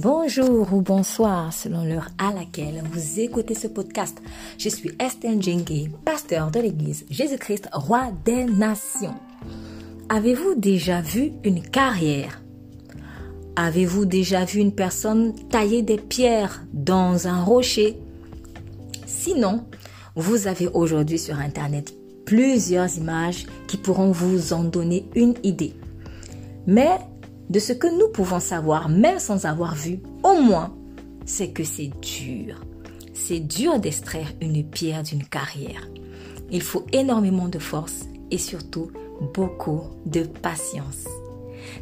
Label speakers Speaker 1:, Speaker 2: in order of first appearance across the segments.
Speaker 1: Bonjour ou bonsoir selon l'heure à laquelle vous écoutez ce podcast. Je suis Estelle Djengue, pasteur de l'église Jésus-Christ, roi des nations. Avez-vous déjà vu une carrière? Avez-vous déjà vu une personne tailler des pierres dans un rocher? Sinon, vous avez aujourd'hui sur Internet plusieurs images qui pourront vous en donner une idée. Mais de ce que nous pouvons savoir, même sans avoir vu, au moins, c'est que c'est dur. C'est dur d'extraire une pierre d'une carrière. Il faut énormément de force et surtout beaucoup de patience.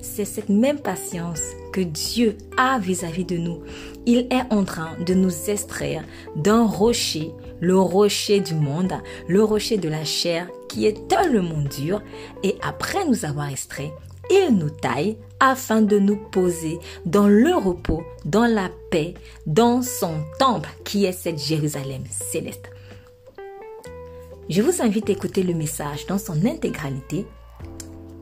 Speaker 1: C'est cette même patience que Dieu a vis-à-vis de nous. Il est en train de nous extraire d'un rocher, le rocher du monde, le rocher de la chair qui est tellement dur. Et après nous avoir extrait, il nous taille afin de nous poser dans le repos, dans la paix, dans son temple qui est cette Jérusalem céleste. Je vous invite à écouter le message dans son intégralité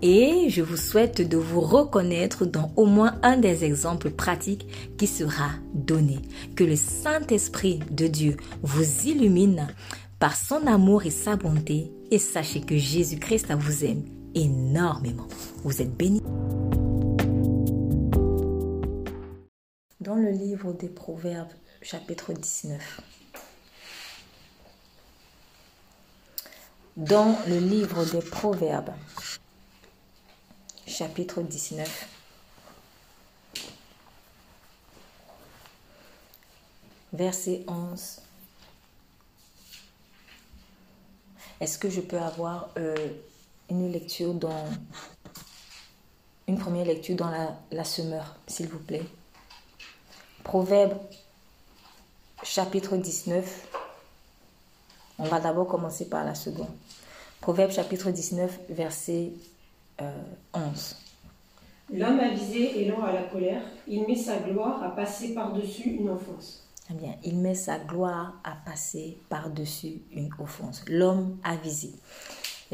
Speaker 1: et je vous souhaite de vous reconnaître dans au moins un des exemples pratiques qui sera donné. Que le Saint-Esprit de Dieu vous illumine par son amour et sa bonté et sachez que Jésus-Christ vous aime énormément. Vous êtes bénis. Dans le livre des Proverbes, chapitre 19. Dans le livre des Proverbes, chapitre 19. Verset 11. Est-ce que je peux avoir euh, une lecture dans une première lecture dans la, la semeur, s'il vous plaît. Proverbe chapitre 19. On va d'abord commencer par la seconde. Proverbe chapitre 19, verset 11.
Speaker 2: Euh, L'homme avisé est lent à la colère, il met sa gloire à passer par-dessus une offense.
Speaker 1: Eh bien, il met sa gloire à passer par-dessus une offense. L'homme avisé.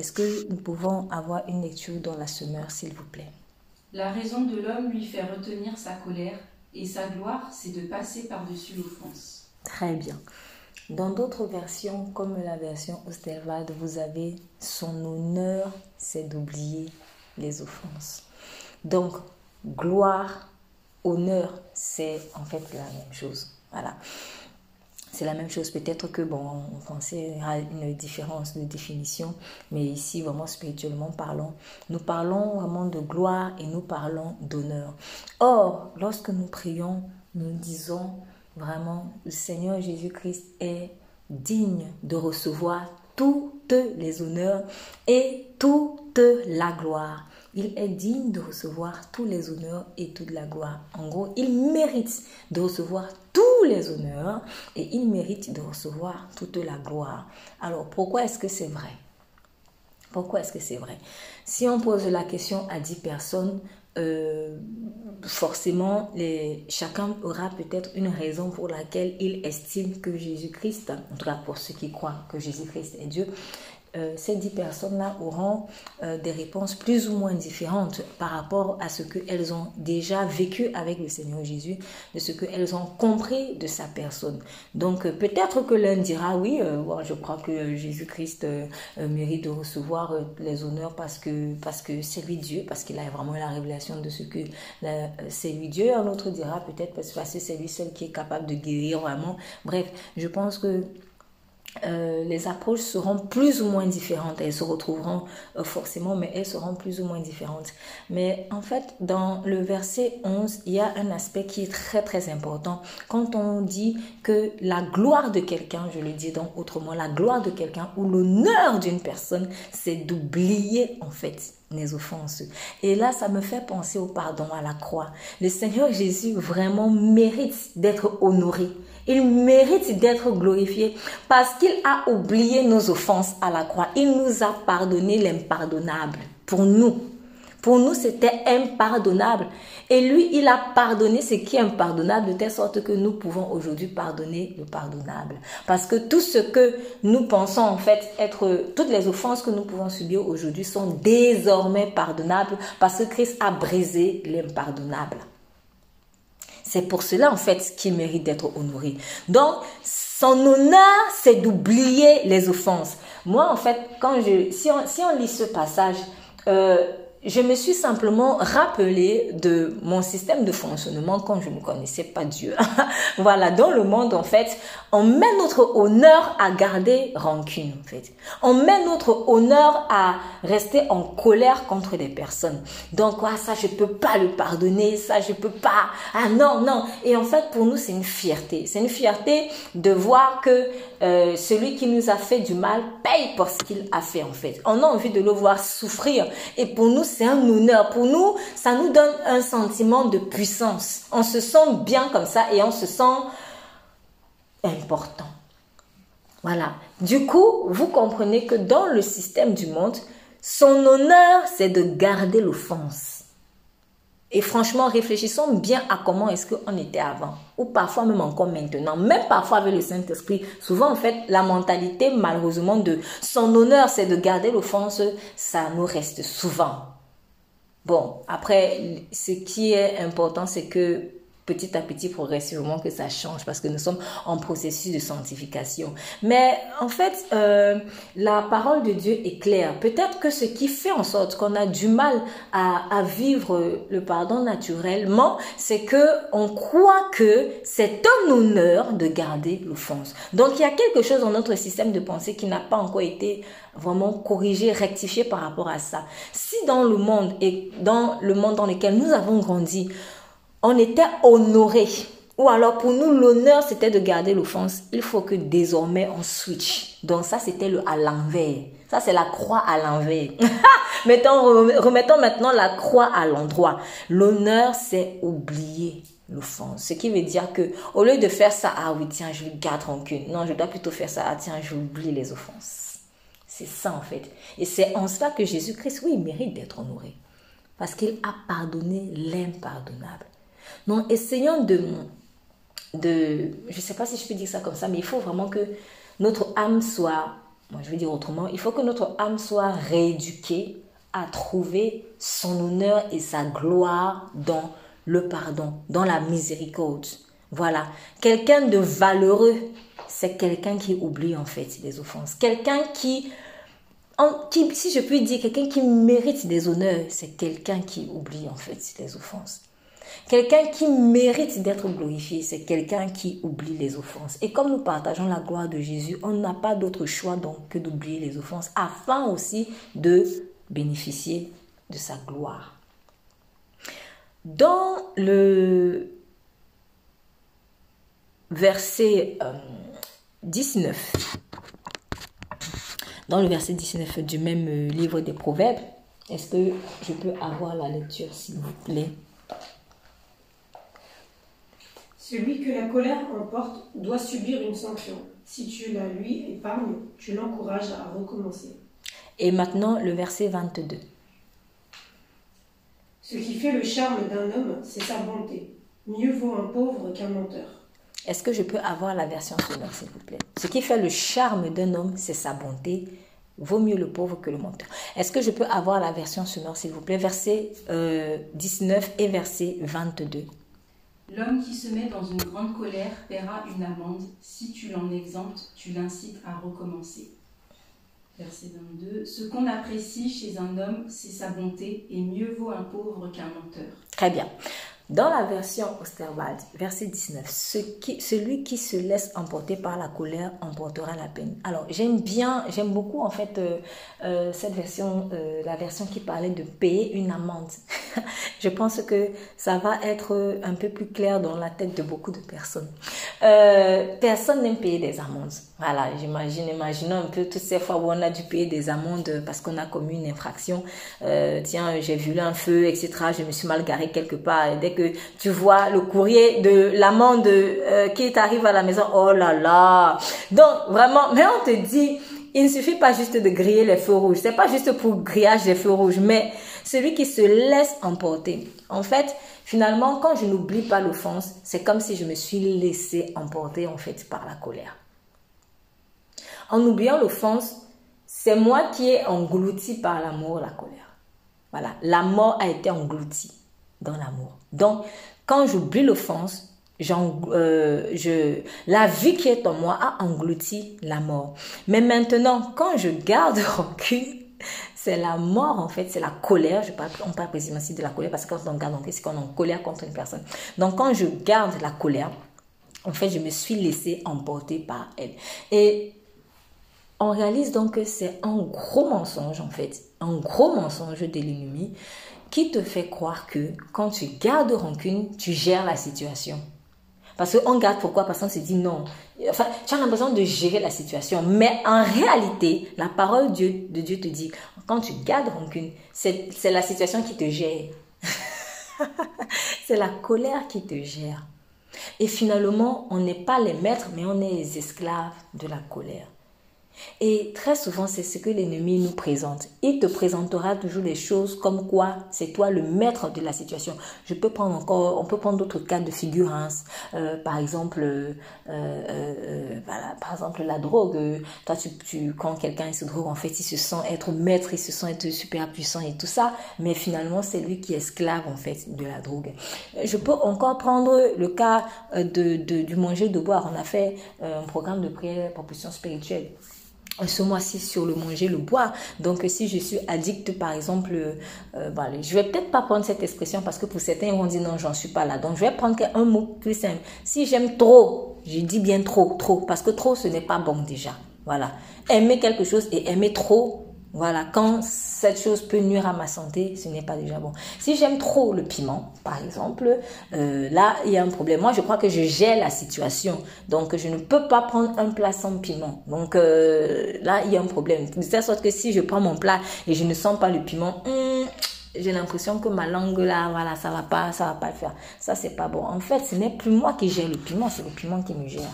Speaker 1: Est-ce que nous pouvons avoir une lecture dans la semeur, s'il vous plaît?
Speaker 3: La raison de l'homme lui fait retenir sa colère, et sa gloire, c'est de passer par-dessus l'offense.
Speaker 1: Très bien. Dans d'autres versions, comme la version Osterwald, vous avez son honneur, c'est d'oublier les offenses. Donc, gloire, honneur, c'est en fait la même chose. Voilà. C'est la même chose. Peut-être que, bon, en français, il y a une différence de définition, mais ici, vraiment spirituellement parlant, nous parlons vraiment de gloire et nous parlons d'honneur. Or, lorsque nous prions, nous disons vraiment, le Seigneur Jésus-Christ est digne de recevoir toutes les honneurs et toute la gloire. Il est digne de recevoir tous les honneurs et toute la gloire. En gros, il mérite de recevoir tous les honneurs et il mérite de recevoir toute la gloire. Alors, pourquoi est-ce que c'est vrai? Pourquoi est-ce que c'est vrai? Si on pose la question à 10 personnes, euh, forcément, chacun aura peut-être une raison pour laquelle il estime que Jésus-Christ, en tout cas pour ceux qui croient que Jésus-Christ est Dieu, euh, ces dix personnes-là auront euh, des réponses plus ou moins différentes par rapport à ce qu'elles ont déjà vécu avec le Seigneur Jésus, de ce qu'elles ont compris de sa personne. Donc euh, peut-être que l'un dira oui, je crois que Jésus-Christ mérite de recevoir les honneurs parce que parce que c'est lui Dieu, parce qu'il a vraiment la révélation de ce que c'est lui Dieu. Un autre dira peut-être parce que c'est lui seul qui est capable de guérir vraiment. Bref, je pense que euh, les approches seront plus ou moins différentes. Elles se retrouveront euh, forcément, mais elles seront plus ou moins différentes. Mais en fait, dans le verset 11, il y a un aspect qui est très très important. Quand on dit que la gloire de quelqu'un, je le dis donc autrement, la gloire de quelqu'un ou l'honneur d'une personne, c'est d'oublier en fait les offenses. Et là, ça me fait penser au pardon à la croix. Le Seigneur Jésus vraiment mérite d'être honoré. Il mérite d'être glorifié parce qu'il a oublié nos offenses à la croix. Il nous a pardonné l'impardonnable pour nous. Pour nous, c'était impardonnable. Et lui, il a pardonné ce qui est impardonnable de telle sorte que nous pouvons aujourd'hui pardonner le pardonnable. Parce que tout ce que nous pensons en fait être, toutes les offenses que nous pouvons subir aujourd'hui sont désormais pardonnables parce que Christ a brisé l'impardonnable. C'est pour cela, en fait, qu'il mérite d'être honoré. Donc, son honneur, c'est d'oublier les offenses. Moi, en fait, quand je, si on, si on lit ce passage, euh, je me suis simplement rappelé de mon système de fonctionnement quand je ne connaissais pas Dieu. voilà, dans le monde, en fait, on met notre honneur à garder rancune, en fait. On met notre honneur à rester en colère contre des personnes. Donc, ah, ça, je peux pas le pardonner, ça, je peux pas. Ah non, non. Et en fait, pour nous, c'est une fierté. C'est une fierté de voir que euh, celui qui nous a fait du mal paye pour ce qu'il a fait, en fait. On a envie de le voir souffrir. Et pour nous, c'est un honneur. Pour nous, ça nous donne un sentiment de puissance. On se sent bien comme ça et on se sent important. Voilà. Du coup, vous comprenez que dans le système du monde, son honneur, c'est de garder l'offense. Et franchement, réfléchissons bien à comment est-ce qu'on était avant, ou parfois même encore maintenant, même parfois avec le Saint-Esprit. Souvent, en fait, la mentalité, malheureusement, de son honneur, c'est de garder l'offense, ça nous reste souvent. Bon, après, ce qui est important, c'est que petit à petit, progressivement, que ça change parce que nous sommes en processus de sanctification. Mais en fait, euh, la parole de Dieu est claire. Peut-être que ce qui fait en sorte qu'on a du mal à, à vivre le pardon naturellement, c'est que on croit que c'est un honneur de garder l'offense. Donc il y a quelque chose dans notre système de pensée qui n'a pas encore été vraiment corriger, rectifier par rapport à ça. Si dans le monde et dans le monde dans lequel nous avons grandi, on était honoré, ou alors pour nous l'honneur c'était de garder l'offense, il faut que désormais on switch. Donc ça c'était le à l'envers. Ça c'est la croix à l'envers. Mettons, remettons maintenant la croix à l'endroit. L'honneur c'est oublier l'offense. Ce qui veut dire que au lieu de faire ça, ah oui tiens je garde rancune. Non, je dois plutôt faire ça, ah tiens j'oublie les offenses. C'est ça en fait. Et c'est en cela que Jésus-Christ, oui, mérite d'être honoré. Parce qu'il a pardonné l'impardonnable. Non, essayons de, de, je ne sais pas si je peux dire ça comme ça, mais il faut vraiment que notre âme soit, moi je vais dire autrement, il faut que notre âme soit rééduquée à trouver son honneur et sa gloire dans le pardon, dans la miséricorde. Voilà, quelqu'un de valeureux, c'est quelqu'un qui oublie en fait les offenses. Quelqu'un qui si je puis dire, quelqu'un qui mérite des honneurs, c'est quelqu'un qui oublie en fait les offenses. Quelqu'un qui mérite d'être glorifié, c'est quelqu'un qui oublie les offenses. Et comme nous partageons la gloire de Jésus, on n'a pas d'autre choix donc que d'oublier les offenses afin aussi de bénéficier de sa gloire. Dans le verset 19, euh, dans le verset 19 du même euh, livre des Proverbes. Est-ce que je peux avoir la lecture, s'il vous plaît?
Speaker 2: Celui que la colère emporte doit subir une sanction. Si tu la lui épargnes, tu l'encourages à recommencer.
Speaker 1: Et maintenant, le verset 22.
Speaker 2: Ce qui fait le charme d'un homme, c'est sa bonté. Mieux vaut un pauvre qu'un menteur.
Speaker 1: Est-ce que je peux avoir la version sonore, s'il vous plaît? Ce qui fait le charme d'un homme, c'est sa bonté. Vaut mieux le pauvre que le menteur. Est-ce que je peux avoir la version sonore, s'il vous plaît? Verset 19 euh, et verset 22.
Speaker 3: L'homme qui se met dans une grande colère paiera une amende. Si tu l'en exemptes, tu l'incites à recommencer. Verset 22. Ce qu'on apprécie chez un homme, c'est sa bonté, et mieux vaut un pauvre qu'un menteur.
Speaker 1: Très bien. Dans la version Osterwald, verset 19, ce qui, celui qui se laisse emporter par la colère emportera la peine. Alors, j'aime bien, j'aime beaucoup en fait euh, euh, cette version, euh, la version qui parlait de payer une amende. Je pense que ça va être un peu plus clair dans la tête de beaucoup de personnes. personne n'aime payer des amendes. Voilà, j'imagine, imaginons un peu toutes ces fois où on a dû payer des amendes parce qu'on a commis une infraction. tiens, j'ai vu un feu, etc. Je me suis mal garé quelque part. Dès que tu vois le courrier de l'amende euh, qui t'arrive à la maison, oh là là. Donc vraiment, mais on te dit, il ne suffit pas juste de griller les feux rouges. C'est pas juste pour grillage des feux rouges, mais celui qui se laisse emporter. En fait, finalement, quand je n'oublie pas l'offense, c'est comme si je me suis laissé emporter en fait par la colère. En oubliant l'offense, c'est moi qui ai englouti par l'amour la colère. Voilà, la mort a été engloutie dans l'amour. Donc, quand j'oublie l'offense, euh, je, la vie qui est en moi a englouti la mort. Mais maintenant, quand je garde rancune, c'est la mort en fait, c'est la colère. Je parle, on parle précisément ici de la colère parce que quand on garde rancune, c'est qu'on est en colère contre une personne. Donc quand je garde la colère, en fait, je me suis laissée emporter par elle. Et on réalise donc que c'est un gros mensonge en fait, un gros mensonge de l'ennemi qui te fait croire que quand tu gardes rancune, tu gères la situation? Parce qu'on garde pourquoi? Parce qu'on se dit non. Enfin, tu as l'impression de gérer la situation. Mais en réalité, la parole de Dieu, de Dieu te dit, quand tu gardes rancune, c'est la situation qui te gère. c'est la colère qui te gère. Et finalement, on n'est pas les maîtres, mais on est les esclaves de la colère. Et très souvent, c'est ce que l'ennemi nous présente. Il te présentera toujours les choses comme quoi c'est toi le maître de la situation. Je peux prendre encore, on peut prendre d'autres cas de figure. Euh, par exemple, euh, euh, voilà, par exemple la drogue. Toi, tu, tu quand quelqu'un se drogue, en fait, il se sent être maître, il se sent être super puissant et tout ça. Mais finalement, c'est lui qui est esclave en fait de la drogue. Je peux encore prendre le cas de, de du manger, de boire. On a fait un programme de prière propulsion spirituelle ce mois-ci sur le manger, le boire. Donc, si je suis addict, par exemple, euh, voilà, je vais peut-être pas prendre cette expression parce que pour certains, ils vont dire non, j'en suis pas là. Donc, je vais prendre un mot plus simple. Si j'aime trop, je dis bien trop, trop, parce que trop, ce n'est pas bon déjà. Voilà. Aimer quelque chose et aimer trop, voilà, quand cette chose peut nuire à ma santé, ce n'est pas déjà bon. Si j'aime trop le piment, par exemple, euh, là, il y a un problème. Moi, je crois que je gère la situation. Donc, je ne peux pas prendre un plat sans piment. Donc, euh, là, il y a un problème. De telle sorte que si je prends mon plat et je ne sens pas le piment, hmm, j'ai l'impression que ma langue là, voilà, ça va pas, ça va pas le faire. Ça, c'est pas bon. En fait, ce n'est plus moi qui gère le piment, c'est le piment qui me gère.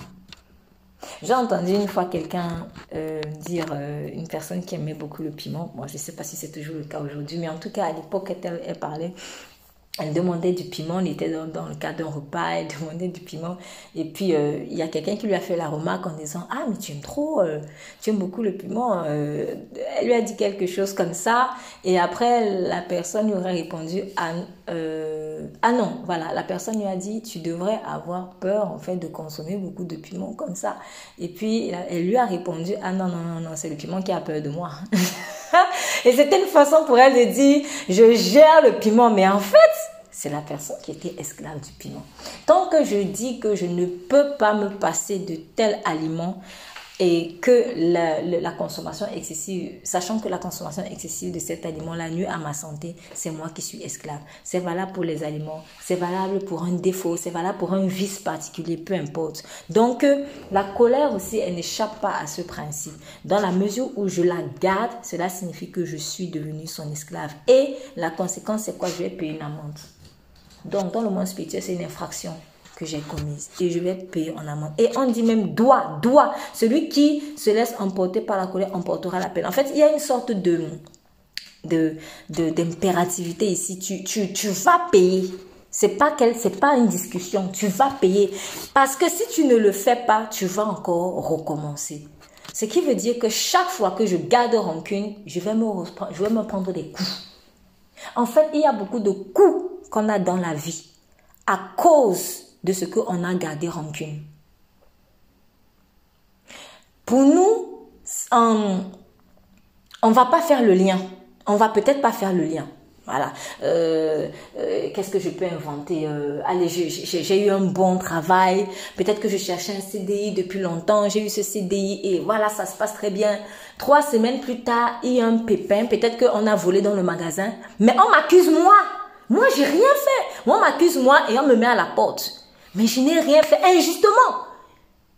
Speaker 1: J'ai entendu une fois quelqu'un euh, dire, euh, une personne qui aimait beaucoup le piment, moi je ne sais pas si c'est toujours le cas aujourd'hui, mais en tout cas à l'époque elle, elle parlait elle demandait du piment, on était dans, le cadre d'un repas, elle demandait du piment. Et puis, euh, il y a quelqu'un qui lui a fait la remarque en disant « Ah, mais tu aimes trop, tu aimes beaucoup le piment. Elle lui a dit quelque chose comme ça. Et après, la personne lui aurait répondu ah, ah non, voilà, la personne lui a dit « Tu devrais avoir peur, en fait, de consommer beaucoup de piment comme ça. » Et puis, elle lui a répondu « Ah non, non, non, non, c'est le piment qui a peur de moi. » Et c'était une façon pour elle de dire, je gère le piment. Mais en fait, c'est la personne qui était esclave du piment. Tant que je dis que je ne peux pas me passer de tel aliment, et que la, consommation excessive, sachant que la consommation excessive de cet aliment-là nuit à ma santé, c'est moi qui suis esclave. C'est valable pour les aliments, c'est valable pour un défaut, c'est valable pour un vice particulier, peu importe. Donc, euh, la colère aussi, elle n'échappe pas à ce principe. Dans la mesure où je la garde, cela signifie que je suis devenu son esclave. Et la conséquence, c'est quoi? Je vais payer une amende. Donc, dans le monde spirituel, c'est une infraction que j'ai commise et je vais payer en amende. Et on dit même doit, doit. Celui qui se laisse emporter par la colère emportera la peine. En fait, il y a une sorte de de d'impérativité ici. Tu, tu, tu vas payer. C'est pas quel, c'est pas une discussion. Tu vas payer parce que si tu ne le fais pas, tu vas encore recommencer. Ce qui veut dire que chaque fois que je garde rancune, je vais me, je vais me prendre des coups. En fait, il y a beaucoup de coups qu'on a dans la vie à cause de ce qu'on a gardé rancune. Pour nous, on va pas faire le lien. On va peut-être pas faire le lien. Voilà. Euh, euh, qu'est-ce que je peux inventer euh, Allez, j'ai eu un bon travail. Peut-être que je cherchais un CDI depuis longtemps. J'ai eu ce CDI et voilà, ça se passe très bien. Trois semaines plus tard, il y a un pépin. Peut-être qu'on a volé dans le magasin. Mais on m'accuse moi. Moi, j'ai rien fait. Moi, on m'accuse moi et on me met à la porte. Mais je n'ai rien fait injustement.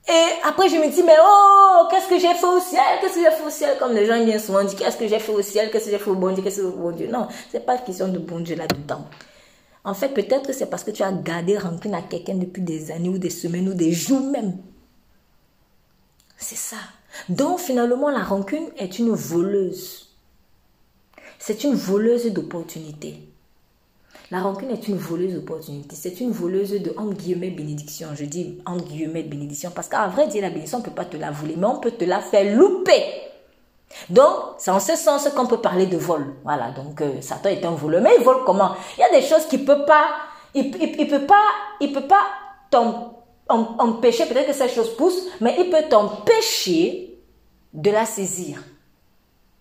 Speaker 1: Et après, je me dis, mais oh, qu'est-ce que j'ai fait au ciel? Qu'est-ce que j'ai fait au ciel? Comme les gens bien souvent disent, qu'est-ce que j'ai fait au ciel? Qu'est-ce que j'ai fait au bon Dieu? Qu'est-ce que au bon Dieu? Non, c'est pas question de bon Dieu là-dedans. En fait, peut-être que c'est parce que tu as gardé rancune à quelqu'un depuis des années ou des semaines ou des jours même. C'est ça. Donc, finalement, la rancune est une voleuse. C'est une voleuse d'opportunités. La rancune est une voleuse d'opportunité. C'est une voleuse de, entre guillemets, bénédiction. Je dis, entre guillemets, bénédiction. Parce qu'à vrai dire, la bénédiction, on ne peut pas te la voler, mais on peut te la faire louper. Donc, c'est en ce sens qu'on peut parler de vol. Voilà, donc euh, Satan est un voleur. Mais il vole comment? Il y a des choses qu'il ne peut pas... il ne peut pas, il peut pas t'empêcher, peut-être que cette chose pousse, mais il peut t'empêcher de la saisir.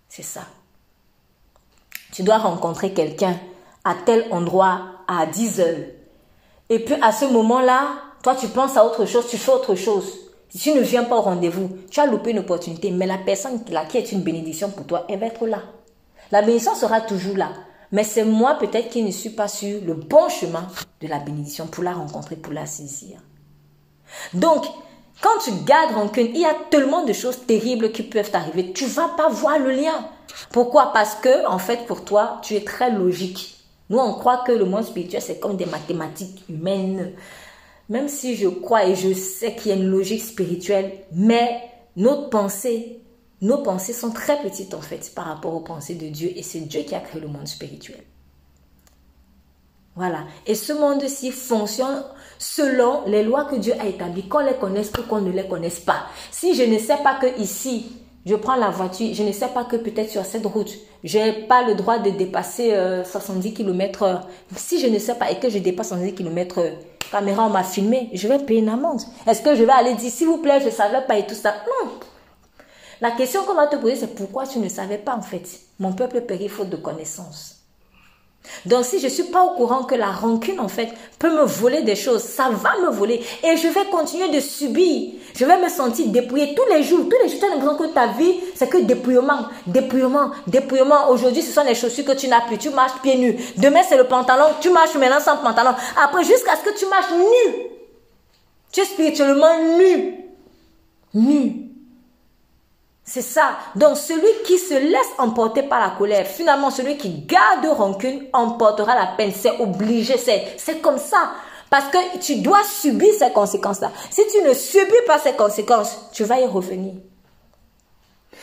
Speaker 1: C'est ça. Tu dois rencontrer quelqu'un à tel endroit à 10 heures. Et puis à ce moment-là, toi tu penses à autre chose, tu fais autre chose. Si tu ne viens pas au rendez-vous, tu as loupé une opportunité, mais la personne là, qui est une bénédiction pour toi, elle va être là. La bénédiction sera toujours là. Mais c'est moi peut-être qui ne suis pas sur le bon chemin de la bénédiction pour la rencontrer, pour la saisir. Donc, quand tu gardes rancune, il y a tellement de choses terribles qui peuvent t'arriver. Tu vas pas voir le lien. Pourquoi? Parce que, en fait, pour toi, tu es très logique. Nous, on croit que le monde spirituel, c'est comme des mathématiques humaines. Même si je crois et je sais qu'il y a une logique spirituelle, mais notre pensée, nos pensées sont très petites en fait par rapport aux pensées de Dieu et c'est Dieu qui a créé le monde spirituel. Voilà. Et ce monde-ci fonctionne selon les lois que Dieu a établies, qu'on les connaisse ou qu'on ne les connaisse pas. Si je ne sais pas que ici, je prends la voiture, je ne sais pas que peut-être sur cette route, je n'ai pas le droit de dépasser 70 km h Si je ne sais pas et que je dépasse 70 km h caméra, on m'a filmé, je vais payer une amende. Est-ce que je vais aller dire, s'il vous plaît, je ne savais pas et tout ça? Non. La question qu'on va te poser, c'est pourquoi tu ne savais pas en fait? Mon peuple périt faute de connaissance. Donc si je ne suis pas au courant que la rancune en fait peut me voler des choses, ça va me voler et je vais continuer de subir. Je vais me sentir dépouillé tous les jours. Tous les jours, tu as l'impression que ta vie, c'est que dépouillement, dépouillement, dépouillement. Aujourd'hui, ce sont les chaussures que tu n'as plus. Tu marches pieds nus. Demain, c'est le pantalon. Tu marches maintenant sans pantalon. Après, jusqu'à ce que tu marches nu. Tu es spirituellement nu. Nu. C'est ça. Donc celui qui se laisse emporter par la colère, finalement celui qui garde rancune emportera la peine. C'est obligé, c'est comme ça. Parce que tu dois subir ces conséquences-là. Si tu ne subis pas ces conséquences, tu vas y revenir.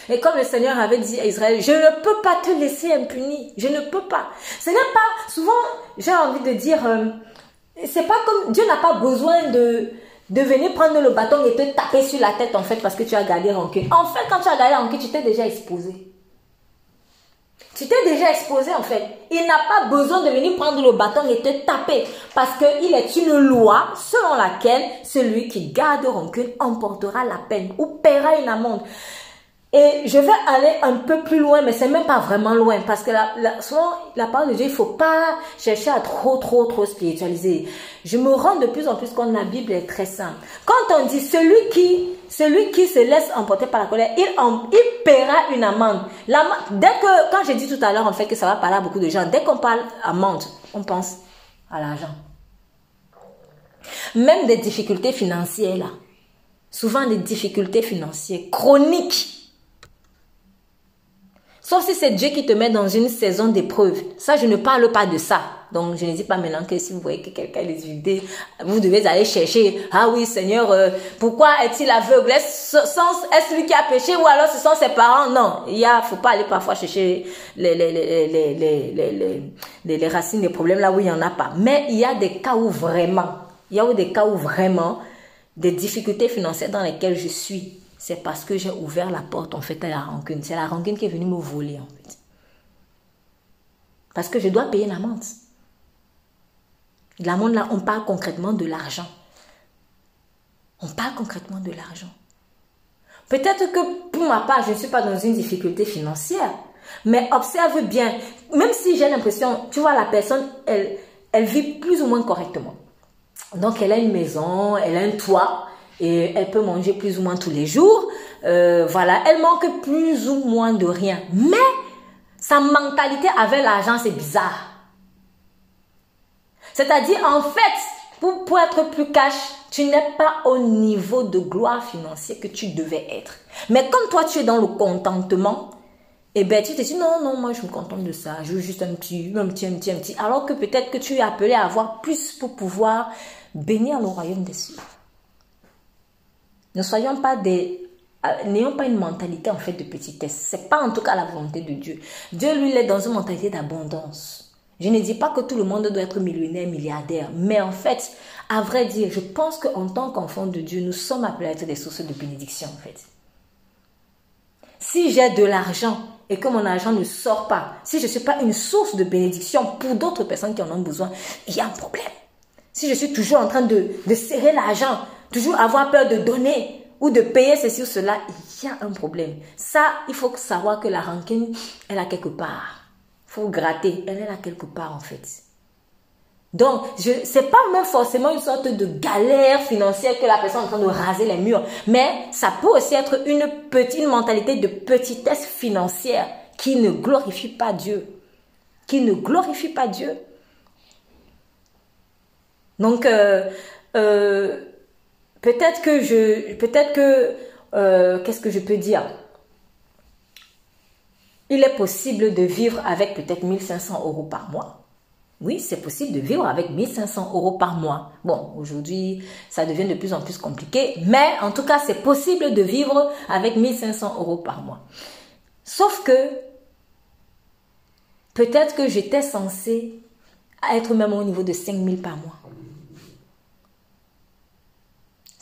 Speaker 1: Et comme le Seigneur avait dit à Israël, je ne peux pas te laisser impuni. Je ne peux pas. Ce n'est pas, souvent, j'ai envie de dire, euh, c'est pas comme, Dieu n'a pas besoin de, de venir prendre le bâton et te taper sur la tête en fait parce que tu as gardé rancune. En fait, quand tu as gardé rancune, tu t'es déjà exposé. Tu t'es déjà exposé en fait. Il n'a pas besoin de venir prendre le bâton et te taper parce qu'il est une loi selon laquelle celui qui garde rancune emportera la peine ou paiera une amende. Et je vais aller un peu plus loin, mais c'est même pas vraiment loin, parce que la, la, souvent, la parole de Dieu, il faut pas chercher à trop, trop, trop spiritualiser. Je me rends de plus en plus compte que la Bible est très simple. Quand on dit celui qui, celui qui se laisse emporter par la colère, il, il paiera une amende. Dès que, quand j'ai dit tout à l'heure, en fait, que ça va parler à beaucoup de gens, dès qu'on parle amende, on pense à l'argent. Même des difficultés financières, là. Souvent des difficultés financières chroniques Sauf si c'est Dieu qui te met dans une saison d'épreuve. Ça, je ne parle pas de ça. Donc, je ne dis pas maintenant que si vous voyez que quelqu'un est difficultés, vous devez aller chercher, ah oui, Seigneur, euh, pourquoi est-il aveugle? Est-ce lui qui a péché ou alors ce sont ses parents? Non, il y a, faut pas aller parfois chercher les, les, les, les racines des problèmes là où il n'y en a pas. Mais il y a des cas où vraiment, il y a des cas où vraiment, des difficultés financières dans lesquelles je suis c'est parce que j'ai ouvert la porte en fait à la rancune. C'est la rancune qui est venue me voler en fait. Parce que je dois payer l'amende. L'amende là, on parle concrètement de l'argent. On parle concrètement de l'argent. Peut-être que pour ma part, je ne suis pas dans une difficulté financière. Mais observe bien, même si j'ai l'impression, tu vois, la personne, elle, elle vit plus ou moins correctement. Donc, elle a une maison, elle a un toit, et elle peut manger plus ou moins tous les jours. Euh, voilà, elle manque plus ou moins de rien. Mais sa mentalité avec l'argent, c'est bizarre. C'est-à-dire, en fait, pour, pour être plus cash, tu n'es pas au niveau de gloire financière que tu devais être. Mais comme toi, tu es dans le contentement, eh ben, tu te dis, non, non, moi, je me contente de ça. Je veux juste un petit, un petit, un petit, un petit. Alors que peut-être que tu es appelé à avoir plus pour pouvoir bénir le royaume des cieux. Ne soyons pas des euh, n'ayons pas une mentalité en fait de petitesse. C'est pas en tout cas la volonté de Dieu. Dieu lui il est dans une mentalité d'abondance. Je ne dis pas que tout le monde doit être millionnaire, milliardaire, mais en fait, à vrai dire, je pense qu'en tant qu'enfant de Dieu, nous sommes appelés à être des sources de bénédiction en fait. Si j'ai de l'argent et que mon argent ne sort pas, si je ne suis pas une source de bénédiction pour d'autres personnes qui en ont besoin, il y a un problème. si je suis toujours en train de, de serrer l'argent, toujours avoir peur de donner ou de payer ceci ou cela, il y a un problème. Ça, il faut savoir que la rancune, elle a quelque part. Il faut gratter, elle est là quelque part en fait. Donc, ce n'est pas même forcément une sorte de galère financière que la personne est en train de raser les murs, mais ça peut aussi être une petite mentalité de petitesse financière qui ne glorifie pas Dieu. Qui ne glorifie pas Dieu. Donc, euh, euh, peut-être que je, peut-être que, euh, qu'est-ce que je peux dire? Il est possible de vivre avec peut-être 1500 euros par mois. Oui, c'est possible de vivre avec 1500 euros par mois. Bon, aujourd'hui, ça devient de plus en plus compliqué, mais en tout cas, c'est possible de vivre avec 1500 euros par mois. Sauf que, peut-être que j'étais censée être même au niveau de 5000 par mois.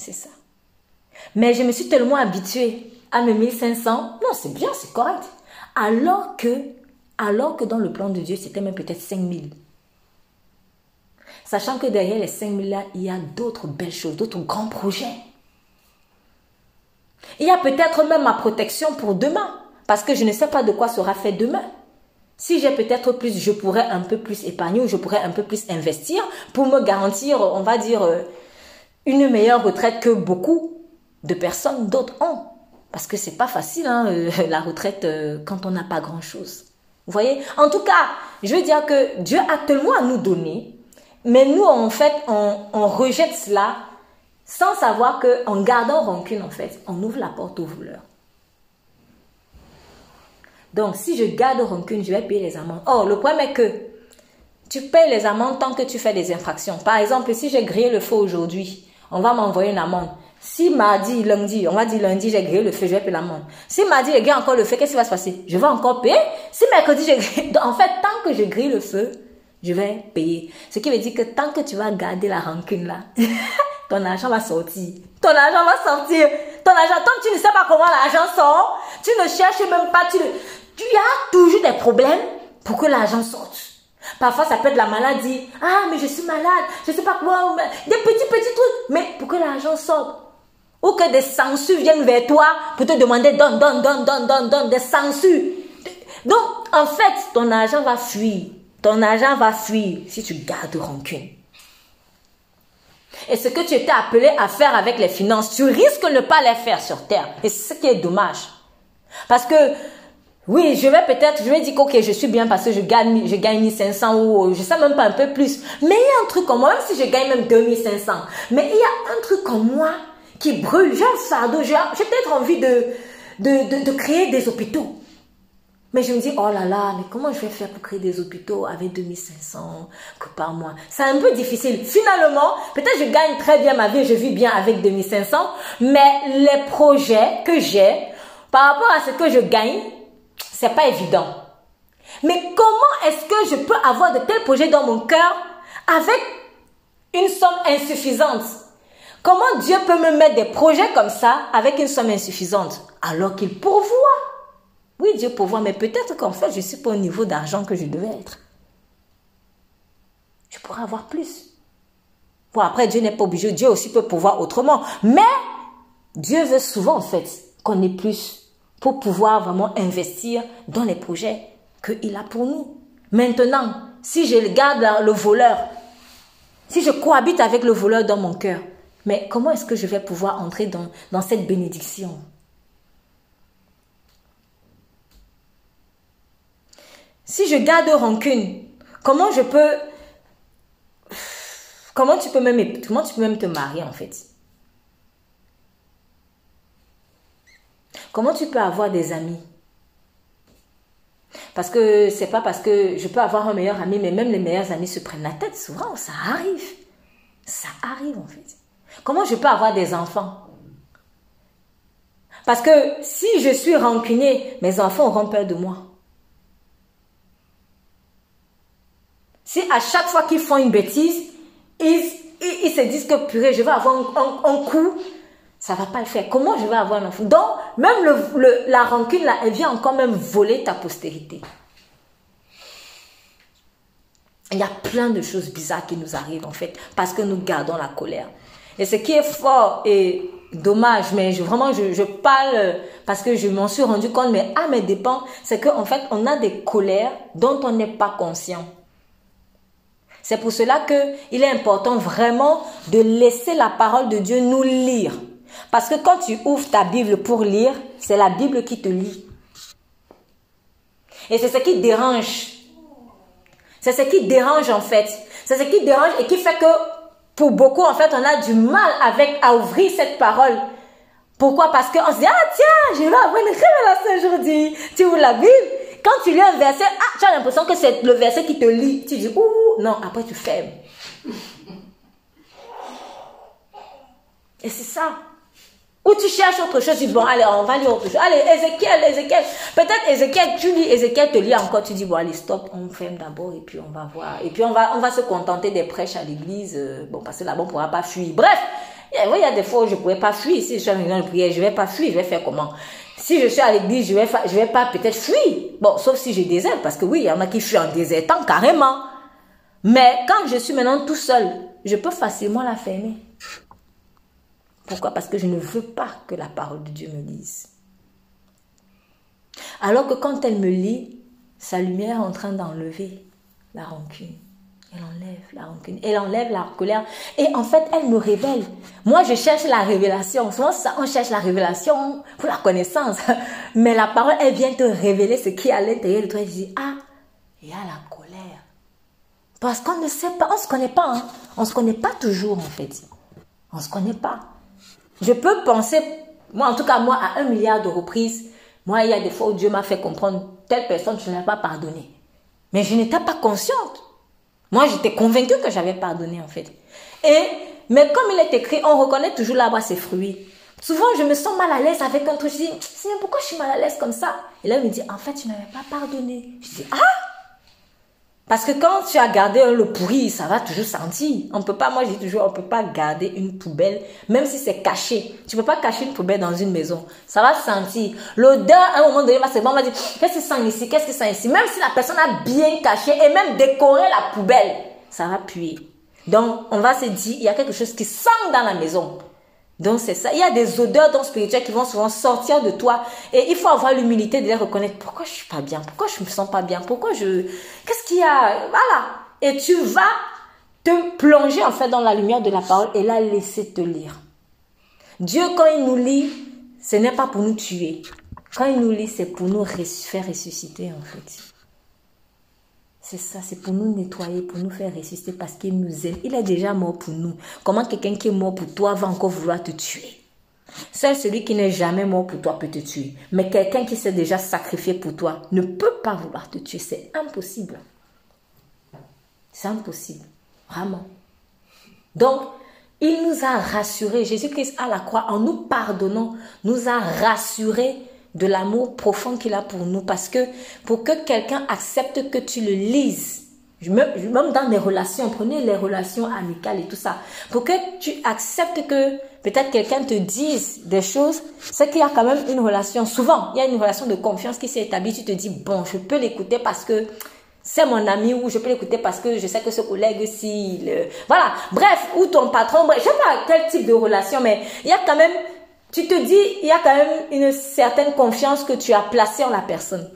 Speaker 1: C'est ça. Mais je me suis tellement habituée à mes 1500. Non, c'est bien, c'est correct. Alors que, alors que dans le plan de Dieu, c'était même peut-être 5000. Sachant que derrière les 5000 là, il y a d'autres belles choses, d'autres grands projets. Il y a peut-être même ma protection pour demain. Parce que je ne sais pas de quoi sera fait demain. Si j'ai peut-être plus, je pourrais un peu plus épargner ou je pourrais un peu plus investir pour me garantir, on va dire, euh, une meilleure retraite que beaucoup de personnes d'autres ont. Parce que c'est pas facile, hein, euh, la retraite, euh, quand on n'a pas grand-chose. Vous voyez? En tout cas, je veux dire que Dieu a tellement à nous donner, mais nous, en fait, on, rejette cela sans savoir que en gardant rancune, en fait, on ouvre la porte aux voleurs. Donc, si je garde rancune, je vais payer les amendes. Oh, le problème est que tu payes les amendes tant que tu fais des infractions. Par exemple, si j'ai grillé le feu aujourd'hui, on va m'envoyer une amende. Si mardi, lundi, on va dire lundi, j'ai grillé le feu, je vais payer l'amende. Si mardi, j'ai grillé encore le feu, qu'est-ce qui va se passer? Je vais encore payer? Si mercredi, j'ai grillé... En fait, tant que je grille le feu, je vais payer. Ce qui veut dire que tant que tu vas garder la rancune là, ton argent va sortir. Ton argent va sortir. Ton argent, tant que tu ne sais pas comment l'argent sort, tu ne cherches même pas, tu, tu as toujours des problèmes pour que l'argent sorte. Parfois, ça peut être la maladie. Ah, mais je suis malade. Je sais pas quoi. Des petits, petits trucs. Mais pour que l'argent sorte. Ou que des censures viennent vers toi pour te demander donne, donne, donne, donne, donne, donne, des censures. Donc, en fait, ton argent va fuir. Ton argent va fuir si tu gardes rancune. Et ce que tu étais appelé à faire avec les finances, tu risques de ne pas les faire sur terre. Et c'est ce qui est dommage. Parce que oui, je vais peut-être, je vais dire ok, je suis bien parce que je gagne, je gagne 1500 ou je sais même pas un peu plus. Mais il y a un truc comme moi, même si je gagne même 2500, mais il y a un truc comme moi qui brûle. J'ai un fardeau, j'ai peut-être envie de, de, de, créer des hôpitaux. Mais je me dis, oh là là, mais comment je vais faire pour créer des hôpitaux avec 2500 que par mois? C'est un peu difficile. Finalement, peut-être je gagne très bien ma vie, je vis bien avec 2500, mais les projets que j'ai par rapport à ce que je gagne, c'est pas évident. Mais comment est-ce que je peux avoir de tels projets dans mon cœur avec une somme insuffisante? Comment Dieu peut me mettre des projets comme ça avec une somme insuffisante? Alors qu'il pourvoit Oui, Dieu pourvoit, mais peut-être qu'en fait, je suis pas au niveau d'argent que je devais être. Je pourrais avoir plus. Bon, après, Dieu n'est pas obligé. Dieu aussi peut pouvoir autrement. Mais Dieu veut souvent, en fait, qu'on ait plus pour pouvoir vraiment investir dans les projets qu'il a pour nous. Maintenant, si je garde le voleur, si je cohabite avec le voleur dans mon cœur, mais comment est-ce que je vais pouvoir entrer dans, cette bénédiction? Si je garde rancune, comment je peux... Comment tu peux même, comment tu peux même te marier en fait? Comment tu peux avoir des amis? Parce que c'est pas parce que je peux avoir un meilleur ami, mais même les meilleurs amis se prennent la tête. Souvent, ça arrive. Ça arrive en fait. Comment je peux avoir des enfants? Parce que si je suis rancunier, mes enfants auront peur de moi. Si à chaque fois qu'ils font une bêtise, ils, ils, se disent que purée, je vais avoir un, un coup, ça va pas le faire. Comment je vais avoir un enfant? Donc, même la rancune, elle vient encore même voler ta postérité. Il y a plein de choses bizarres qui nous arrivent en fait parce que nous gardons la colère. Et ce qui est fort et dommage, mais vraiment je, je parle parce que je m'en suis rendu compte, mais à mes dépens, c'est qu'en fait on a des colères dont on n'est pas conscient. C'est pour cela que il est important vraiment de laisser la parole de Dieu nous lire. Parce que quand tu ouvres ta Bible pour lire, c'est la Bible qui te lit. Et c'est ce qui dérange. C'est ce qui dérange en fait. C'est ce qui dérange et qui fait que pour beaucoup en fait on a du mal avec à ouvrir cette parole. Pourquoi? Parce qu'on se dit, ah tiens, je vais avoir une révélation aujourd'hui. Tu ouvres la Bible. Quand tu lis un verset, ah, tu as l'impression que c'est le verset qui te lit. Tu dis, ouh, non, après tu fermes. Et c'est ça. Ou tu cherches autre chose, tu dis, bon, allez, on va lire autre chose. Allez, Ézéchiel, Ézéchiel. Peut-être Ézéchiel, tu lis Ézéchiel, te lit encore, tu dis, bon, allez, stop, on ferme d'abord et puis on va voir. Et puis on va, on va se contenter des prêches à l'église. Euh, bon, parce que là-bas, on ne pourra pas fuir. Bref, il y a des fois où je ne pourrais pas fuir. Si je suis en réunion de prière, je ne vais pas fuir, je vais faire comment? Si je suis à l'église, je ne vais, je vais pas peut-être fuir. Bon, sauf si des ailes, parce que oui, il y en a qui fuient en désertant carrément. Mais quand je suis maintenant tout seul, je peux facilement la fermer. Pourquoi? Parce que je ne veux pas que la parole de Dieu me lise. Alors que quand elle me lit, sa lumière est en train d'enlever la rancune. Elle enlève la rancune, elle enlève la colère. Et en fait, elle me révèle. Moi, je cherche la révélation. Souvent, ça, on cherche la révélation pour la connaissance. Mais la parole, elle vient te révéler ce qui est à l'intérieur de toi. Et tu dis, ah, il y a la colère. Parce qu'on ne sait pas, on ne se connaît pas. Hein. On ne se connaît pas toujours, en fait. On ne se connaît pas. Je peux penser, moi en tout cas, moi, à un milliard de reprises, moi, il y a des fois où Dieu m'a fait comprendre, telle personne, je n'ai pas pardonné. Mais je n'étais pas consciente. Moi, j'étais convaincue que j'avais pardonné, en fait. Et, mais comme il est écrit, on reconnaît toujours là-bas ses fruits. Souvent, je me sens mal à l'aise avec un truc. Je dis, pourquoi je suis mal à l'aise comme ça? Et là, il me dit, en fait, tu n'avais pas pardonné. Je dis, ah parce que quand tu as gardé le pourri, ça va toujours sentir. On peut pas, moi je dis toujours, on peut pas garder une poubelle, même si c'est caché. Tu peux pas cacher une poubelle dans une maison. Ça va sentir. L'odeur, à un moment donné, c'est bon, on va dire, qu'est-ce que ça sent ici, qu'est-ce que ça sent ici? Même si la personne a bien caché et même décoré la poubelle, ça va puer. Donc, on va se dire, il y a quelque chose qui sent dans la maison. Donc c'est ça. Il y a des odeurs donc spirituelles qui vont souvent sortir de toi. Et il faut avoir l'humilité de les reconnaître. Pourquoi je suis pas bien? Pourquoi je me sens pas bien? Pourquoi je... Qu'est-ce qu'il y a? Voilà. Et tu vas te plonger en fait dans la lumière de la parole et la laisser te lire. Dieu, quand il nous lit, ce n'est pas pour nous tuer. Quand il nous lit, c'est pour nous faire ressusciter en fait. C'est ça, c'est pour nous nettoyer, pour nous faire résister parce qu'il nous aime. Il est déjà mort pour nous. Comment quelqu'un qui est mort pour toi va encore vouloir te tuer? Seul celui qui n'est jamais mort pour toi peut te tuer. Mais quelqu'un qui s'est déjà sacrifié pour toi ne peut pas vouloir te tuer. C'est impossible. C'est impossible. Vraiment. Donc, il nous a rassurés. Jésus-Christ à la croix, en nous pardonnant, nous a rassurés de l'amour profond qu'il a pour nous. Parce que pour que quelqu'un accepte que tu le lises, même dans les relations, prenez les relations amicales et tout ça, pour que tu acceptes que peut-être quelqu'un te dise des choses, c'est qu'il y a quand même une relation, souvent, il y a une relation de confiance qui s'est établie, tu te dis, bon, je peux l'écouter parce que c'est mon ami ou je peux l'écouter parce que je sais que ce collègue, si, voilà, bref, ou ton patron, bref, je sais pas quel type de relation, mais il y a quand même tu te dis, il y a quand même une certaine confiance que tu as placée en la personne.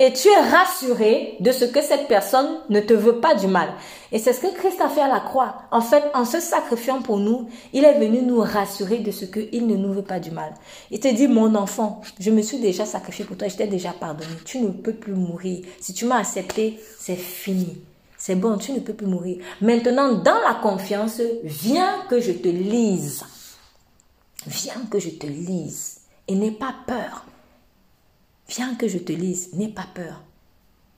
Speaker 1: Et tu es rassuré de ce que cette personne ne te veut pas du mal. Et c'est ce que Christ a fait à la croix. En fait, en se sacrifiant pour nous, il est venu nous rassurer de ce qu'il ne nous veut pas du mal. Il te dit, mon enfant, je me suis déjà sacrifié pour toi, je t'ai déjà pardonné. Tu ne peux plus mourir. Si tu m'as accepté, c'est fini. C'est bon, tu ne peux plus mourir. Maintenant, dans la confiance, viens que je te lise. Viens que je te lise et n'aie pas peur. Viens que je te lise, n'aie pas peur.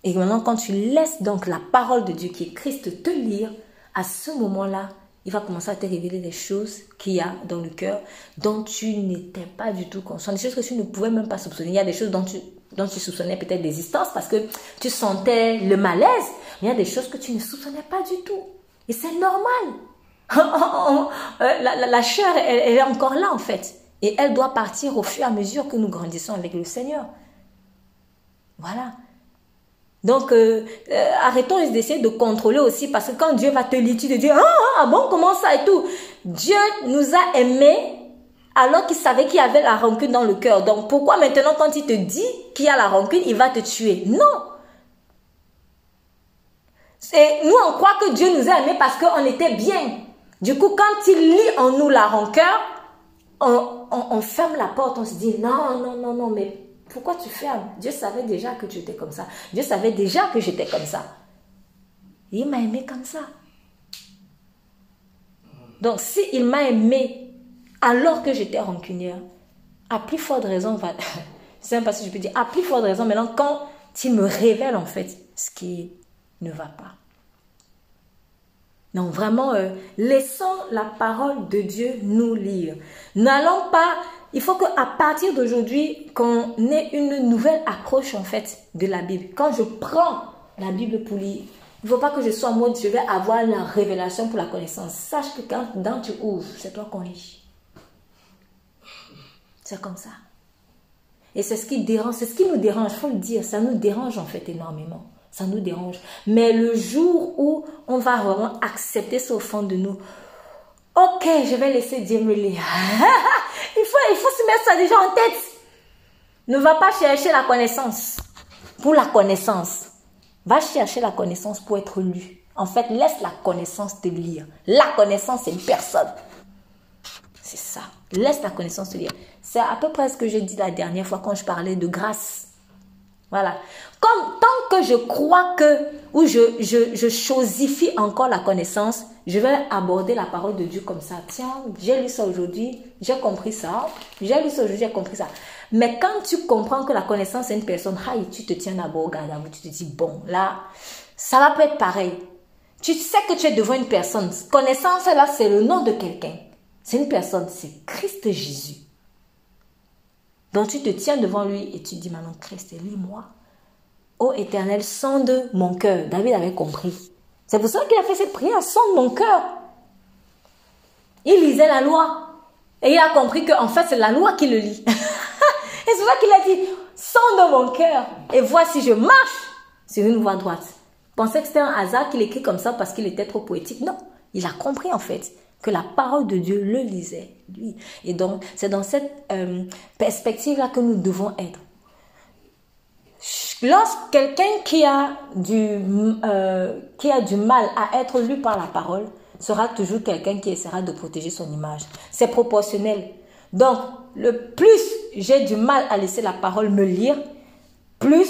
Speaker 1: Et maintenant, quand tu laisses donc la parole de Dieu qui est Christ te lire, à ce moment-là, il va commencer à te révéler des choses qu'il y a dans le cœur dont tu n'étais pas du tout conscient, des choses que tu ne pouvais même pas soupçonner. Il y a des choses dont tu, dont tu soupçonnais peut-être l'existence parce que tu sentais le malaise, mais il y a des choses que tu ne soupçonnais pas du tout. Et c'est normal. Euh, la, chair, elle, est encore là en fait. Et elle doit partir au fur et à mesure que nous grandissons avec le Seigneur. Voilà. Donc, euh, euh, arrêtons d'essayer de contrôler aussi, parce que quand Dieu va te lire, tu te ah, ah bon, comment ça et tout. Dieu nous a aimés alors qu'il savait qu'il y avait la rancune dans le cœur. Donc, pourquoi maintenant, quand il te dit qu'il y a la rancune, il va te tuer? Non. Et nous, on croit que Dieu nous a aimés parce qu'on était bien. Du coup, quand il lit en nous la rancœur, on, on ferme la porte, on se dit, non, non, non, non, mais pourquoi tu fermes? Dieu savait déjà que tu étais comme ça. Dieu savait déjà que j'étais comme ça. il m'a aimé comme ça. Donc, s'il m'a aimé alors que j'étais rancunière, à plus forte raison, c'est un passage je peux dire, à plus forte raison, maintenant, quand il me révèle en fait ce qui ne va pas. Donc vraiment, euh, laissons la parole de Dieu nous lire. N'allons pas il faut qu'à partir d'aujourd'hui, qu'on ait une nouvelle approche en fait de la Bible. Quand je prends la Bible pour lire, il ne faut pas que je sois en mode je vais avoir la révélation pour la connaissance. Sache que quand, dans tu ouvres, c'est toi qu'on lit. C'est comme ça. Et c'est ce qui dérange, c'est ce qui nous dérange, il faut le dire, ça nous dérange en fait énormément. Ça nous dérange. Mais le jour où on va vraiment accepter ça au fond de nous, Ok, je vais laisser Dieu me lire. il, faut, il faut se mettre ça déjà en tête. Ne va pas chercher la connaissance pour la connaissance. Va chercher la connaissance pour être lu. En fait, laisse la connaissance te lire. La connaissance, c'est une personne. C'est ça. Laisse la connaissance te lire. C'est à peu près ce que j'ai dit la dernière fois quand je parlais de grâce. Voilà. Comme tant que je crois que, ou je, je, je chosifie encore la connaissance, je vais aborder la parole de Dieu comme ça. Tiens, j'ai lu ça aujourd'hui, j'ai compris ça. J'ai lu ça aujourd'hui, j'ai compris ça. Mais quand tu comprends que la connaissance est une personne, tu te tiens d'abord, regarde, tu te dis, bon, là, ça va pas être pareil. Tu sais que tu es devant une personne. Connaissance, là, c'est le nom de quelqu'un. C'est une personne, c'est Christ Jésus. Donc tu te tiens devant lui et tu dis maintenant, Christ, lis-moi. Ô éternel, sonde mon cœur. David avait compris. C'est pour ça qu'il a fait cette prière, sonde mon cœur. Il lisait la loi. Et il a compris qu'en fait, c'est la loi qui le lit. et c'est pour ça qu'il a dit, sonde mon cœur. Et vois si je marche sur une voie droite. Pensez que c'était un hasard qu'il écrit comme ça parce qu'il était trop poétique. Non, il a compris en fait que la parole de Dieu le lisait, lui. Et donc, c'est dans cette euh, perspective-là que nous devons être. Lorsque quelqu'un qui, a du, euh, qui a du mal à être lu par la parole sera toujours quelqu'un qui essaiera de protéger son image. C'est proportionnel. Donc, le plus j'ai du mal à laisser la parole me lire, plus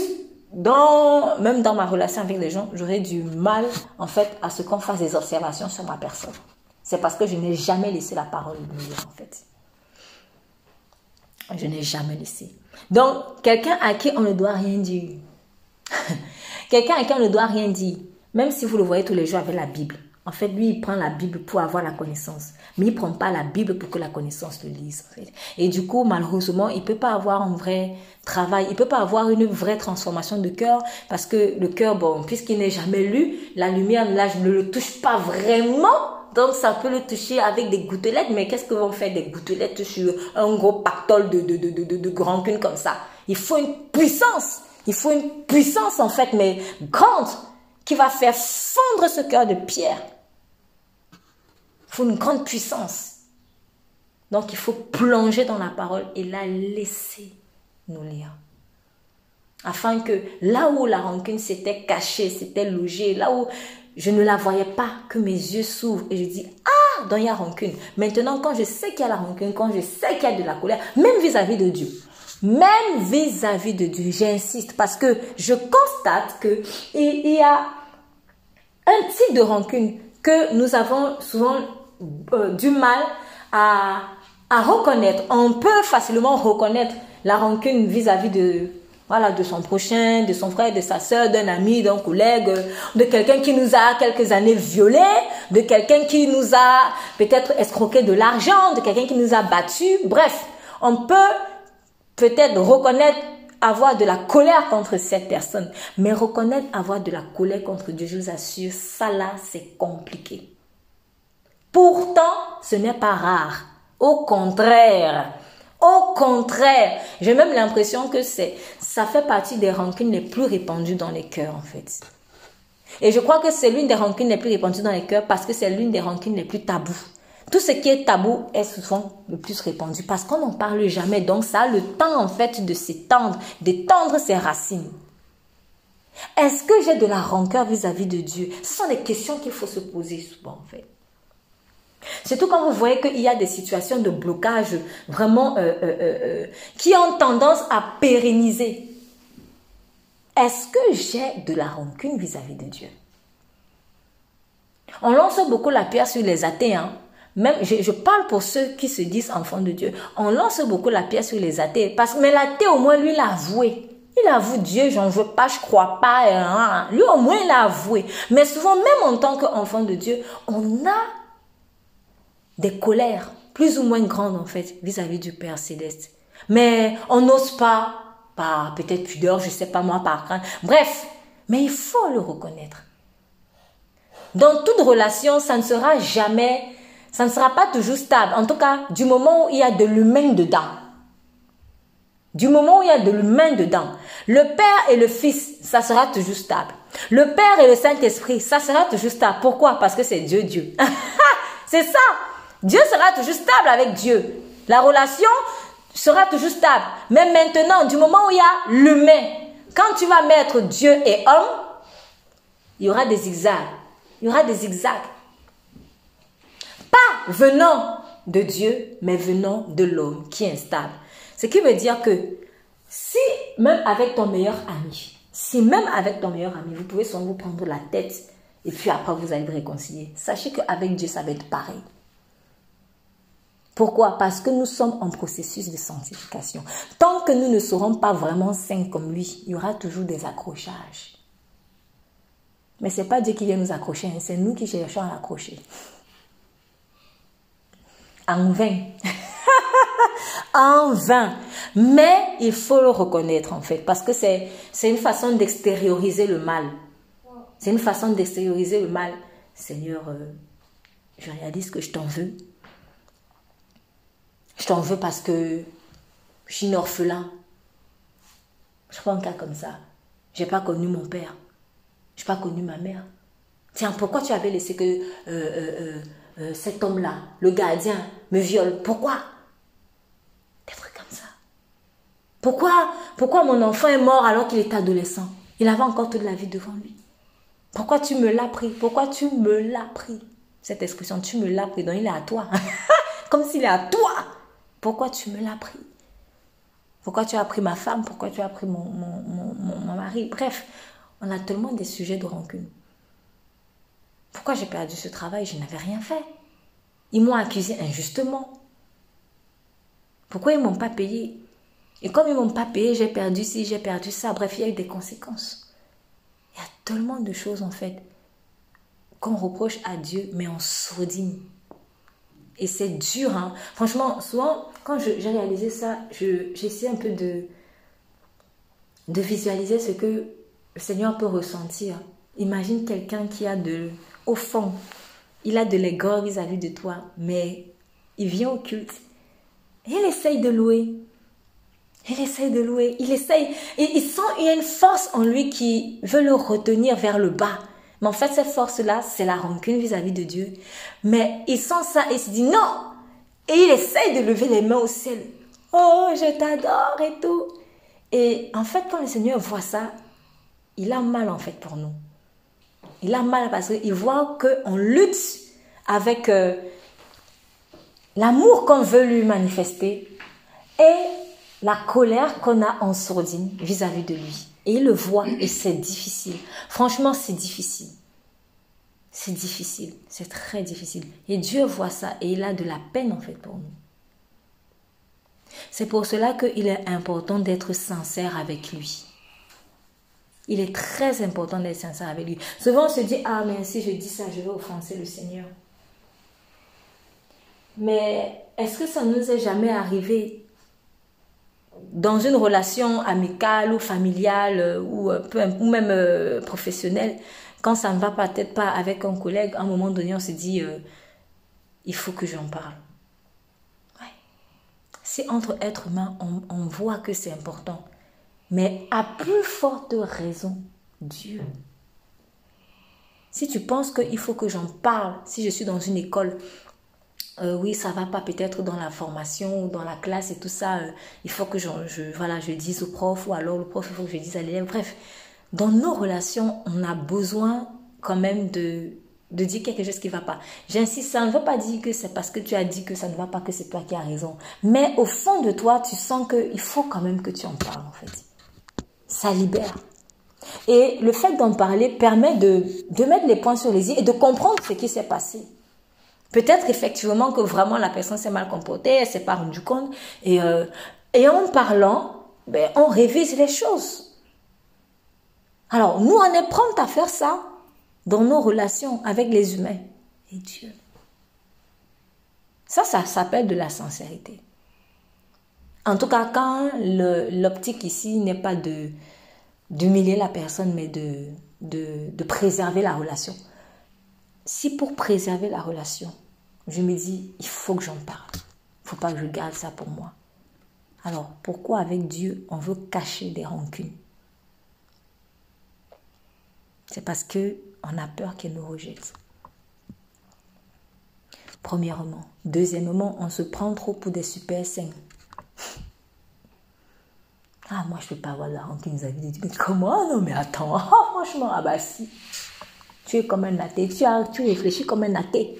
Speaker 1: dans, même dans ma relation avec les gens, j'aurai du mal, en fait, à ce qu'on fasse des observations sur ma personne. C'est parce que je n'ai jamais laissé la parole Dieu, en fait. Je n'ai jamais laissé. Donc, quelqu'un à qui on ne doit rien dire. quelqu'un à qui on ne doit rien dire. Même si vous le voyez tous les jours avec la Bible. En fait, lui, il prend la Bible pour avoir la connaissance. Mais il ne prend pas la Bible pour que la connaissance le lise. Et du coup, malheureusement, il ne peut pas avoir un vrai travail. Il ne peut pas avoir une vraie transformation de cœur. Parce que le cœur, bon, puisqu'il n'est jamais lu, la lumière, là, je ne le touche pas vraiment. Donc, ça peut le toucher avec des gouttelettes, mais qu'est-ce que vont faire des gouttelettes sur un gros pactole de, de, de, de, grand cune comme ça? Il faut une puissance. Il faut une puissance, en fait, mais grande, qui va faire fondre ce cœur de pierre. Il faut une grande puissance. Donc, il faut plonger dans la parole et la laisser nous lire. Afin que là où la rancune s'était cachée, s'était logée, là où je ne la voyais pas, que mes yeux s'ouvrent et je dis, ah, donc il y a rancune. Maintenant, quand je sais qu'il y a la rancune, quand je sais qu'il y a de la colère, même vis-à-vis de Dieu, même vis-à-vis de Dieu, j'insiste parce que je constate que il y a un type de rancune que nous avons souvent euh, du mal à, à reconnaître. On peut facilement reconnaître la rancune vis-à-vis de voilà, de son prochain, de son frère, de sa soeur, d'un ami, d'un collègue, de quelqu'un qui nous a quelques années violés, de quelqu'un qui nous a peut-être escroqué de l'argent, de quelqu'un qui nous a battus. Bref, on peut peut-être reconnaître avoir de la colère contre cette personne, mais reconnaître avoir de la colère contre Dieu, je vous assure, ça là, c'est compliqué. Pourtant, ce n'est pas rare. Au contraire, au contraire, j'ai même l'impression que c'est ça fait partie des rancunes les plus répandues dans les cœurs, en fait. Et je crois que c'est l'une des rancunes les plus répandues dans les cœurs parce que c'est l'une des rancunes les plus tabous. Tout ce qui est tabou est souvent le plus répandu parce qu'on n'en parle jamais. Donc ça a le temps en fait de s'étendre, d'étendre ses racines. Est-ce que j'ai de la rancœur vis-à-vis de Dieu? Ce sont des questions qu'il faut se poser souvent en fait. Surtout quand vous voyez qu'il y a des situations de blocage vraiment euh, euh, euh, qui ont tendance à pérenniser. Est-ce que j'ai de la rancune vis-à-vis de Dieu? On lance beaucoup la pierre sur les athées. Hein. Même, je, parle pour ceux qui se disent enfants de Dieu. On lance beaucoup la pierre sur les athées. Parce, mais l'athée, au moins, lui, l'a avoué. Il avoue Dieu, j'en veux pas, je crois pas. Hein. Lui, au moins, il a avoué. Mais souvent, même en tant qu'enfant de Dieu, on a des colères plus ou moins grandes, en fait, vis-à-vis du Père Céleste. Mais on n'ose pas, par peut-être pudeur, je sais pas moi, par crainte. Bref, mais il faut le reconnaître. Dans toute relation, ça ne sera jamais ça ne sera pas toujours stable. En tout cas, du moment où il y a de l'humain dedans. Du moment où il y a de l'humain dedans. Le Père et le Fils, ça sera toujours stable. Le Père et le Saint-Esprit, ça sera toujours stable. Pourquoi? Parce que c'est Dieu, Dieu. c'est ça. Dieu sera toujours stable avec Dieu. La relation sera toujours stable. Mais maintenant, du moment où il y a l'humain, quand tu vas mettre Dieu et homme, il y aura des zigzags. Il y aura des zigzags. Pas venant de Dieu, mais venant de l'homme qui est instable. Ce qui veut dire que si même avec ton meilleur ami, si même avec ton meilleur ami, vous pouvez souvent vous prendre la tête et puis après vous allez vous réconcilier, sachez qu'avec Dieu, ça va être pareil. Pourquoi? Parce que nous sommes en processus de sanctification. Tant que nous ne serons pas vraiment saints comme lui, il y aura toujours des accrochages. Mais ce n'est pas Dieu qui vient nous accrocher, hein, c'est nous qui cherchons à l'accrocher en vain. en vain. Mais il faut le reconnaître en fait, parce que c'est une façon d'extérioriser le mal. C'est une façon d'extérioriser le mal. Seigneur, euh, je réalise que je t'en veux. Je t'en veux parce que je suis une orphelin. Je prends un cas comme ça. J'ai pas connu mon père. Je n'ai pas connu ma mère. Tiens, pourquoi tu avais laissé que euh, euh, euh, cet homme-là, le gardien, me viole? Pourquoi? Des trucs comme ça. Pourquoi, pourquoi mon enfant est mort alors qu'il est adolescent? Il avait encore toute la vie devant lui. Pourquoi tu me l'as pris? Pourquoi tu me l'as pris? Cette expression, tu me l'as pris, donc il est à toi. Comme s'il est à toi. Pourquoi tu me l'as pris? Pourquoi tu as pris ma femme? Pourquoi tu as pris mon, mon, mon mari? Bref, on a tellement des sujets de rancune. Pourquoi j'ai perdu ce travail? Je n'avais rien fait. Ils m'ont accusé injustement. Pourquoi ils ne m'ont pas payé? Et comme ils ne m'ont pas payé, j'ai perdu ci, j'ai perdu ça. Bref, il y a eu des conséquences. Il y a tellement de choses en fait qu'on reproche à Dieu, mais en sourdine. Et c'est dur. Hein. Franchement, souvent, quand j'ai réalisé ça, j'essaie un peu de, visualiser ce que le Seigneur peut ressentir. Imagine quelqu'un qui a de, au fond, il a de l'aigreur vis-à-vis de toi, mais il vient au culte. Et il essaye de louer. Il essaye de louer. Il essaye. Il sent il a une force en lui qui veut le retenir vers le bas. Mais en fait, cette force-là, c'est la rancune vis-à-vis de Dieu. Mais il sent ça et se dit non. Et il essaye de lever les mains au ciel. Oh, je t'adore et tout. Et en fait, quand le Seigneur voit ça, il a mal en fait pour nous. Il a mal parce qu'il voit qu'on lutte avec euh, l'amour qu'on veut lui manifester et la colère qu'on a en sourdine vis-à-vis de lui. Et il le voit et c'est difficile. Franchement, c'est difficile. C'est difficile. C'est très difficile. Et Dieu voit ça et il a de la peine en fait pour nous. C'est pour cela qu'il est important d'être sincère avec lui. Il est très important d'être sincère avec lui. Souvent, on se dit, ah, mais si je dis ça, je vais offenser le Seigneur. Mais est-ce que ça nous est jamais arrivé dans une relation amicale ou familiale euh, ou, euh, ou même euh, professionnelle, quand ça ne va peut-être pas avec un collègue, à un moment donné, on se dit, il faut que j'en parle. Si entre êtres humains, on voit que c'est important, Mais à plus forte raison, Dieu. Si tu penses qu'il faut que j'en parle, si je suis dans une école, euh, oui, ça va pas peut-être dans la formation ou dans la classe et tout ça, euh, il faut que je, voilà, je dise au prof ou alors le prof, il faut que je dise à l'élève. Bref, dans nos relations, on a besoin quand même de, de dire quelque chose qui va pas. J'insiste, ça ne veut pas dire que c'est parce que tu as dit que ça ne va pas que c'est toi qui as raison. Mais au fond de toi, tu sens qu'il faut quand même que tu en parles en fait. Ça libère. Et le fait d'en parler permet de, de mettre les points sur les i et de comprendre ce qui s'est passé. Peut-être effectivement que vraiment la personne s'est mal comportée, elle s'est pas rendue compte. Et, euh, en parlant, ben, on révise les choses. Alors, nous, on est prompt à faire ça dans nos relations avec les humains et Dieu. Ça, ça s'appelle de la sincérité. En tout cas, quand l'optique ici n'est pas d'humilier la personne, mais de préserver la relation. Si pour préserver la relation, je me dis, il faut que j'en parle, il ne faut pas que je garde ça pour moi. Alors, pourquoi avec Dieu, on veut cacher des rancunes? C'est parce que on a peur qu'il nous rejette. Premièrement. Deuxièmement, on se prend trop pour des super saints. Ah, moi, je ne peux pas avoir la rancune vis-à-vis de. Mais comment? Non, mais attends. Oh, franchement, ah bah si. Tu es comme un athée. Tu, as, tu réfléchis comme un athée.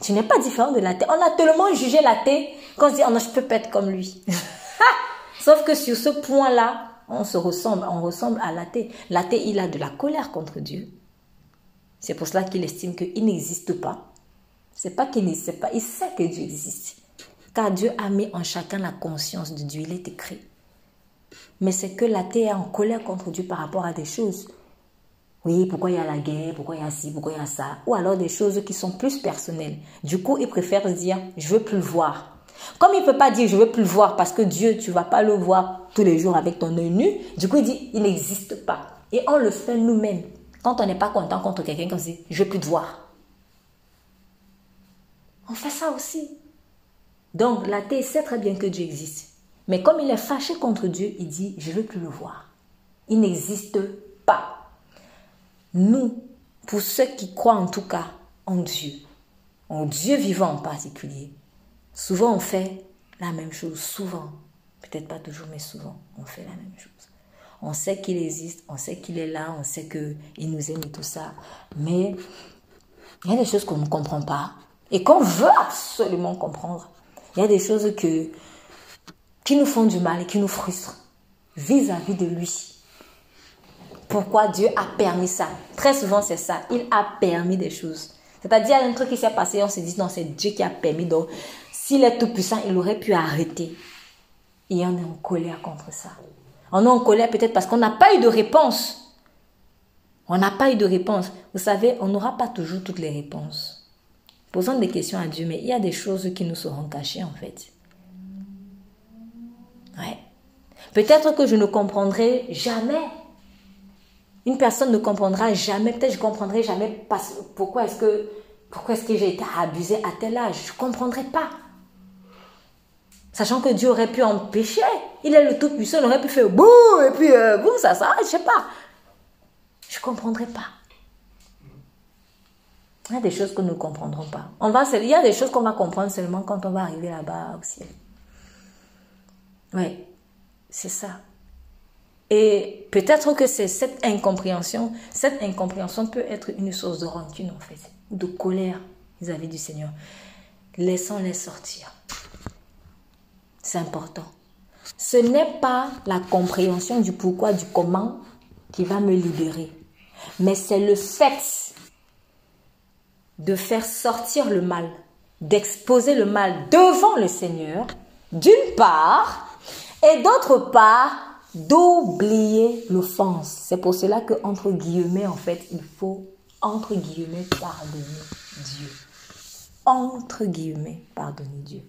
Speaker 1: Tu n'es pas différent de l'athée. On a tellement jugé l'athée qu'on se dit, oh non, je peux pas être comme lui. Sauf que sur ce point-là, on se ressemble, on ressemble à l'athée. L'athée, il a de la colère contre Dieu. C'est pour cela qu'il estime qu'il n'existe pas. C'est pas qu'il ne sait pas, il sait que Dieu existe. Car Dieu a mis en chacun la conscience de Dieu, il est écrit. Mais c'est que l'athée est en colère contre Dieu par rapport à des choses. Oui, pourquoi il y a la guerre, pourquoi il y a ci, pourquoi il y a ça. Ou alors des choses qui sont plus personnelles. Du coup, il préfère dire, je veux plus le voir. Comme il ne peut pas dire, je veux plus le voir parce que Dieu, tu vas pas le voir tous les jours avec ton œil nu. Du coup, il dit, il n'existe pas. Et on le fait nous-mêmes. Quand on n'est pas content contre quelqu'un, on se dit, je veux plus te voir. On fait ça aussi. Donc, l'athée sait très bien que Dieu existe. Mais comme il est fâché contre Dieu, il dit, je ne veux plus le voir. Il n'existe pas. Nous, pour ceux qui croient en tout cas en Dieu, en Dieu vivant en particulier, souvent on fait la même chose, souvent. Peut-être pas toujours, mais souvent, on fait la même chose. On sait qu'il existe, on sait qu'il est là, on sait qu'il nous aime et tout ça. Mais il y a des choses qu'on ne comprend pas et qu'on veut absolument comprendre. Il y a des choses qui nous font du mal et qui nous frustrent vis-à-vis de lui. Pourquoi Dieu a permis ça Très souvent, c'est ça. Il a permis des choses. C'est-à-dire, il y a un truc qui s'est passé, on se dit, non, c'est Dieu qui a permis. Donc, s'il est tout puissant, il aurait pu arrêter. Et on est en colère contre ça. On est en colère peut-être parce qu'on n'a pas eu de réponse. On n'a pas eu de réponse. Vous savez, on n'aura pas toujours toutes les réponses. Posons des questions à Dieu, mais il y a des choses qui nous seront cachées en fait. Ouais. Peut-être que je ne comprendrai jamais. Une personne ne comprendra jamais. Peut-être je comprendrai jamais pourquoi est-ce que, est-ce que j'ai été abusée à tel âge. Je comprendrai pas. Sachant que Dieu aurait pu empêcher. Il est le Tout-Puissant, il aurait pu faire boum, et puis euh, boum, ça s'arrête, je sais pas. Je comprendrai pas. Il y a des choses que nous ne comprendrons pas. On va, il y a des choses qu'on va comprendre seulement quand on va arriver là-bas au ciel. Oui, c'est ça. Et peut-être que c'est cette incompréhension, cette incompréhension peut être une source de rancune en fait, de colère vis-à-vis -vis du Seigneur. Laissons-les sortir. C'est important. Ce n'est pas la compréhension du pourquoi, du comment qui va me libérer. Mais c'est le fait de faire sortir le mal, d'exposer le mal devant le Seigneur, d'une part, et d'autre part, d'oublier l'offense. C'est pour cela que, entre guillemets, en fait, il faut, entre guillemets, pardonner Dieu. Entre guillemets, pardonner Dieu.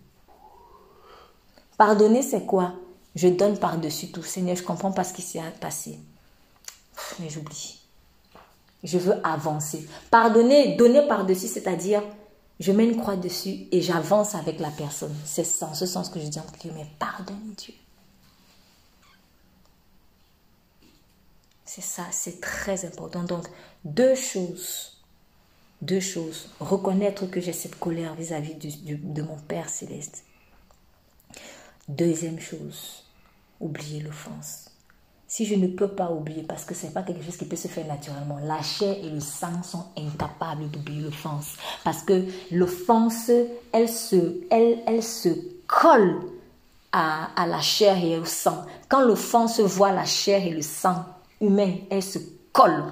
Speaker 1: Pardonner, c'est quoi? Je donne par-dessus tout. Seigneur, je comprends pas ce qui s'est passé. Mais j'oublie. Je veux avancer. Pardonner, donner par-dessus, c'est-à-dire, je mets une croix dessus et j'avance avec la personne. C'est en ce sens que je dis entre mais pardonne Dieu. C'est ça, c'est très important. Donc, deux choses. Deux choses. Reconnaître que j'ai cette colère vis-à-vis de mon Père céleste. Deuxième chose, oublier l'offense. Si je ne peux pas oublier, parce que ce n'est pas quelque chose qui peut se faire naturellement, la chair et le sang sont incapables d'oublier l'offense. Parce que l'offense, elle se, elle, elle se colle à, à la chair et au sang. Quand l'offense voit la chair et le sang humain, elle se colle.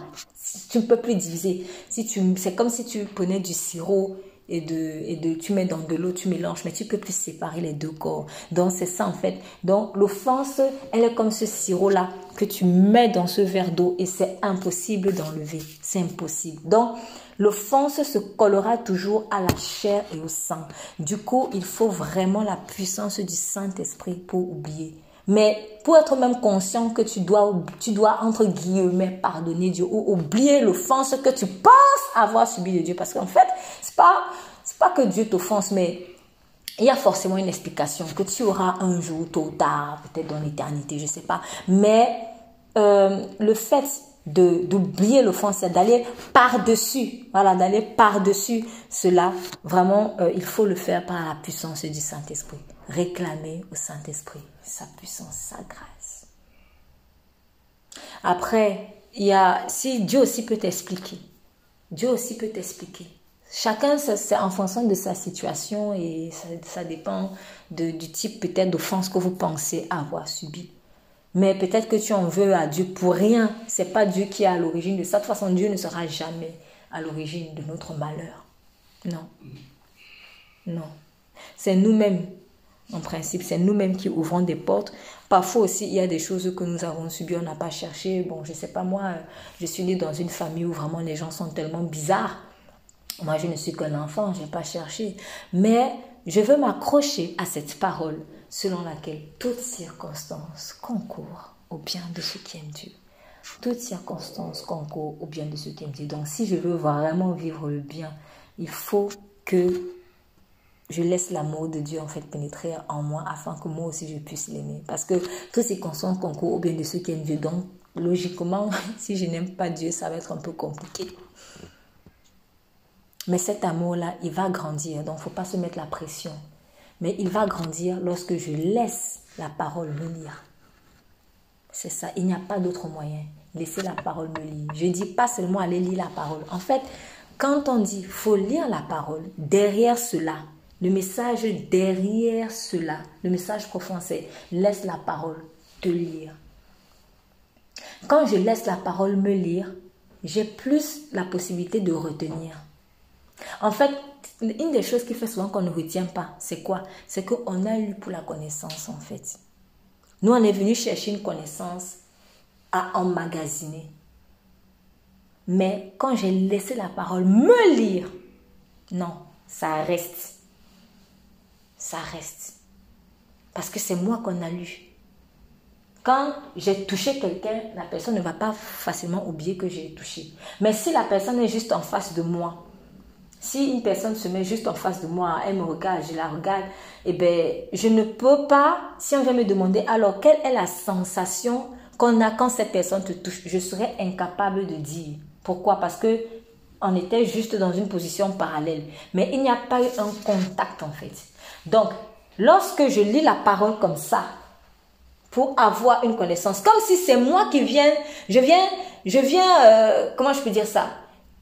Speaker 1: Tu ne peux plus diviser. Si tu, c'est comme si tu prenais du sirop et de, et de, tu mets dans de l'eau, tu mélanges, mais tu peux plus séparer les deux corps. Donc c'est ça en fait. Donc l'offense, elle est comme ce sirop-là que tu mets dans ce verre d'eau et c'est impossible d'enlever. C'est impossible. Donc l'offense se collera toujours à la chair et au sang. Du coup, il faut vraiment la puissance du Saint-Esprit pour oublier. Mais pour être même conscient que tu dois, tu dois entre guillemets pardonner Dieu ou oublier l'offense que tu penses avoir subi de Dieu. Parce qu'en fait, c'est pas, c'est pas que Dieu t'offense, mais il y a forcément une explication que tu auras un jour, tôt ou tard, peut-être dans l'éternité, je sais pas. Mais euh, le fait d'oublier l'offense, d'aller par-dessus, voilà, d'aller par-dessus cela. Vraiment, euh, il faut le faire par la puissance du Saint-Esprit. Réclamer au Saint-Esprit sa puissance, sa grâce. Après, il y a, si Dieu aussi peut t'expliquer, Dieu aussi peut t'expliquer. Chacun, c'est en fonction de sa situation et ça, dépend de, du type peut-être d'offense que vous pensez avoir subi. Mais peut-être que tu en veux à Dieu pour rien. C'est pas Dieu qui est à l'origine de ça. De toute façon, Dieu ne sera jamais à l'origine de notre malheur. Non. Non. C'est nous-mêmes en principe, c'est nous-mêmes qui ouvrons des portes. Parfois aussi, il y a des choses que nous avons subies, on n'a pas cherché. Bon, je sais pas, moi, je suis née dans une famille où vraiment les gens sont tellement bizarres. Moi, je ne suis qu'un enfant, je n'ai pas cherché. Mais je veux m'accrocher à cette parole selon laquelle toute circonstance concourt au bien de ceux qui aiment Dieu. Toute circonstance concourt au bien de ceux qui aiment Dieu. Donc, si je veux vraiment vivre le bien, il faut que je laisse l'amour de Dieu en fait pénétrer en moi afin que moi aussi je puisse l'aimer. Parce que tous ces consciences concourent au bien de ceux qui aiment Dieu. Donc, logiquement, si je n'aime pas Dieu, ça va être un peu compliqué. Mais cet amour-là, il va grandir. Donc, il ne faut pas se mettre la pression. Mais il va grandir lorsque je laisse la parole me lire. C'est ça. Il n'y a pas d'autre moyen. Laissez la parole me lire. Je ne dis pas seulement aller lire la parole. En fait, quand on dit faut lire la parole, derrière cela, le message derrière cela, le message profond, c'est laisse la parole te lire. Quand je laisse la parole me lire, j'ai plus la possibilité de retenir. En fait, une des choses qui fait souvent qu'on ne retient pas, c'est quoi? C'est qu'on a lu pour la connaissance, en fait. Nous, on est venu chercher une connaissance à emmagasiner. Mais quand j'ai laissé la parole me lire, non, ça reste ça reste. Parce que c'est moi qu'on a lu. Quand j'ai touché quelqu'un, la personne ne va pas facilement oublier que j'ai touché. Mais si la personne est juste en face de moi, si une personne se met juste en face de moi, elle me regarde, je la regarde, eh bien, je ne peux pas, si on vient me demander, alors, quelle est la sensation qu'on a quand cette personne te touche? Je serais incapable de dire. Pourquoi? Parce que on était juste dans une position parallèle. Mais il n'y a pas eu un contact, en fait. Donc, lorsque je lis la parole comme ça, pour avoir une connaissance, comme si c'est moi qui viens, je viens, je viens, euh, comment je peux dire ça?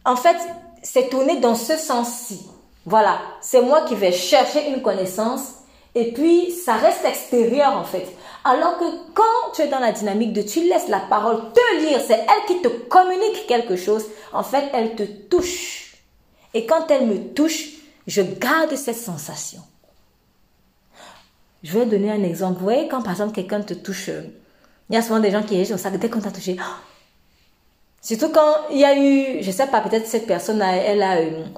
Speaker 1: En fait, c'est tourné dans ce sens-ci. Voilà, c'est moi qui vais chercher une connaissance et puis ça reste extérieur en fait. Alors que quand tu es dans la dynamique de tu laisses la parole te lire, c'est elle qui te communique quelque chose, en fait elle te touche. Et quand elle me touche, je garde cette sensation. Je vais donner un exemple. Vous voyez, quand par exemple quelqu'un te touche, euh, il y a souvent des gens qui réagissent ça dès qu'on t'a touché. Surtout quand il y a eu, je sais pas, peut-être cette personne, elle a une,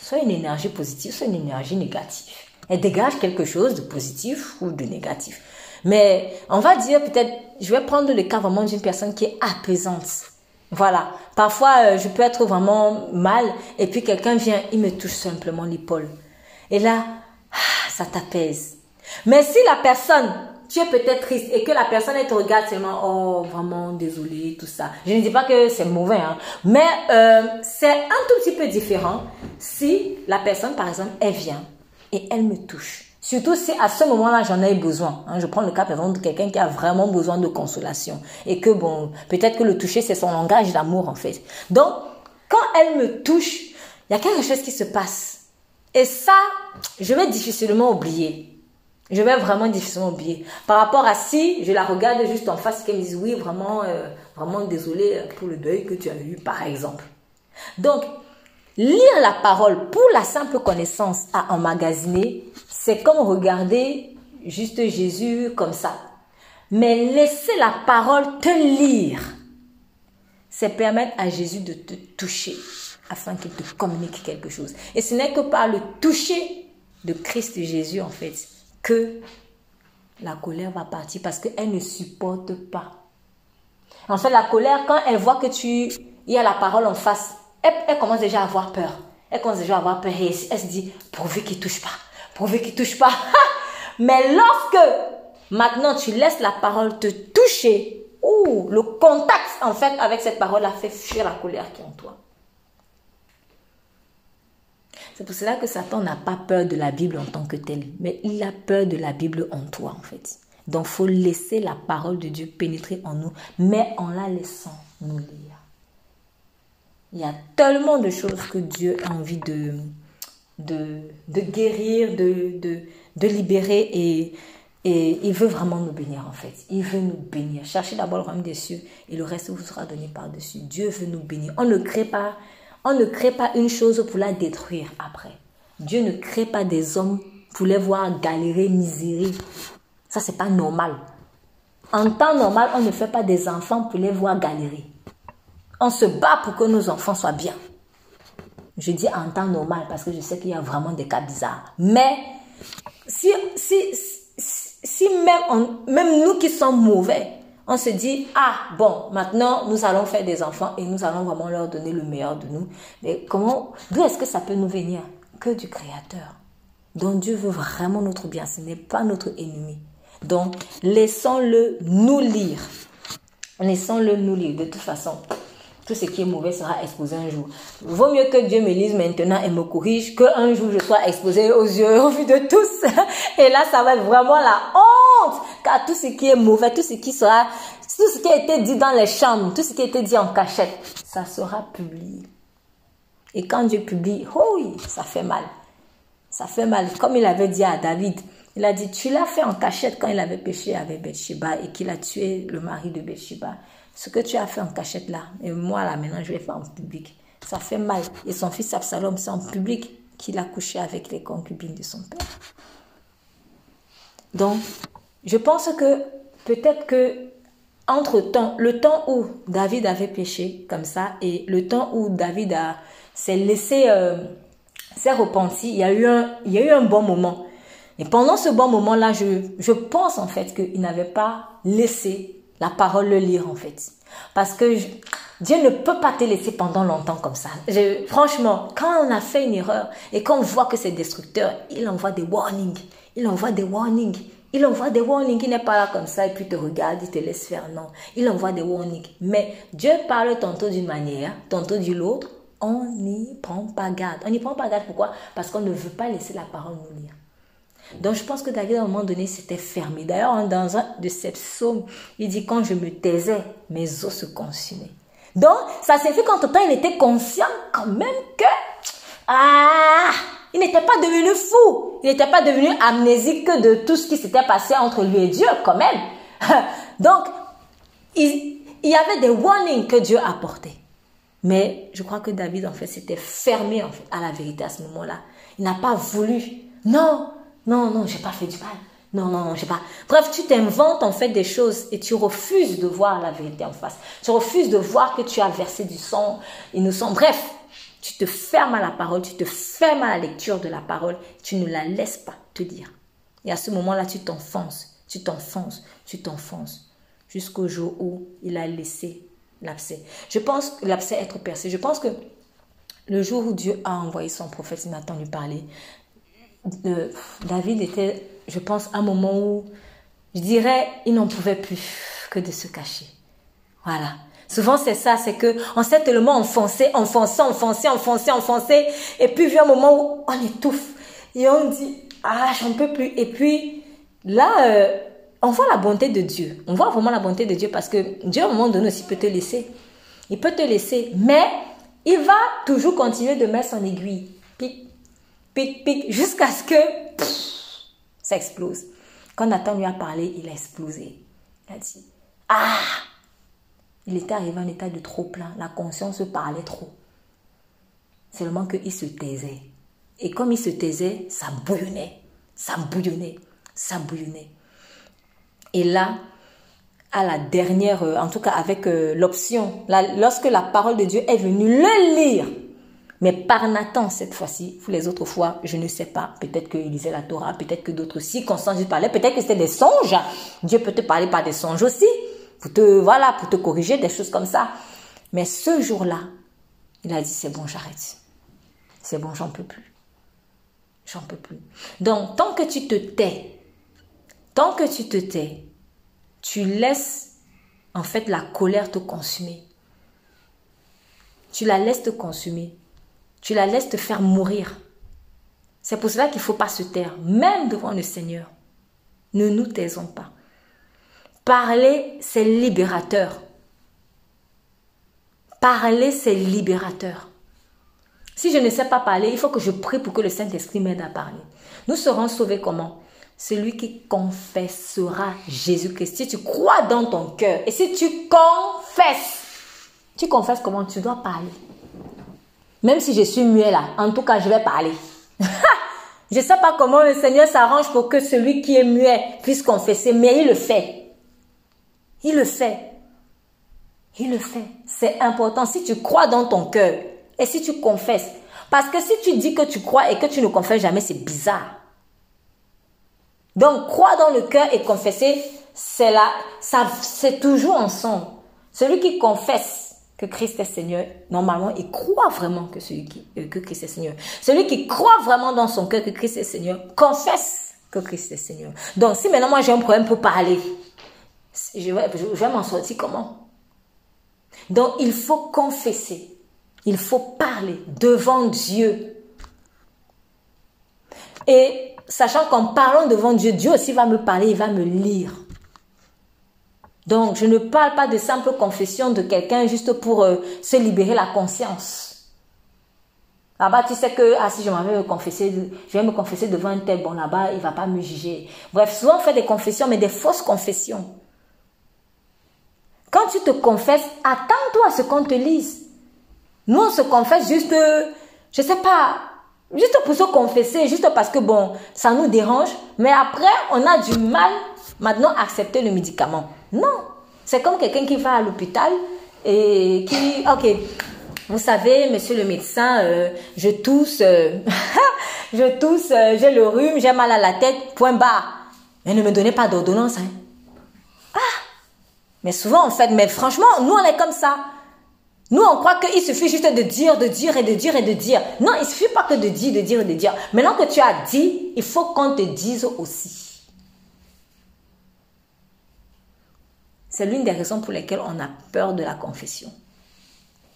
Speaker 1: soit une énergie positive, soit une énergie négative. Elle dégage quelque chose de positif ou de négatif. Mais on va dire peut-être, je vais prendre le cas vraiment d'une personne qui est apaisante. Voilà. Parfois, euh, je peux être vraiment mal et puis quelqu'un vient, il me touche simplement l'épaule. Et là, ah, ça t'apaise. Mais si la personne tu es peut-être triste et que la personne te regarde seulement, oh vraiment désolé, tout ça. Je ne dis pas que c'est mauvais, hein, mais euh, c'est un tout petit peu différent si la personne, par exemple, elle vient et elle me touche. Surtout si à ce moment-là, j'en ai besoin. Hein. Je prends le cas, par exemple, de quelqu'un qui a vraiment besoin de consolation. Et que, bon, peut-être que le toucher, c'est son langage d'amour, en fait. Donc, quand elle me touche, il y a quelque chose qui se passe. Et ça, je vais difficilement oublier. Je vais vraiment difficilement oublier. Par rapport à si je la regarde juste en face qu'elle me dise oui, vraiment, euh, vraiment désolé pour le deuil que tu as eu, par exemple. Donc, lire la parole pour la simple connaissance à emmagasiner, c'est comme regarder juste Jésus comme ça. Mais laisser la parole te lire, c'est permettre à Jésus de te toucher afin qu'il te communique quelque chose. Et ce n'est que par le toucher de Christ Jésus, en fait, la colère va partir parce qu'elle ne supporte pas. En fait, la colère, quand elle voit que tu y a la parole en face, elle, commence déjà à avoir peur. Elle commence déjà à avoir peur et elle se dit, pourvu qu'il touche pas, pourvu qu'il touche pas. Mais lorsque maintenant tu laisses la parole te toucher, ou le contact en fait avec cette parole a fait fuir la colère qui est en toi. C'est pour cela que Satan n'a pas peur de la Bible en tant que telle, mais il a peur de la Bible en toi en fait. Donc faut laisser la parole de Dieu pénétrer en nous, mais en la laissant nous lire. Il y a tellement de choses que Dieu a envie de, de, de guérir, de, de, de libérer et, et il veut vraiment nous bénir en fait. Il veut nous bénir. Cherchez d'abord le royaume des cieux et le reste vous sera donné par-dessus. Dieu veut nous bénir. On ne crée pas on ne crée pas une chose pour la détruire après. Dieu ne crée pas des hommes pour les voir galérer, misérer. Ça, c'est pas normal. En temps normal, on ne fait pas des enfants pour les voir galérer. On se bat pour que nos enfants soient bien. Je dis en temps normal parce que je sais qu'il y a vraiment des cas bizarres. Mais si, même, même nous qui sommes mauvais, on se dit, ah bon, maintenant nous allons faire des enfants et nous allons vraiment leur donner le meilleur de nous. Mais comment, d'où est-ce que ça peut nous venir? Que du Créateur. Donc Dieu veut vraiment notre bien, ce n'est pas notre ennemi. Donc laissons-le nous lire. Laissons-le nous lire. De toute façon, tout ce qui est mauvais sera exposé un jour. Vaut mieux que Dieu me lise maintenant et me corrige qu'un jour je sois exposé aux yeux, au vu de tous. Et là, ça va être vraiment la honte. Car tout ce qui est mauvais, tout ce qui sera, tout ce qui a été dit dans les chambres, tout ce qui a été dit en cachette, ça sera publié. Et quand Dieu publie, oh oui, ça fait mal. Ça fait mal. Comme il avait dit à David, il a dit, tu l'as fait en cachette quand il avait péché avec Bathsheba et qu'il a tué le mari de Bathsheba ce que tu as fait en cachette là, et moi là maintenant je vais faire en public. Ça fait mal. Et son fils Absalom, c'est en public qu'il a couché avec les concubines de son père. Donc, je pense que peut-être que entre le temps où David avait péché comme ça et le temps où David a s'est laissé, euh, s'est repenti, il y a eu un, il y a eu un bon moment. Et pendant ce bon moment-là, je, je pense en fait qu'il n'avait pas laissé la parole le lire en fait. Parce que Dieu ne peut pas te laisser pendant longtemps comme ça. franchement, quand on a fait une erreur et qu'on voit que c'est destructeur, il envoie des warnings. Il envoie des warnings. Il envoie des warnings. Il n'est pas là comme ça et puis te regarde, il te laisse faire. Non, il envoie des warnings. Mais Dieu parle tantôt d'une manière, tantôt d'une autre. On n'y prend pas garde. On n'y prend pas garde pourquoi? Parce qu'on ne veut pas laisser la parole nous lire. Donc je pense que David à un moment donné s'était fermé. D'ailleurs, dans un de ses psaumes, il dit quand je me taisais, mes os se consumaient. Donc ça signifie qu'entre temps, il était conscient quand même que ah, il n'était pas devenu fou. Il n'était pas devenu amnésique de tout ce qui s'était passé entre lui et Dieu quand même. Donc il, y avait des warnings que Dieu apportait. Mais je crois que David, en fait, s'était fermé à la vérité à ce moment-là. Il n'a pas voulu. Non, non, non, j'ai pas fait du mal. Non, non, non, j'ai pas. Bref, tu t'inventes en fait des choses et tu refuses de voir la vérité en face. Tu refuses de voir que tu as versé du sang innocent. Bref, tu te fermes à la parole, tu te fermes à la lecture de la parole, tu ne la laisses pas te dire. Et à ce moment-là, tu t'enfonces, tu t'enfonces, tu t'enfonces, jusqu'au jour où il a laissé l'abcès. Je pense l'abcès être percé. Je pense que le jour où Dieu a envoyé son prophète Nathan lui parler, David était, je pense, un moment où je dirais, ils n'en pouvaient plus que de se cacher. Voilà. Souvent, c'est ça, c'est que on s'est tellement enfoncé, enfoncé, enfoncé, enfoncé, enfoncé, et puis vient un moment où on étouffe et on dit ah j'en peux plus. Et puis là, euh, on voit la bonté de Dieu. On voit vraiment la bonté de Dieu parce que Dieu à un moment donné aussi peut te laisser. Il peut te laisser, mais il va toujours continuer de mettre son aiguille, pic, pic, pic, jusqu'à ce que ça explose. Quand Nathan lui a parlé, il a explosé. Il a dit ah il était arrivé en état de trop plein. La conscience parlait trop. Seulement qu'il se taisait. Et comme il se taisait, ça bouillonnait. Ça bouillonnait. Ça bouillonnait. Et là, à la dernière, euh, en tout cas avec euh, l'option, lorsque la parole de Dieu est venue le lire, mais par Nathan cette fois-ci, les autres fois, je ne sais pas, peut-être qu'il lisait la Torah, peut-être que d'autres circonstances lui parlaient, peut-être que c'était des songes. Dieu peut te parler par des songes aussi pour te, voilà, pour te corriger, des choses comme ça. Mais ce jour-là, il a dit, c'est bon, j'arrête. C'est bon, j'en peux plus. J'en peux plus. Donc, tant que tu te tais, tant que tu te tais, tu laisses en fait la colère te consumer. Tu la laisses te consumer. Tu la laisses te faire mourir. C'est pour cela qu'il ne faut pas se taire, même devant le Seigneur. Ne nous taisons pas. Parler, c'est libérateur. Parler, c'est libérateur. Si je ne sais pas parler, il faut que je prie pour que le Saint-Esprit m'aide à parler. Nous serons sauvés comment? Celui qui confessera Jésus-Christ. Si tu crois dans ton cœur et si tu confesses, tu confesses comment? Tu dois parler. Même si je suis muet là, en tout cas, je vais parler. je ne sais pas comment le Seigneur s'arrange pour que celui qui est muet puisse confesser, mais il le fait. Il le fait. Il le fait. C'est important. Si tu crois dans ton cœur et si tu confesses. Parce que si tu dis que tu crois et que tu ne confesses jamais, c'est bizarre. Donc, croire dans le cœur et confesser, c'est ça, c'est toujours ensemble. Celui qui confesse que Christ est Seigneur, normalement, il croit vraiment que, celui qui, euh, que Christ est Seigneur. Celui qui croit vraiment dans son cœur que Christ est Seigneur, confesse que Christ est Seigneur. Donc, si maintenant moi j'ai un problème pour parler, je vais, m'en sortir comment Donc il faut confesser, il faut parler devant Dieu. Et sachant qu'en parlant devant Dieu, Dieu aussi va me parler, il va me lire. Donc, je ne parle pas de simple confession de quelqu'un juste pour euh, se libérer la conscience. Là-bas, tu sais que, ah, si je m'en vais me confesser, je vais me confesser devant un tel, bon, là-bas, il ne va pas me juger. Bref, souvent on fait des confessions, mais des fausses confessions. Quand tu te confesses, attends-toi à ce qu'on te lise. Nous, on se confesse juste, je sais pas, juste pour se confesser, juste parce que bon, ça nous dérange. Mais après, on a du mal maintenant à accepter le médicament. Non. C'est comme quelqu'un qui va à l'hôpital et qui, ok, vous savez, monsieur le médecin, euh, je tousse, euh, je tousse, euh, j'ai le rhume, j'ai mal à la tête, point barre. Mais ne me donnez pas d'ordonnance. Hein. Ah, mais souvent, en fait, mais franchement, nous, on est comme ça. Nous, on croit qu'il suffit juste de dire, de dire et de dire et de dire. Non, il suffit pas que de dire, de dire de dire. Maintenant que tu as dit, il faut qu'on te dise aussi. C'est l'une des raisons pour lesquelles on a peur de la confession.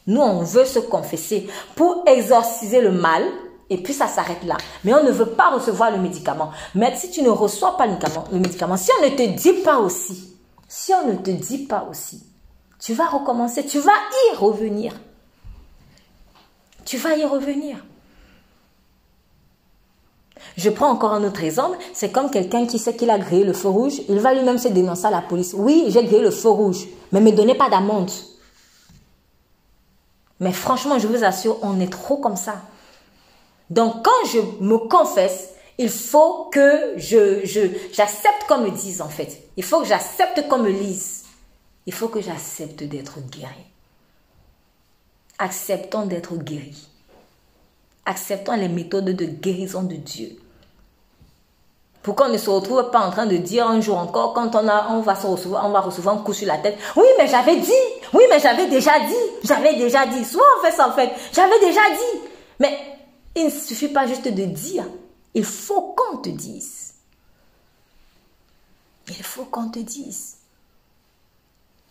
Speaker 1: Nous, on veut se confesser pour exorciser le mal et puis ça s'arrête là. Mais on ne veut pas recevoir le médicament. Mais si tu ne reçois pas le médicament si on ne te dit pas aussi, si on ne te dit pas aussi, tu vas recommencer, tu vas y revenir. Tu vas y revenir. Je prends encore un autre exemple. C'est comme quelqu'un qui sait qu'il a grillé le feu rouge. Il va lui-même se dénoncer à la police. Oui, j'ai grillé le feu rouge, mais ne me donnez pas d'amende. Mais franchement, je vous assure, on est trop comme ça. Donc, quand je me confesse, il faut que je, j'accepte qu'on me dise en fait. Il faut que j'accepte qu'on me lise. Il faut que j'accepte d'être guéri. Acceptons d'être guéri. Acceptons les méthodes de guérison de Dieu. Pour qu'on ne se retrouve pas en train de dire un jour encore, quand on, a, on, va, se recevoir, on va recevoir un coup sur la tête, oui, mais j'avais dit, oui, mais j'avais déjà dit, j'avais déjà dit. Soit on fait ça en fait, j'avais déjà dit. Mais il ne suffit pas juste de dire, il faut qu'on te dise. Il faut qu'on te dise.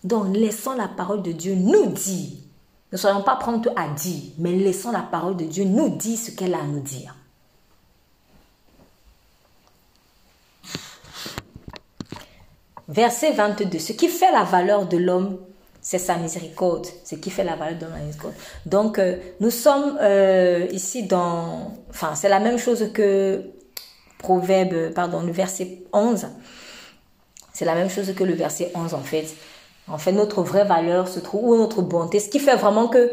Speaker 1: Donc, laissons la parole de Dieu nous dire. Ne soyons pas prompts à dire, mais laissons la parole de Dieu nous dire ce qu'elle a à nous dire. Verset 22. Ce qui fait la valeur de l'homme, c'est sa miséricorde. Ce qui fait la valeur de la miséricorde. Donc, euh, nous sommes euh, ici dans... Enfin, c'est la même chose que Proverbe, pardon, le verset 11. C'est la même chose que le verset 11, en fait. En fait, notre vraie valeur se trouve, où notre bonté, ce qui fait vraiment que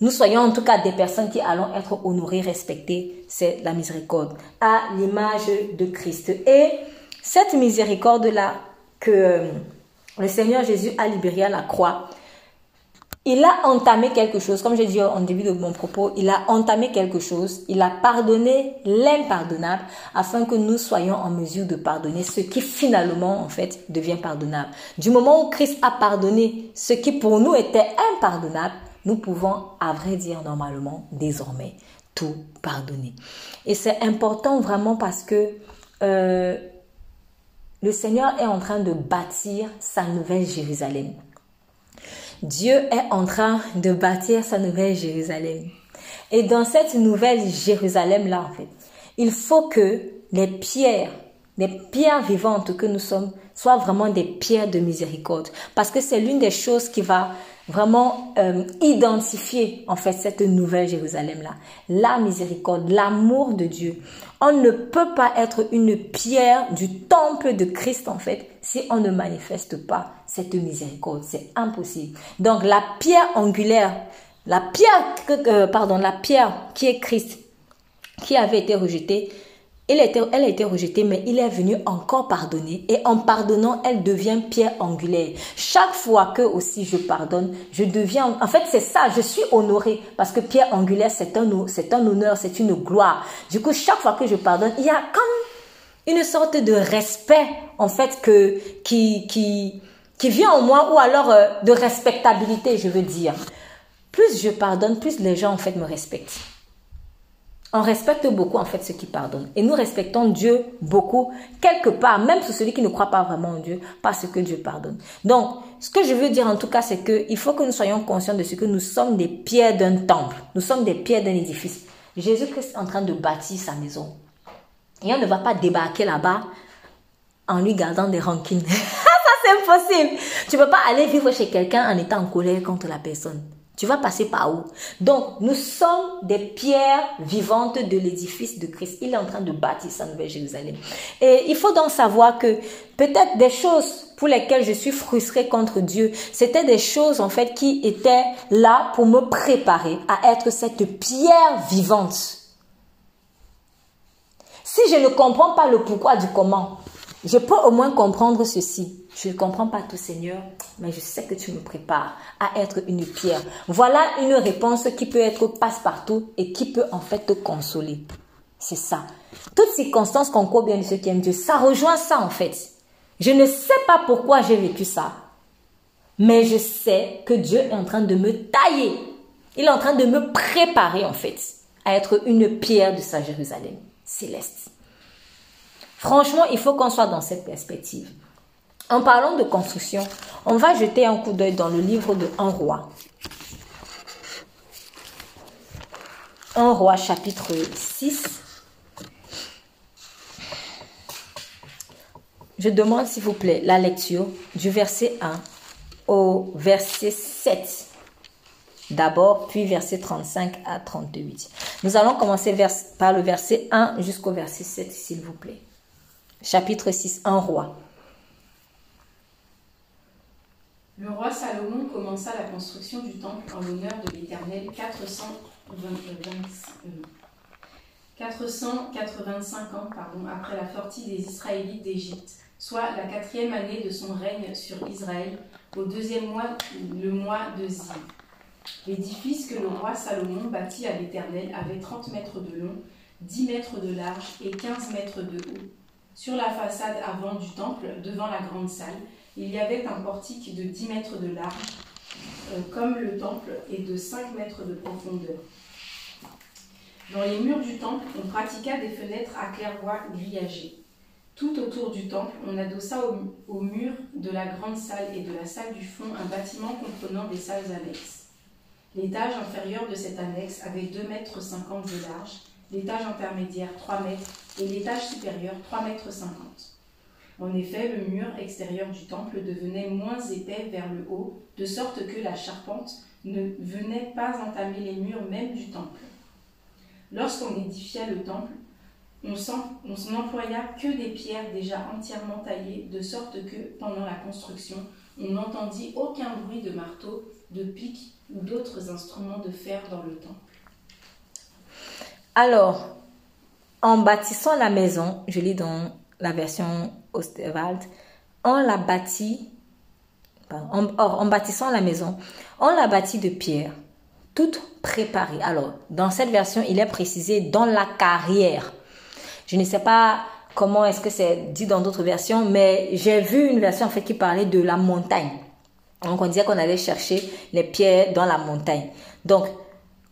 Speaker 1: nous soyons en tout cas des personnes qui allons être honorées, respectées, c'est la miséricorde, à l'image de Christ. Et cette miséricorde-là que euh, le Seigneur Jésus a libéré à la croix, il a entamé quelque chose, comme j'ai dit en début de mon propos, il a entamé quelque chose, il a pardonné l'impardonnable afin que nous soyons en mesure de pardonner ce qui finalement en fait devient pardonnable. Du moment où Christ a pardonné ce qui pour nous était impardonnable, nous pouvons à vrai dire normalement désormais tout pardonner. Et c'est important vraiment parce que euh, le Seigneur est en train de bâtir sa nouvelle Jérusalem. Dieu est en train de bâtir sa nouvelle Jérusalem. Et dans cette nouvelle Jérusalem-là, il faut que les pierres, les pierres vivantes que nous sommes, soient vraiment des pierres de miséricorde. Parce que c'est l'une des choses qui va vraiment euh, identifier en fait cette nouvelle Jérusalem là la miséricorde l'amour de Dieu. On ne peut pas être une pierre du temple de Christ en fait si on ne manifeste pas cette miséricorde. C'est impossible. Donc la pierre angulaire la pierre euh, pardon la pierre qui est Christ qui avait été rejetée elle a été rejetée, mais il est venu encore pardonner. Et en pardonnant, elle devient pierre angulaire. Chaque fois que aussi je pardonne, je deviens... En fait, c'est ça, je suis honorée. Parce que pierre angulaire, c'est un, c'est un honneur, c'est une gloire. Du coup, chaque fois que je pardonne, il y a comme une sorte de respect, en fait, que, qui, qui, qui vient en moi, ou alors euh, de respectabilité, je veux dire. Plus je pardonne, plus les gens, en fait, me respectent. On respecte beaucoup en fait ceux qui pardonnent. Et nous respectons Dieu beaucoup, quelque part, même sur celui qui ne croit pas vraiment en Dieu, parce que Dieu pardonne. Donc, ce que je veux dire en tout cas, c'est qu'il faut que nous soyons conscients de ce que nous sommes des pierres d'un temple. Nous sommes des pierres d'un édifice. Jésus-Christ est en train de bâtir sa maison. Et on ne va pas débarquer là-bas en lui gardant des rancines. Ça, c'est impossible. Tu ne peux pas aller vivre chez quelqu'un en étant en colère contre la personne. Tu vas passer par où? Donc, nous sommes des pierres vivantes de l'édifice de Christ. Il est en train de bâtir sa nouvelle Jérusalem. Et il faut donc savoir que peut-être des choses pour lesquelles je suis frustrée contre Dieu, c'était des choses en fait qui étaient là pour me préparer à être cette pierre vivante. Si je ne comprends pas le pourquoi du comment, je peux au moins comprendre ceci. Je ne comprends pas tout, Seigneur, mais je sais que tu me prépares à être une pierre. Voilà une réponse qui peut être passe-partout et qui peut en fait te consoler. C'est ça. Toutes circonstances concourent bien de ceux qui aiment Dieu. Ça rejoint ça en fait. Je ne sais pas pourquoi j'ai vécu ça, mais je sais que Dieu est en train de me tailler. Il est en train de me préparer en fait à être une pierre de sa Jérusalem céleste. Franchement, il faut qu'on soit dans cette perspective. En parlant de construction, on va jeter un coup d'œil dans le livre de Un roi. Un roi chapitre 6. Je demande s'il vous plaît la lecture du verset 1 au verset 7. D'abord, puis verset 35 à 38. Nous allons commencer par le verset 1 jusqu'au verset 7, s'il vous plaît chapitre 6, un roi.
Speaker 3: Le roi Salomon commença la construction du temple en l'honneur de l'Éternel 485 ans pardon, après la sortie des Israélites d'Égypte, soit la quatrième année de son règne sur Israël, au deuxième mois, le mois de Zi. L'édifice que le roi Salomon bâtit à l'Éternel avait 30 mètres de long, 10 mètres de large et 15 mètres de haut. Sur la façade avant du temple, devant la grande salle, il y avait un portique de 10 mètres de large, euh, comme le temple, et de 5 mètres de profondeur. Dans les murs du temple, on pratiqua des fenêtres à claire-voie grillagées. Tout autour du temple, on adossa au, au mur de la grande salle et de la salle du fond un bâtiment comprenant des salles annexes. L'étage inférieur de cette annexe avait 2 mètres 50 de large, l'étage intermédiaire 3 mètres et l'étage supérieur 3 mètres 50. En effet, le mur extérieur du temple devenait moins épais vers le haut, de sorte que la charpente ne venait pas entamer les murs même du temple. Lorsqu'on édifia le temple, on n'employa que des pierres déjà entièrement taillées, de sorte que, pendant la construction, on n'entendit aucun bruit de marteau, de pic ou d'autres instruments de fer dans le temple.
Speaker 1: Alors, en bâtissant la maison, je lis dans la version Osterwald, on l'a bâti, en, en bâtissant la maison, on l'a bâti de pierre, toute préparée. Alors, dans cette version, il est précisé dans la carrière. Je ne sais pas comment est-ce que c'est dit dans d'autres versions, mais j'ai vu une version en fait qui parlait de la montagne. Donc on disait qu'on allait chercher les pierres dans la montagne. Donc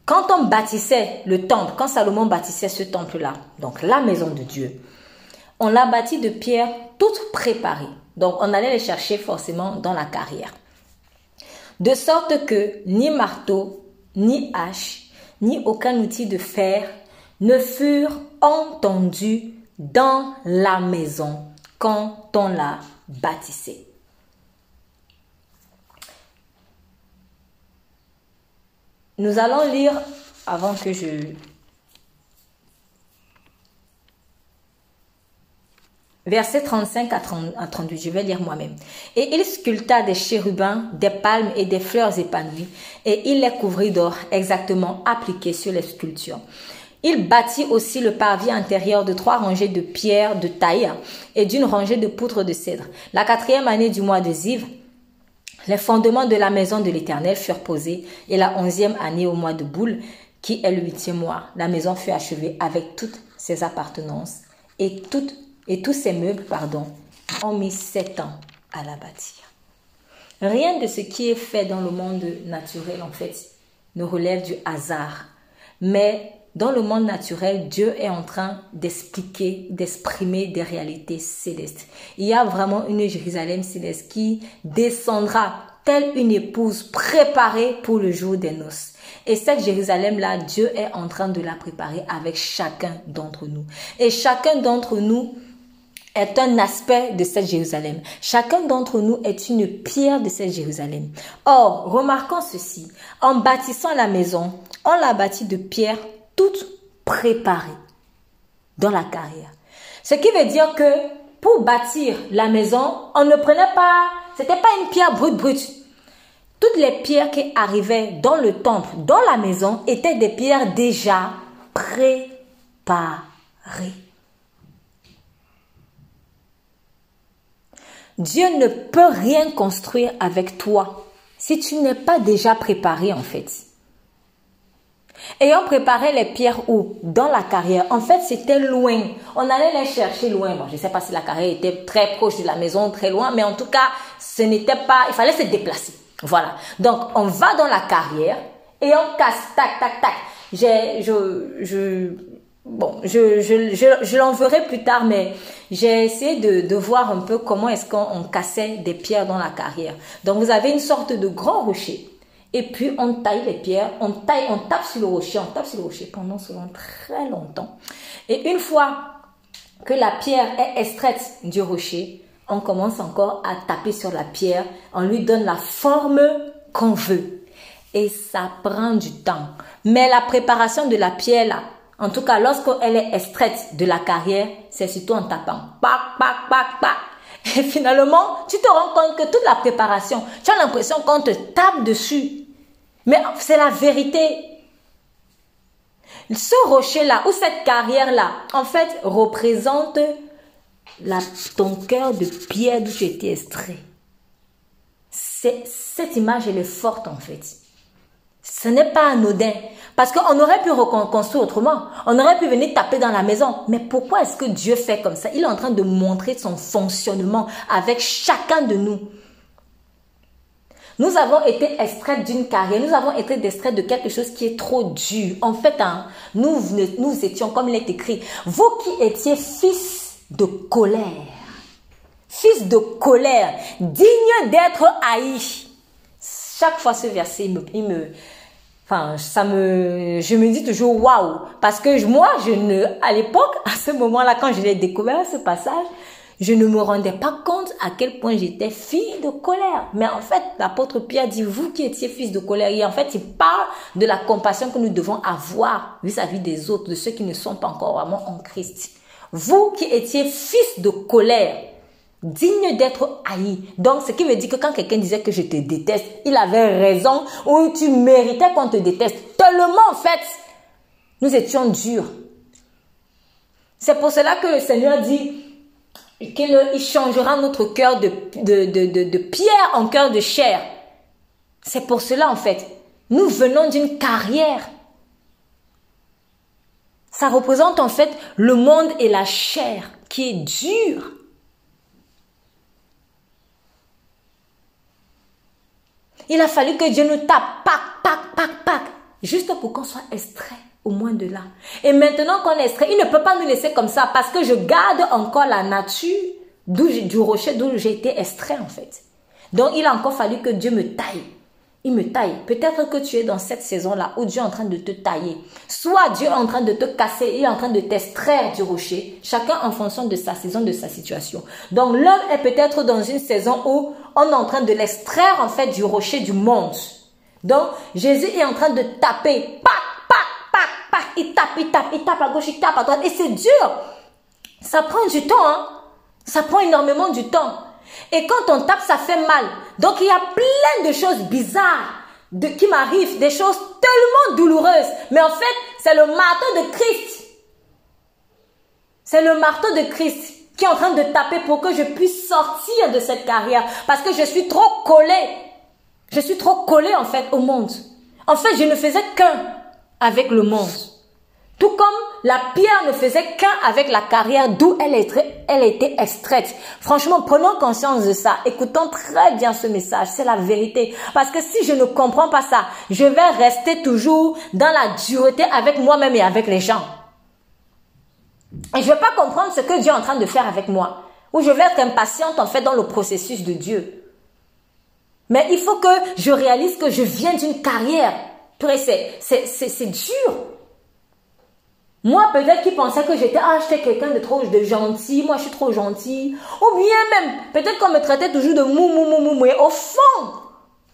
Speaker 1: quand on bâtissait le temple, quand Salomon bâtissait ce temple-là, donc la maison de Dieu, on l'a bâti de pierres toutes préparées. Donc on allait les chercher forcément dans la carrière. De sorte que ni marteau, ni hache, ni aucun outil de fer ne furent entendus dans la maison quand on la bâtissait. Nous allons lire, avant que je... Verset 35 à, 38, je vais lire moi-même. Et il sculpta des chérubins, des palmes et des fleurs épanouies, et il les couvrit d'or exactement appliqués sur les sculptures. Il bâtit aussi le parvis intérieur de trois rangées de pierres de taille et d'une rangée de poutres de cèdre. La quatrième année du mois de Ziv, les fondements de la maison de l'Éternel furent posés, et la onzième année au mois de Boule, qui est le huitième mois, la maison fut achevée avec toutes ses appartenances, et, toutes, et tous ses meubles, pardon, ont mis sept ans à la bâtir. Rien de ce qui est fait dans le monde naturel, en fait, ne relève du hasard, mais dans le monde naturel, Dieu est en train d'expliquer, d'exprimer des réalités célestes. Il y a vraiment une Jérusalem céleste qui descendra telle une épouse préparée pour le jour des noces. Et cette Jérusalem-là, Dieu est en train de la préparer avec chacun d'entre nous. Et chacun d'entre nous est un aspect de cette Jérusalem. Chacun d'entre nous est une pierre de cette Jérusalem. Or, remarquons ceci. En bâtissant la maison, on l'a bâtie de pierres toutes préparées dans la carrière. Ce qui veut dire que pour bâtir la maison, on ne prenait pas, c'était pas une pierre brute brute. Toutes les pierres qui arrivaient dans le temple, dans la maison, étaient des pierres déjà préparées. Dieu ne peut rien construire avec toi si tu n'es pas déjà préparé en fait. Et on préparait les pierres où? Dans la carrière. En fait, c'était loin. On allait les chercher loin. Bon, je ne sais pas si la carrière était très proche de la maison, très loin, mais en tout cas, ce n'était pas... Il fallait se déplacer. Voilà. Donc, on va dans la carrière et on casse, tac, tac, tac. J'ai, je, je, bon, je, je, je, je l'enverrai plus tard, mais j'ai essayé de, de voir un peu comment est-ce qu'on cassait des pierres dans la carrière. Donc, vous avez une sorte de grand rocher et puis, on taille les pierres, on taille, on tape sur le rocher, on tape sur le rocher pendant souvent très longtemps. Et une fois que la pierre est extraite du rocher, on commence encore à taper sur la pierre, on lui donne la forme qu'on veut. Et ça prend du temps. Mais la préparation de la pierre, là, en tout cas, lorsqu'elle est extraite de la carrière, c'est surtout en tapant. Et finalement, tu te rends compte que toute la préparation, tu as l'impression qu'on te tape dessus. Mais c'est la vérité. Ce rocher-là, ou cette carrière-là, en fait, représente ton cœur de pierre d'où tu étais extrait. Cette image, elle est forte, en fait. Ce n'est pas anodin. Parce qu'on aurait pu reconstruire autrement. On aurait pu venir taper dans la maison. Mais pourquoi est-ce que Dieu fait comme ça? Il est en train de montrer son fonctionnement avec chacun de nous. Nous avons été extraits d'une carrière, nous avons été extraits de quelque chose qui est trop dur. En fait, hein, nous, nous étions, comme il est écrit, vous qui étiez fils de colère. Fils de colère, digne d'être haï. Chaque fois ce verset, il me, enfin, ça me, je me dis toujours waouh, parce que moi, je ne, à l'époque, à ce moment-là, quand je l'ai découvert ce passage, je ne me rendais pas compte à quel point j'étais fille de colère. Mais en fait, l'apôtre Pierre dit, vous qui étiez fils de colère, et en fait, il parle de la compassion que nous devons avoir vis-à-vis des autres, de ceux qui ne sont pas encore vraiment en Christ. Vous qui étiez fils de colère, digne d'être haï. Donc, ce qui veut dire que quand quelqu'un disait que je te déteste, il avait raison ou tu méritais qu'on te déteste. Tellement, en fait, nous étions durs. C'est pour cela que le Seigneur dit, qu'il changera notre cœur de, de, pierre en cœur de chair. C'est pour cela, en fait. Nous venons d'une carrière. Ça représente en fait le monde et la chair qui est dure. Il a fallu que Dieu nous tape, pac, pac, pac, pac, juste pour qu'on soit extrait au moins de là. Et maintenant qu'on est extrait, il ne peut pas nous laisser comme ça parce que je garde encore la nature du rocher d'où j'ai été extrait en fait. Donc il a encore fallu que Dieu me taille. Il me taille. Peut-être que tu es dans cette saison-là où Dieu est en train de te tailler. Soit Dieu est en train de te casser, il est en train de t'extraire du rocher. Chacun en fonction de sa saison, de sa situation. Donc l'homme est peut-être dans une saison où on est en train de l'extraire en fait du rocher du monde. Donc Jésus est en train de taper. Il tape, il tape, il tape à gauche, il tape à droite. Et c'est dur. Ça prend du temps, hein. Ça prend énormément du temps. Et quand on tape, ça fait mal. Donc il y a plein de choses bizarres qui m'arrivent, des choses tellement douloureuses. Mais en fait, c'est le marteau de Christ. C'est le marteau de Christ qui est en train de taper pour que je puisse sortir de cette carrière. Parce que je suis trop collée. Je suis trop collée en fait au monde. En fait, je ne faisais qu'un avec le monde. Tout comme la pierre ne faisait qu'un avec la carrière d'où elle, elle était extraite. Franchement, prenons conscience de ça. Écoutons très bien ce message. C'est la vérité. Parce que si je ne comprends pas ça, je vais rester toujours dans la dureté avec moi-même et avec les gens. Et je ne vais pas comprendre ce que Dieu est en train de faire avec moi. Ou je vais être impatiente en fait dans le processus de Dieu. Mais il faut que je réalise que je viens d'une carrière c'est dur. Moi, peut-être qu'ils pensaient que j'étais, ah, quelqu'un de trop de gentil, moi je suis trop gentil. Ou bien même, peut-être qu'on me traitait toujours de mou, mou, mou, mou, mais au fond,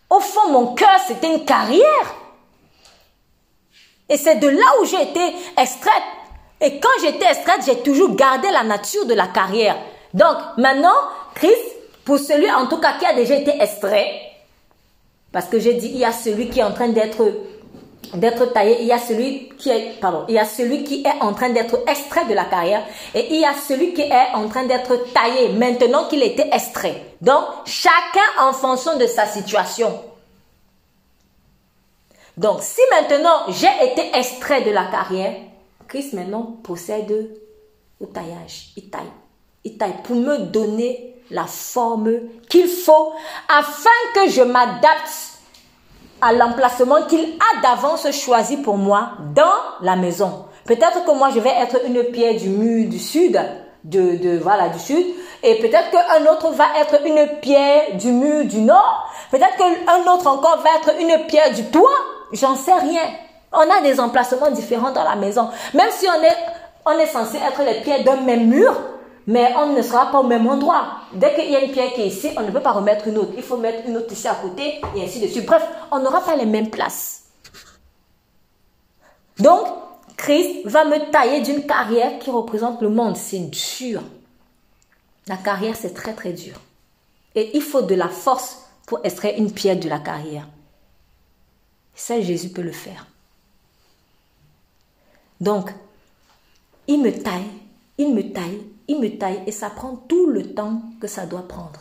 Speaker 1: au fond, mon cœur, c'était une carrière. Et c'est de là où j'ai été extraite. Et quand j'étais extraite, j'ai toujours gardé la nature de la carrière. Donc, maintenant, Christ, pour celui en tout cas qui a déjà été extrait, parce que j'ai dit, il y a celui qui est en train d'être d'être taillé, il y a celui qui est pardon, il y a celui qui est en train d'être extrait de la carrière et il y a celui qui est en train d'être taillé maintenant qu'il été extrait. Donc chacun en fonction de sa situation. Donc si maintenant j'ai été extrait de la carrière, Christ maintenant possède le taillage, il taille. Il taille pour me donner la forme qu'il faut afin que je m'adapte à l'emplacement qu'il a d'avance choisi pour moi dans la maison. Peut-être que moi je vais être une pierre du mur du sud, de, de voilà du sud, et peut-être qu'un autre va être une pierre du mur du nord. Peut-être qu'un autre encore va être une pierre du toit. J'en sais rien. On a des emplacements différents dans la maison. Même si on est on est censé être les pierres d'un même mur, mais on ne sera pas au même endroit. Dès qu'il y a une pierre qui est ici, on ne peut pas remettre une autre. Il faut mettre une autre ici à côté et ainsi de suite. Bref, on n'aura pas les mêmes places. Donc, Christ va me tailler d'une carrière qui représente le monde. C'est dur. La carrière, c'est très très dur. Et il faut de la force pour extraire une pierre de la carrière. Ça, Jésus peut le faire. Donc, il me taille, il me taille, il me taille et ça prend tout le temps que ça doit prendre.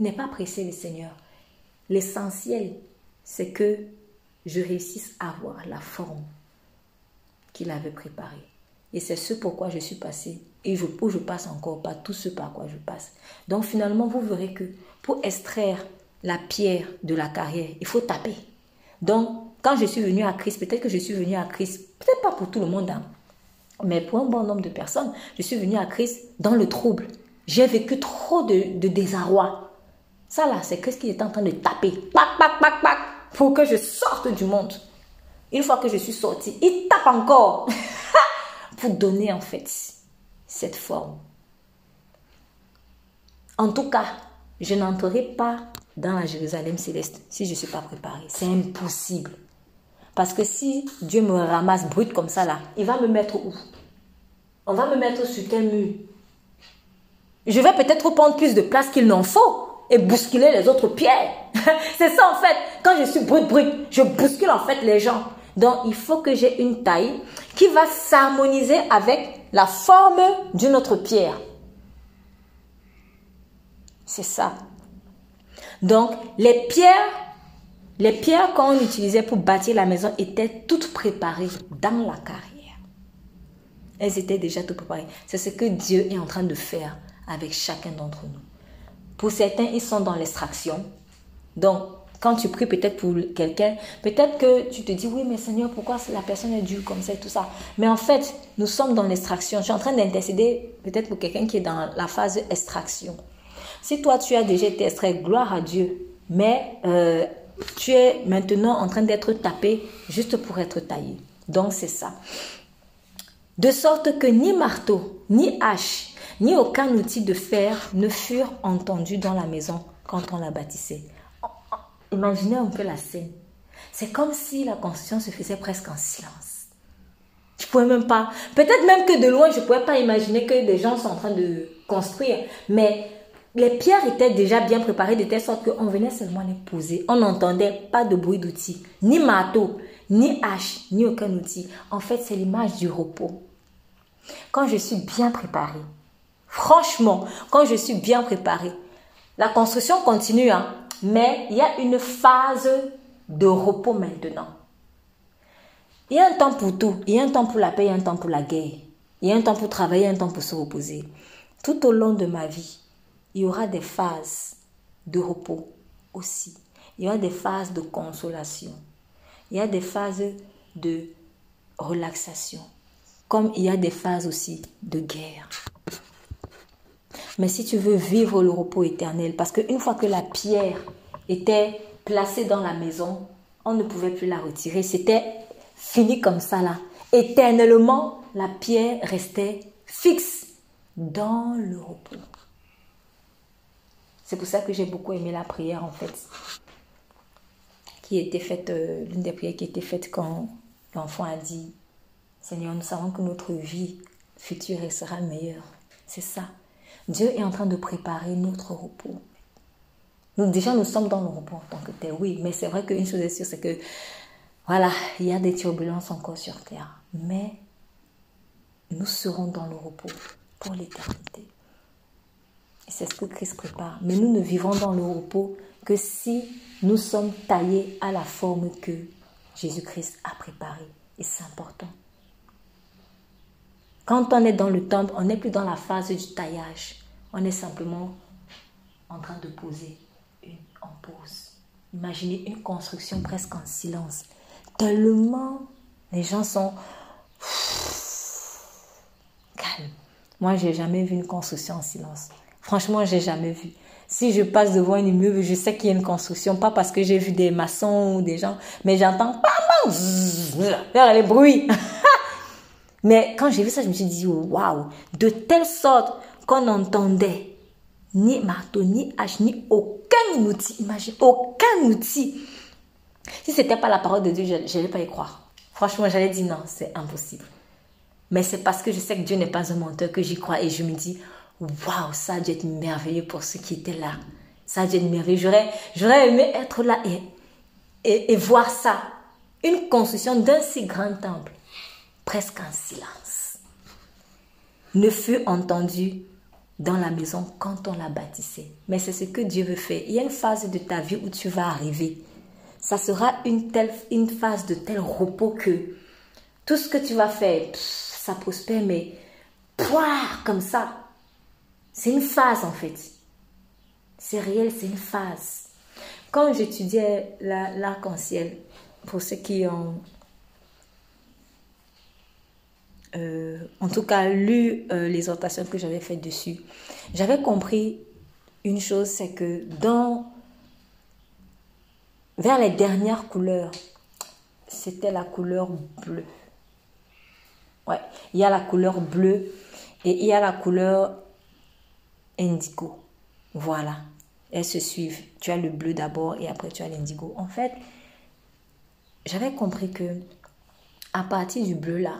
Speaker 1: N'est pas pressé le Seigneur. L'essentiel, c'est que je réussisse à avoir la forme qu'il avait préparée. Et c'est ce pourquoi je suis passée et je, où je passe encore, pas tout ce par quoi je passe. Donc finalement, vous verrez que pour extraire la pierre de la carrière, il faut taper. Donc, quand je suis venue à Christ, peut-être que je suis venue à Christ, peut-être pas pour tout le monde, hein, Mais pour un bon nombre de personnes, je suis venue à Christ dans le trouble. J'ai vécu trop de, désarroi. Ça là, c'est Christ qui est en train de taper, pac, pac, pac, pac, pour que je sorte du monde. Une fois que je suis sortie, il tape encore pour donner en fait cette forme. En tout cas, je n'entrerai pas dans la Jérusalem céleste si je ne suis pas préparée. C'est impossible. Parce que si Dieu me ramasse brute comme ça il va me mettre où? On va me mettre sur quel mur? Je vais peut-être prendre plus de place qu'il n'en faut et bousculer les autres pierres. C'est ça en fait. Quand je suis brute brute, je bouscule en fait les gens. Donc il faut que j'ai une taille qui va s'harmoniser avec la forme d'une autre pierre. C'est ça. Donc les pierres les pierres qu'on utilisait pour bâtir la maison étaient toutes préparées dans la carrière. Elles étaient déjà toutes préparées. C'est ce que Dieu est en train de faire avec chacun d'entre nous. Pour certains, ils sont dans l'extraction. Donc, quand tu pries peut-être pour quelqu'un, peut-être que tu te dis, oui, mais Seigneur, pourquoi la personne est dure comme ça et tout ça? Mais en fait, nous sommes dans l'extraction. Je suis en train d'intercéder peut-être pour quelqu'un qui est dans la phase extraction. Si toi, tu as déjà été extrait, gloire à Dieu. Mais euh, tu es maintenant en train d'être tapé juste pour être taillé. Donc c'est ça. De sorte que ni marteau, ni hache, ni aucun outil de fer ne furent entendus dans la maison quand on la bâtissait. Imaginez un peu la scène. C'est comme si la construction se faisait presque en silence. Je pouvais même pas, peut-être même que de loin, je ne pouvais pas imaginer que des gens sont en train de construire. Mais les pierres étaient déjà bien préparées de telle sorte qu'on venait seulement les poser. On n'entendait pas de bruit d'outils, ni marteau, ni hache, ni aucun outil. En fait, c'est l'image du repos. Quand je suis bien préparée, franchement, quand je suis bien préparée, la construction continue, hein, mais il y a une phase de repos maintenant. Il y a un temps pour tout. Il y a un temps pour la paix, il y a un temps pour la guerre. Il y a un temps pour travailler, un temps pour se reposer. Tout au long de ma vie, il y aura des phases de repos aussi. Il y aura des phases de consolation. Il y a des phases de relaxation. Comme il y a des phases aussi de guerre. Mais si tu veux vivre le repos éternel, parce qu'une fois que la pierre était placée dans la maison, on ne pouvait plus la retirer. C'était fini comme ça là. Éternellement, la pierre restait fixe dans le repos. C'est pour ça que j'ai beaucoup aimé la prière en fait. Qui était faite, euh, l'une des prières qui était faite quand l'enfant a dit Seigneur, nous savons que notre vie future sera meilleure. C'est ça. Dieu est en train de préparer notre repos. Nous, déjà, nous sommes dans le repos en tant que tel, oui, mais c'est vrai qu'une chose est sûre, c'est que, voilà, il y a des turbulences encore sur Terre, mais nous serons dans le repos pour l'éternité. C'est ce que Christ prépare. Mais nous ne vivons dans le repos que si nous sommes taillés à la forme que Jésus-Christ a préparée. Et c'est important. Quand on est dans le temple, on n'est plus dans la phase du taillage. On est simplement en train de poser une en pause. Imaginez une construction presque en silence. Tellement les gens sont calmes. Moi, j'ai jamais vu une construction en silence. Franchement, j'ai jamais vu. Si je passe devant un immeuble, je sais qu'il y a une construction, pas parce que j'ai vu des maçons ou des gens, mais j'entends faire les bruits. mais quand j'ai vu ça, je me suis dit, waouh, de telle sorte qu'on n'entendait ni marteau, ni hache, ni aucun outil. Imagine, aucun outil. Si c'était pas la parole de Dieu, je n'allais pas y croire. Franchement, j'allais dire non, c'est impossible. Mais c'est parce que je sais que Dieu n'est pas un menteur que j'y crois et je me dis, waouh, ça a dû être merveilleux pour ceux qui étaient là. Ça a dû être merveilleux. J'aurais, aimé être là et, et, voir ça. Une construction d'un si grand temple, presque en silence, ne fut entendu dans la maison quand on la bâtissait. Mais c'est ce que Dieu veut faire. Il y a une phase de ta vie où tu vas arriver. Ça sera une, telle, une phase de tel repos que tout ce que tu vas faire, ça prospère, mais poire comme ça, c'est une phase en fait. C'est réel, c'est une phase. Quand j'étudiais l'arc-en-ciel, pour ceux qui ont euh, en tout cas, lu euh, les orientations que j'avais faites dessus, j'avais compris une chose, c'est que dans vers les dernières couleurs, c'était la couleur bleue. Ouais, il y a la couleur bleue et il y a la couleur indigo. Voilà, elles se suivent. Tu as le bleu d'abord et après tu as l'indigo. En fait, j'avais compris que à partir du bleu là,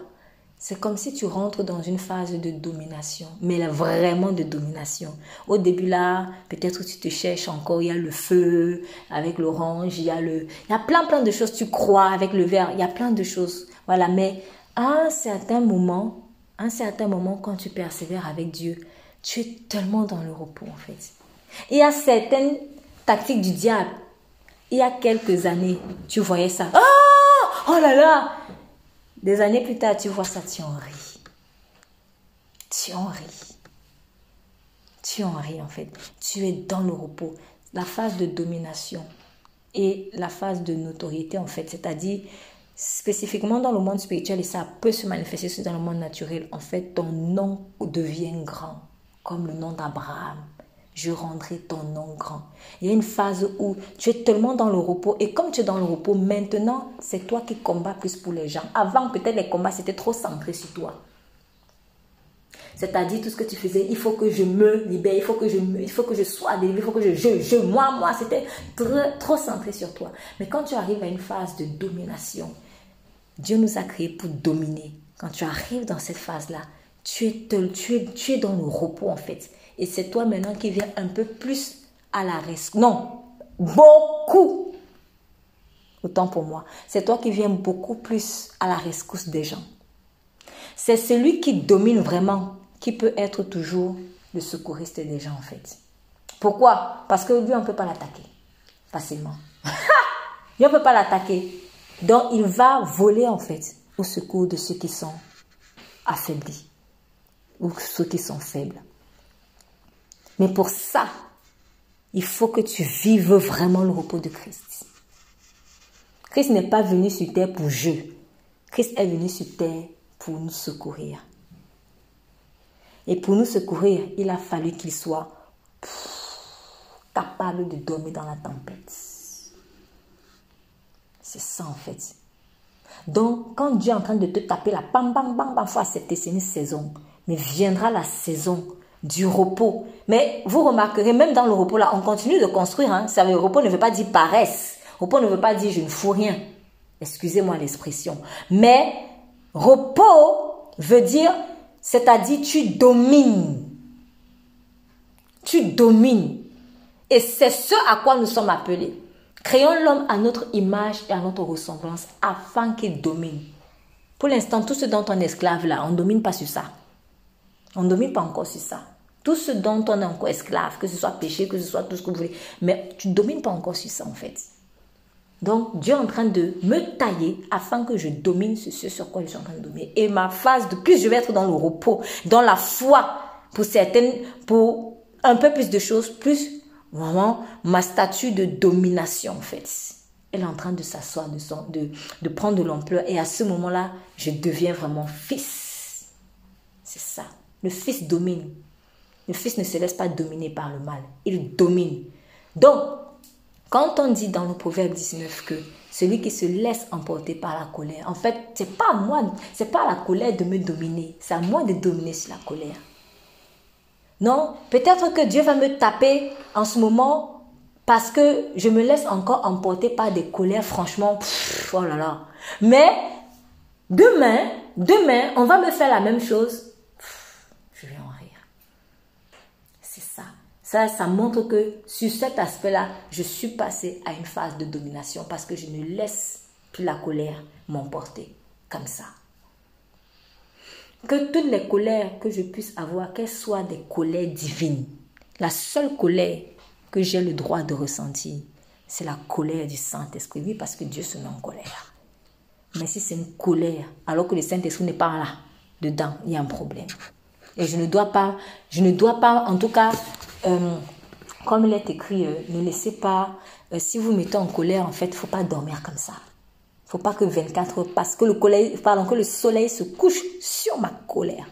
Speaker 1: c'est comme si tu rentres dans une phase de domination, mais là, vraiment de domination. Au début là, peut-être tu te cherches encore, il y a le feu avec l'orange, il y a le, il y a plein plein de choses. Tu crois avec le vert, il y a plein de choses. Voilà, mais à un certain moment, un certain moment quand tu persévères avec Dieu, tu es tellement dans le repos en fait. Il y a certaines tactiques du diable. Il y a quelques années, tu voyais ça. Oh, oh là là, des années plus tard, tu vois ça, tu en ris. Tu en ris. Tu en ris en fait. Tu es dans le repos. La phase de domination et la phase de notoriété en fait, c'est-à-dire spécifiquement dans le monde spirituel et ça peut se manifester dans le monde naturel. En fait, ton nom devient grand, comme le nom d'Abraham, je rendrai ton nom grand. Il y a une phase où tu es tellement dans le repos et comme tu es dans le repos, maintenant, c'est toi qui combats plus pour les gens. Avant, peut-être les combats, c'était trop centré sur toi. C'est-à-dire tout ce que tu faisais, il faut que je me libère, il faut que je, il faut que je sois délivré, il faut que je, je, je moi, moi, c'était trop centré sur toi. Mais quand tu arrives à une phase de domination, Dieu nous a créés pour dominer. Quand tu arrives dans cette phase-là, tu es, tu, es, tu dans le repos en fait. Et c'est toi maintenant qui viens un peu plus à la rescousse. Non, beaucoup. Autant pour moi. C'est toi qui viens beaucoup plus à la rescousse des gens. C'est celui qui domine vraiment qui peut être toujours le secouriste des gens en fait. Pourquoi? Parce que lui, on ne peut pas l'attaquer facilement. lui, on ne peut pas l'attaquer. Donc, il va voler en fait au secours de ceux qui sont affaiblis ou ceux qui sont faibles. Mais pour ça, il faut que tu vives vraiment le repos de Christ. Christ n'est pas venu sur terre pour jeu. Christ est venu sur terre pour nous secourir. Et pour nous secourir, il a fallu qu'il soit capable de dormir dans la tempête. C'est ça en fait. Donc, quand Dieu est en train de te taper la bam bam bam bam, faut accepter, c'est une saison. Mais viendra la saison du repos. Mais vous remarquerez, même dans le repos, là, on continue de construire. Hein. Ça, le repos ne veut pas dire paresse. Repos ne veut pas dire je ne fous rien. Excusez-moi l'expression. Mais repos veut dire, c'est-à-dire tu domines. Tu domines. Et c'est ce à quoi nous sommes appelés. Créons l'homme à notre image et à notre ressemblance afin qu'il domine. Pour l'instant, tout ce dont on est esclave là, on ne domine pas sur ça. On ne domine pas encore sur ça. Tout ce dont on est encore esclave, que ce soit péché, que ce soit tout ce que vous voulez, mais tu ne domines pas encore sur ça en fait. Donc Dieu est en train de me tailler afin que je domine ce, ce sur quoi je suis en train de dominer. Et ma phase de plus je vais être dans le repos, dans la foi pour certaines, pour un peu plus de choses, plus vraiment ma statue de domination en fait. Elle est en train de s'asseoir, de, de, de prendre de l'ampleur et à ce moment-là, je deviens vraiment fils. C'est ça. Le fils domine. Le fils ne se laisse pas dominer par le mal. Il domine. Donc, quand on dit dans le proverbe 19 que celui qui se laisse emporter par la colère, en fait, c'est pas à moi, c'est pas la colère de me dominer, c'est à moi de dominer sur la colère. Non, peut-être que Dieu va me taper en ce moment parce que je me laisse encore emporter par des colères, franchement, oh là là. Mais demain, demain, on va me faire la même chose Ça, ça montre que sur cet aspect-là, je suis passée à une phase de domination parce que je ne laisse plus la colère m'emporter comme ça. Que toutes les colères que je puisse avoir, qu'elles soient des colères divines. La seule colère que j'ai le droit de ressentir, c'est la colère du Saint-Esprit. Oui, parce que Dieu se met en colère. Mais si c'est une colère, alors que le Saint-Esprit n'est pas là, dedans, il y a un problème. Et je ne dois pas, je ne dois pas, en tout cas, euh, comme il est écrit, euh, ne laissez pas, euh, si vous mettez en colère, en fait, il faut pas dormir comme ça. Faut pas que 24 heures passent, que le, pardon, que le soleil se couche sur ma colère.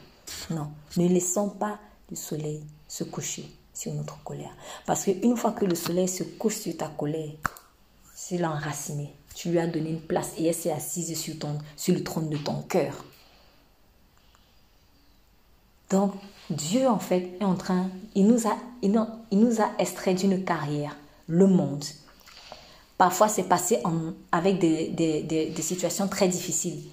Speaker 1: Non, ne laissons pas le soleil se coucher sur notre colère. Parce qu'une fois que le soleil se couche sur ta colère, c'est l'enraciné. Tu lui as donné une place et elle s'est assise sur, ton, sur le trône de ton cœur. Donc, Dieu, en fait, est en train, il nous a, extrait d'une carrière, le monde. Parfois, c'est passé avec des, des, situations très difficiles.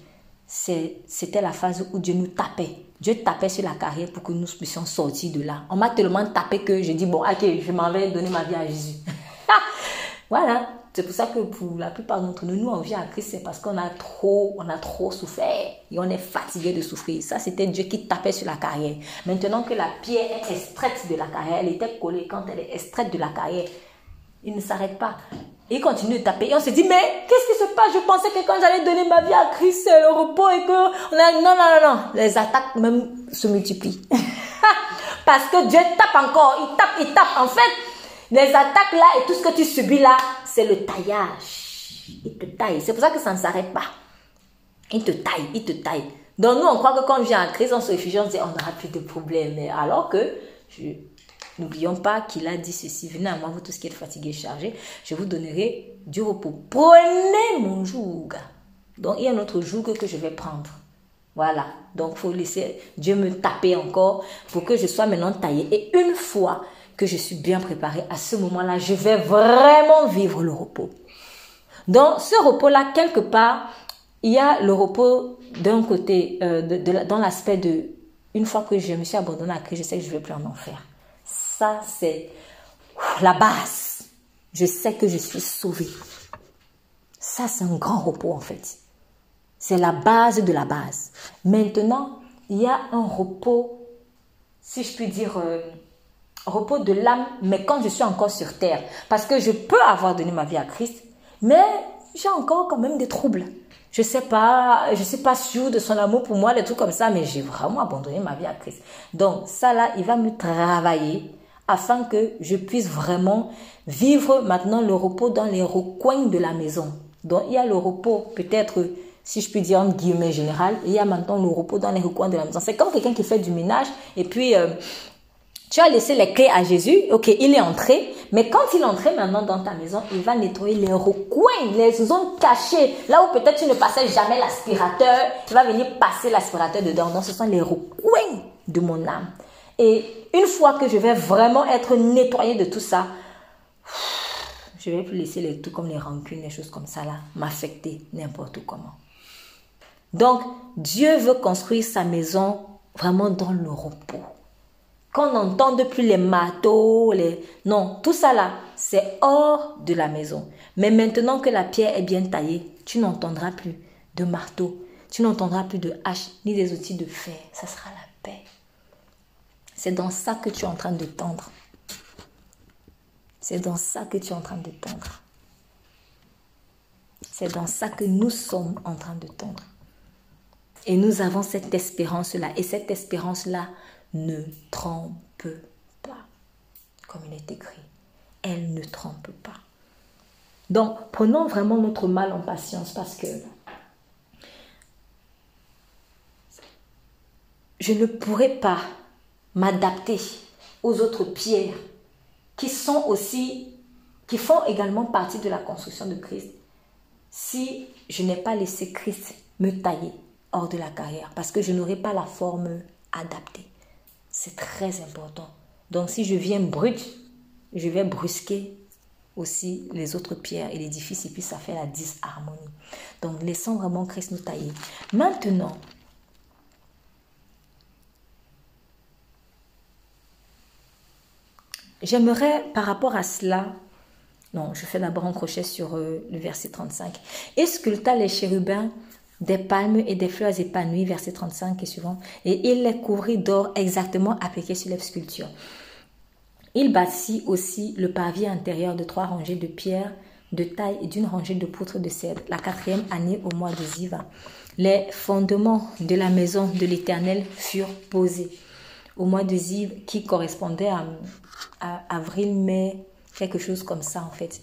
Speaker 1: C'était la phase où Dieu nous tapait. Dieu tapait sur la carrière pour que nous puissions sortir de là. On m'a tellement tapé que j'ai dit, bon, ok, je m'en vais donner ma vie à Jésus. voilà. C'est pour ça que pour la plupart d'entre nous, nous, on vient à Christ, c'est parce qu'on a trop, on a trop souffert et on est fatigué de souffrir. Ça, c'était Dieu qui tapait sur la carrière. Maintenant que la pierre est extraite de la carrière, elle était collée quand elle est extraite de la carrière, il ne s'arrête pas. Il continue de taper. Et on se dit, mais qu'est-ce qui se passe? Je pensais que quand j'allais donner ma vie à Christ, c'est le repos et que... Non, non, non, non. Les attaques même se multiplient. Parce que Dieu tape encore. Il tape, il tape. En fait, les attaques là et tout ce que tu subis là, c'est le taillage. Il te taille. C'est pour ça que ça ne s'arrête pas. Il te taille, il te taille. Donc nous, on croit que quand on vient en crise, on se réfugie, on se dit, on n'aura plus de problème. Alors que, n'oublions pas qu'il a dit ceci, venez à moi, vous tous qui êtes fatigués, chargés, je vous donnerai du repos. Prenez mon joug. Donc il y a un autre joug que je vais prendre. Voilà. Donc faut laisser Dieu me taper encore pour que je sois maintenant taillé. Et une fois que je suis bien préparée, à ce moment-là, je vais vraiment vivre le repos. Dans ce repos-là, quelque part, il y a le repos d'un côté, euh, dans l'aspect de, une fois que je me suis abandonnée à Christ, je sais que je ne vais plus en enfer. Ça, c'est la base. Je sais que je suis sauvée. Ça, c'est un grand repos, en fait. C'est la base de la base. Maintenant, il y a un repos, si je puis dire, euh, repos de l'âme, mais quand je suis encore sur terre. Parce que je peux avoir donné ma vie à Christ, mais j'ai encore quand même des troubles. Je sais pas, je suis pas sûre de son amour pour moi, des trucs comme ça, mais j'ai vraiment abandonné ma vie à Christ. Donc ça là, il va me travailler afin que je puisse vraiment vivre maintenant le repos dans les recoins de la maison. Donc il y a le repos peut-être si je puis dire en guillemets général, il y a maintenant le repos dans les recoins de la maison. C'est comme quelqu'un qui fait du ménage et puis euh, tu as laissé les clés à Jésus, ok, il est entré, mais quand il est entré maintenant dans ta maison, il va nettoyer les recoins, les zones cachées, là où peut-être tu ne passais jamais l'aspirateur, il va venir passer l'aspirateur dedans. Donc ce sont les recoins de mon âme. Et une fois que je vais vraiment être nettoyé de tout ça, je vais plus laisser les tout comme les rancunes, les choses comme ça là, m'affecter n'importe comment. Donc Dieu veut construire sa maison vraiment dans le repos qu'on n'entende plus les marteaux, les... Non, tout ça là, c'est hors de la maison. Mais maintenant que la pierre est bien taillée, tu n'entendras plus de marteau, tu n'entendras plus de hache, ni des outils de fer. Ça sera la paix. C'est dans ça que tu es en train de tendre. C'est dans ça que tu es en train de tendre. C'est dans ça que nous sommes en train de tendre. Et nous avons cette espérance-là. Et cette espérance-là ne trompe pas, comme il est écrit. Elle ne trompe pas. Donc, prenons vraiment notre mal en patience parce que je ne pourrais pas m'adapter aux autres pierres qui sont aussi, qui font également partie de la construction de Christ si je n'ai pas laissé Christ me tailler hors de la carrière parce que je n'aurai pas la forme adaptée. C'est très important. Donc si je viens brut, je vais brusquer aussi les autres pierres et l'édifice et puis ça fait la disharmonie. Donc laissons vraiment Christ nous tailler. Maintenant, j'aimerais par rapport à cela, non, je fais d'abord un crochet sur euh, le verset 35, et sculpta les chérubins des palmes et des fleurs épanouies, verset 35 et suivant, et il les couvrit d'or exactement appliqué sur les sculptures. Il bâtit aussi le pavé intérieur de trois rangées de pierres de taille et d'une rangée de poutres de cèdre, la quatrième année au mois de Ziva. Les fondements de la maison de l'Éternel furent posés au mois de Ziv, qui correspondait à, à avril, mai, quelque chose comme ça en fait.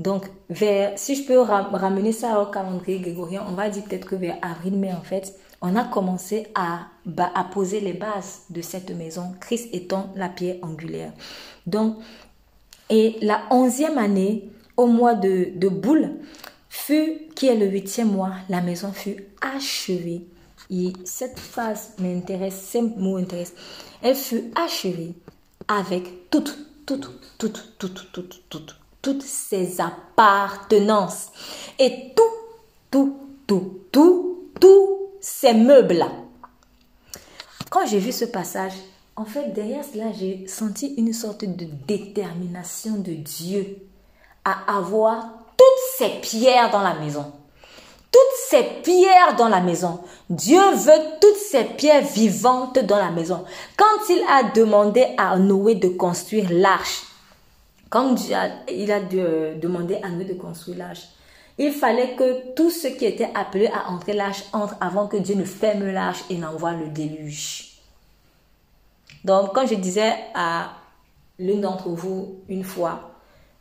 Speaker 1: Donc, vers, si je peux ramener ça au calendrier grégorien, on va dire peut-être que vers avril-mai, en fait, on a commencé à, poser les bases de cette maison, Christ étant la pierre angulaire. Donc, et la onzième année, au mois de, de boule, fut, qui est le huitième mois, la maison fut achevée. Et cette phase m'intéresse, ce mot intéresse. Elle fut achevée avec toutes, toutes, toutes, toutes, toutes, toutes, toutes ses appartenances. Et tout, tout, tout, tout, tous ces meubles-là. Quand j'ai vu ce passage, en fait, derrière cela, j'ai senti une sorte de détermination de Dieu à avoir toutes ces pierres dans la maison. Toutes ces pierres dans la maison. Dieu veut toutes ces pierres vivantes dans la maison. Quand il a demandé à Noé de construire l'arche, quand il a demandé à Noé de construire l'arche, il fallait que tout ce qui était appelé à entrer l'arche entre avant que Dieu ne ferme l'arche et n'envoie le déluge. Donc, quand je disais à l'une d'entre vous une fois,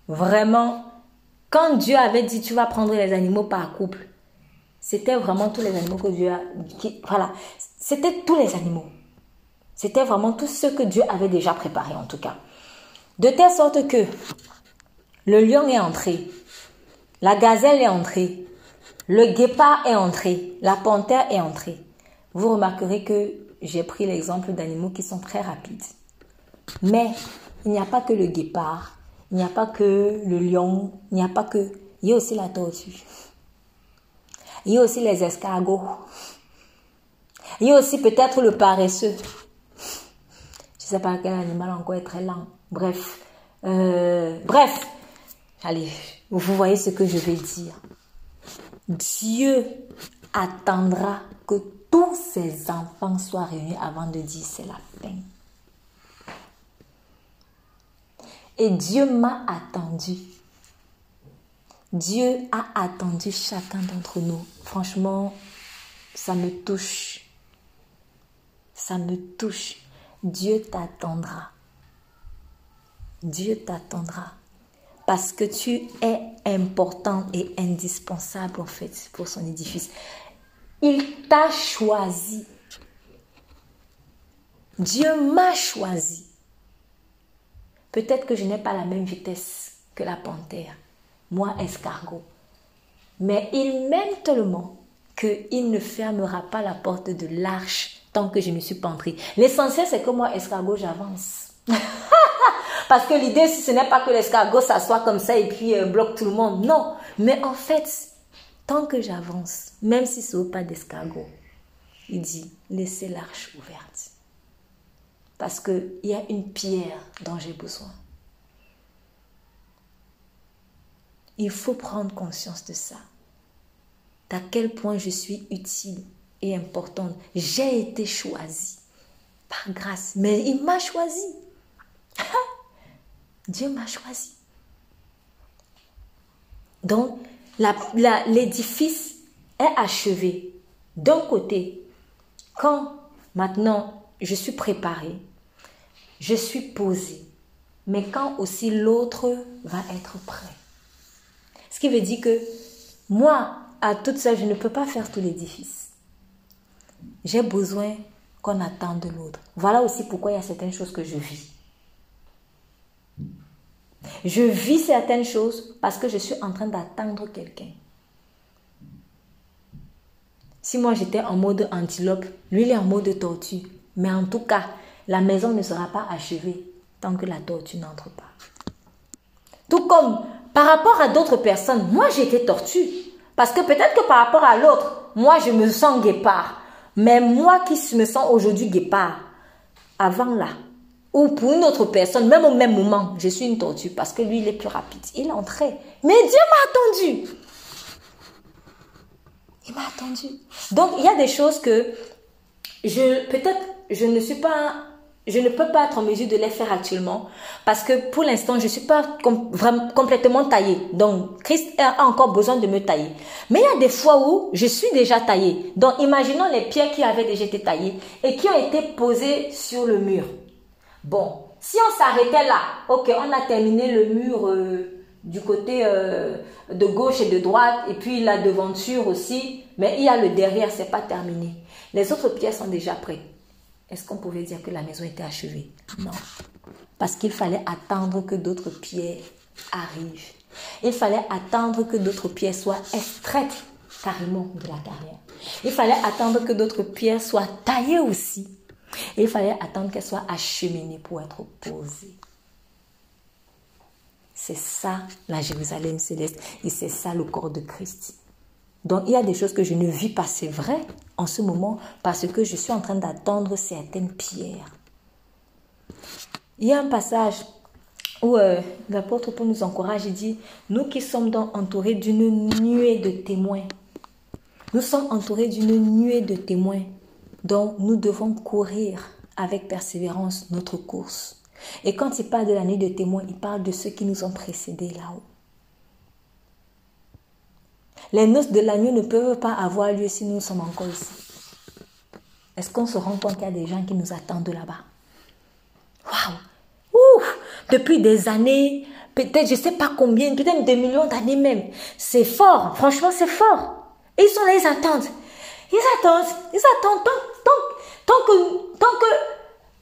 Speaker 1: vraiment, quand Dieu avait dit tu vas prendre les animaux par couple, c'était vraiment tous les animaux que Dieu a. voilà, c'était tous les animaux. C'était vraiment tout ce que Dieu avait déjà préparé en tout cas. De telle sorte que le lion est entré, la gazelle est entrée, le guépard est entré, la panthère est entrée. Vous remarquerez que j'ai pris l'exemple d'animaux qui sont très rapides. Mais il n'y a pas que le guépard, il n'y a pas que le lion, il n'y a pas que... Il y a aussi la tortue. Il y a aussi les escargots. Il y a aussi peut-être le paresseux. Je ne sais pas quel animal encore est très lent. Bref. Euh, bref. Allez, vous voyez ce que je vais dire. Dieu attendra que tous ses enfants soient réunis avant de dire c'est la fin. Et Dieu m'a attendu. Dieu a attendu chacun d'entre nous. Franchement, ça me touche. Ça me touche. Dieu t'attendra. Dieu t'attendra. Parce que tu es important et indispensable en fait pour son édifice. Il t'a choisi. Dieu m'a choisi. Peut-être que je n'ai pas la même vitesse que la panthère, moi escargot. Mais il m'aime tellement qu'il ne fermera pas la porte de l'arche tant que je ne suis pas entrée. L'essentiel, c'est que moi, escargot, j'avance. Parce que l'idée, ce n'est pas que l'escargot s'assoit comme ça et puis euh, bloque tout le monde. Non. Mais en fait, tant que j'avance, même si ce n'est pas d'escargot, il dit, laissez l'arche ouverte. Parce qu'il y a une pierre dont j'ai besoin. Il faut prendre conscience de ça. D'à quel point je suis utile et importante. J'ai été choisie par grâce, mais il m'a choisi. Dieu m'a choisi. Donc, l'édifice est achevé. D'un côté, quand maintenant je suis préparée, je suis posée, mais quand aussi l'autre va être prêt. Ce qui veut dire que moi, à toute seule, je ne peux pas faire tout l'édifice. J'ai besoin qu'on attende de l'autre. Voilà aussi pourquoi il y a certaines choses que je vis. Je vis certaines choses parce que je suis en train d'attendre quelqu'un. Si moi j'étais en mode antilope, lui il est en mode tortue. Mais en tout cas, la maison ne sera pas achevée tant que la tortue n'entre pas. Tout comme par rapport à d'autres personnes, moi j'étais tortue. Parce que peut-être que par rapport à l'autre, moi je me sens guépard. Mais moi qui me sens aujourd'hui guépard, avant là, ou pour une autre personne, même au même moment, je suis une tortue parce que lui, il est plus rapide. Il entrait. Mais Dieu m'a attendu. Il m'a attendu. Donc, il y a des choses que je, peut-être, je ne suis pas, je ne peux pas être en mesure de les faire actuellement parce que pour l'instant, je ne suis pas complètement taillée. Donc, Christ a encore besoin de me tailler. Mais il y a des fois où je suis déjà taillée. Donc, imaginons les pierres qui avaient déjà été taillées et qui ont été posées sur le mur. Bon, si on s'arrêtait là, ok, on a terminé le mur, euh, du côté euh, de gauche et de droite, et puis la devanture aussi, mais il y a le derrière, c'est pas terminé. Les autres pierres sont déjà prêtes. Est-ce qu'on pouvait dire que la maison était achevée? Non. Parce qu'il fallait attendre que d'autres pierres arrivent. Il fallait attendre que d'autres pierres soient extraites carrément de la carrière. Il fallait attendre que d'autres pierres soient taillées aussi. Il fallait attendre qu'elles soient acheminées pour être posées. C'est ça la Jérusalem céleste et c'est ça le corps de Christ. Donc il y a des choses que je ne vis pas, c'est vrai, en ce moment, parce que je suis en train d'attendre certaines pierres. Il y a un passage où euh, l'apôtre Paul nous encourage, il dit, nous qui sommes donc entourés d'une nuée de témoins, nous sommes entourés d'une nuée de témoins dont nous devons courir avec persévérance notre course. Et quand il parle de la nuée de témoins, il parle de ceux qui nous ont précédés là-haut. Les noces de l'agneau ne peuvent pas avoir lieu si nous sommes encore ici. Est-ce qu'on se rend compte qu'il y a des gens qui nous attendent là-bas? Waouh depuis des années, peut-être je ne sais pas combien, peut-être des millions d'années même. C'est fort, franchement c'est fort. Et ils sont là, ils attendent. Ils attendent, ils attendent tant, tant, tant que, tant que,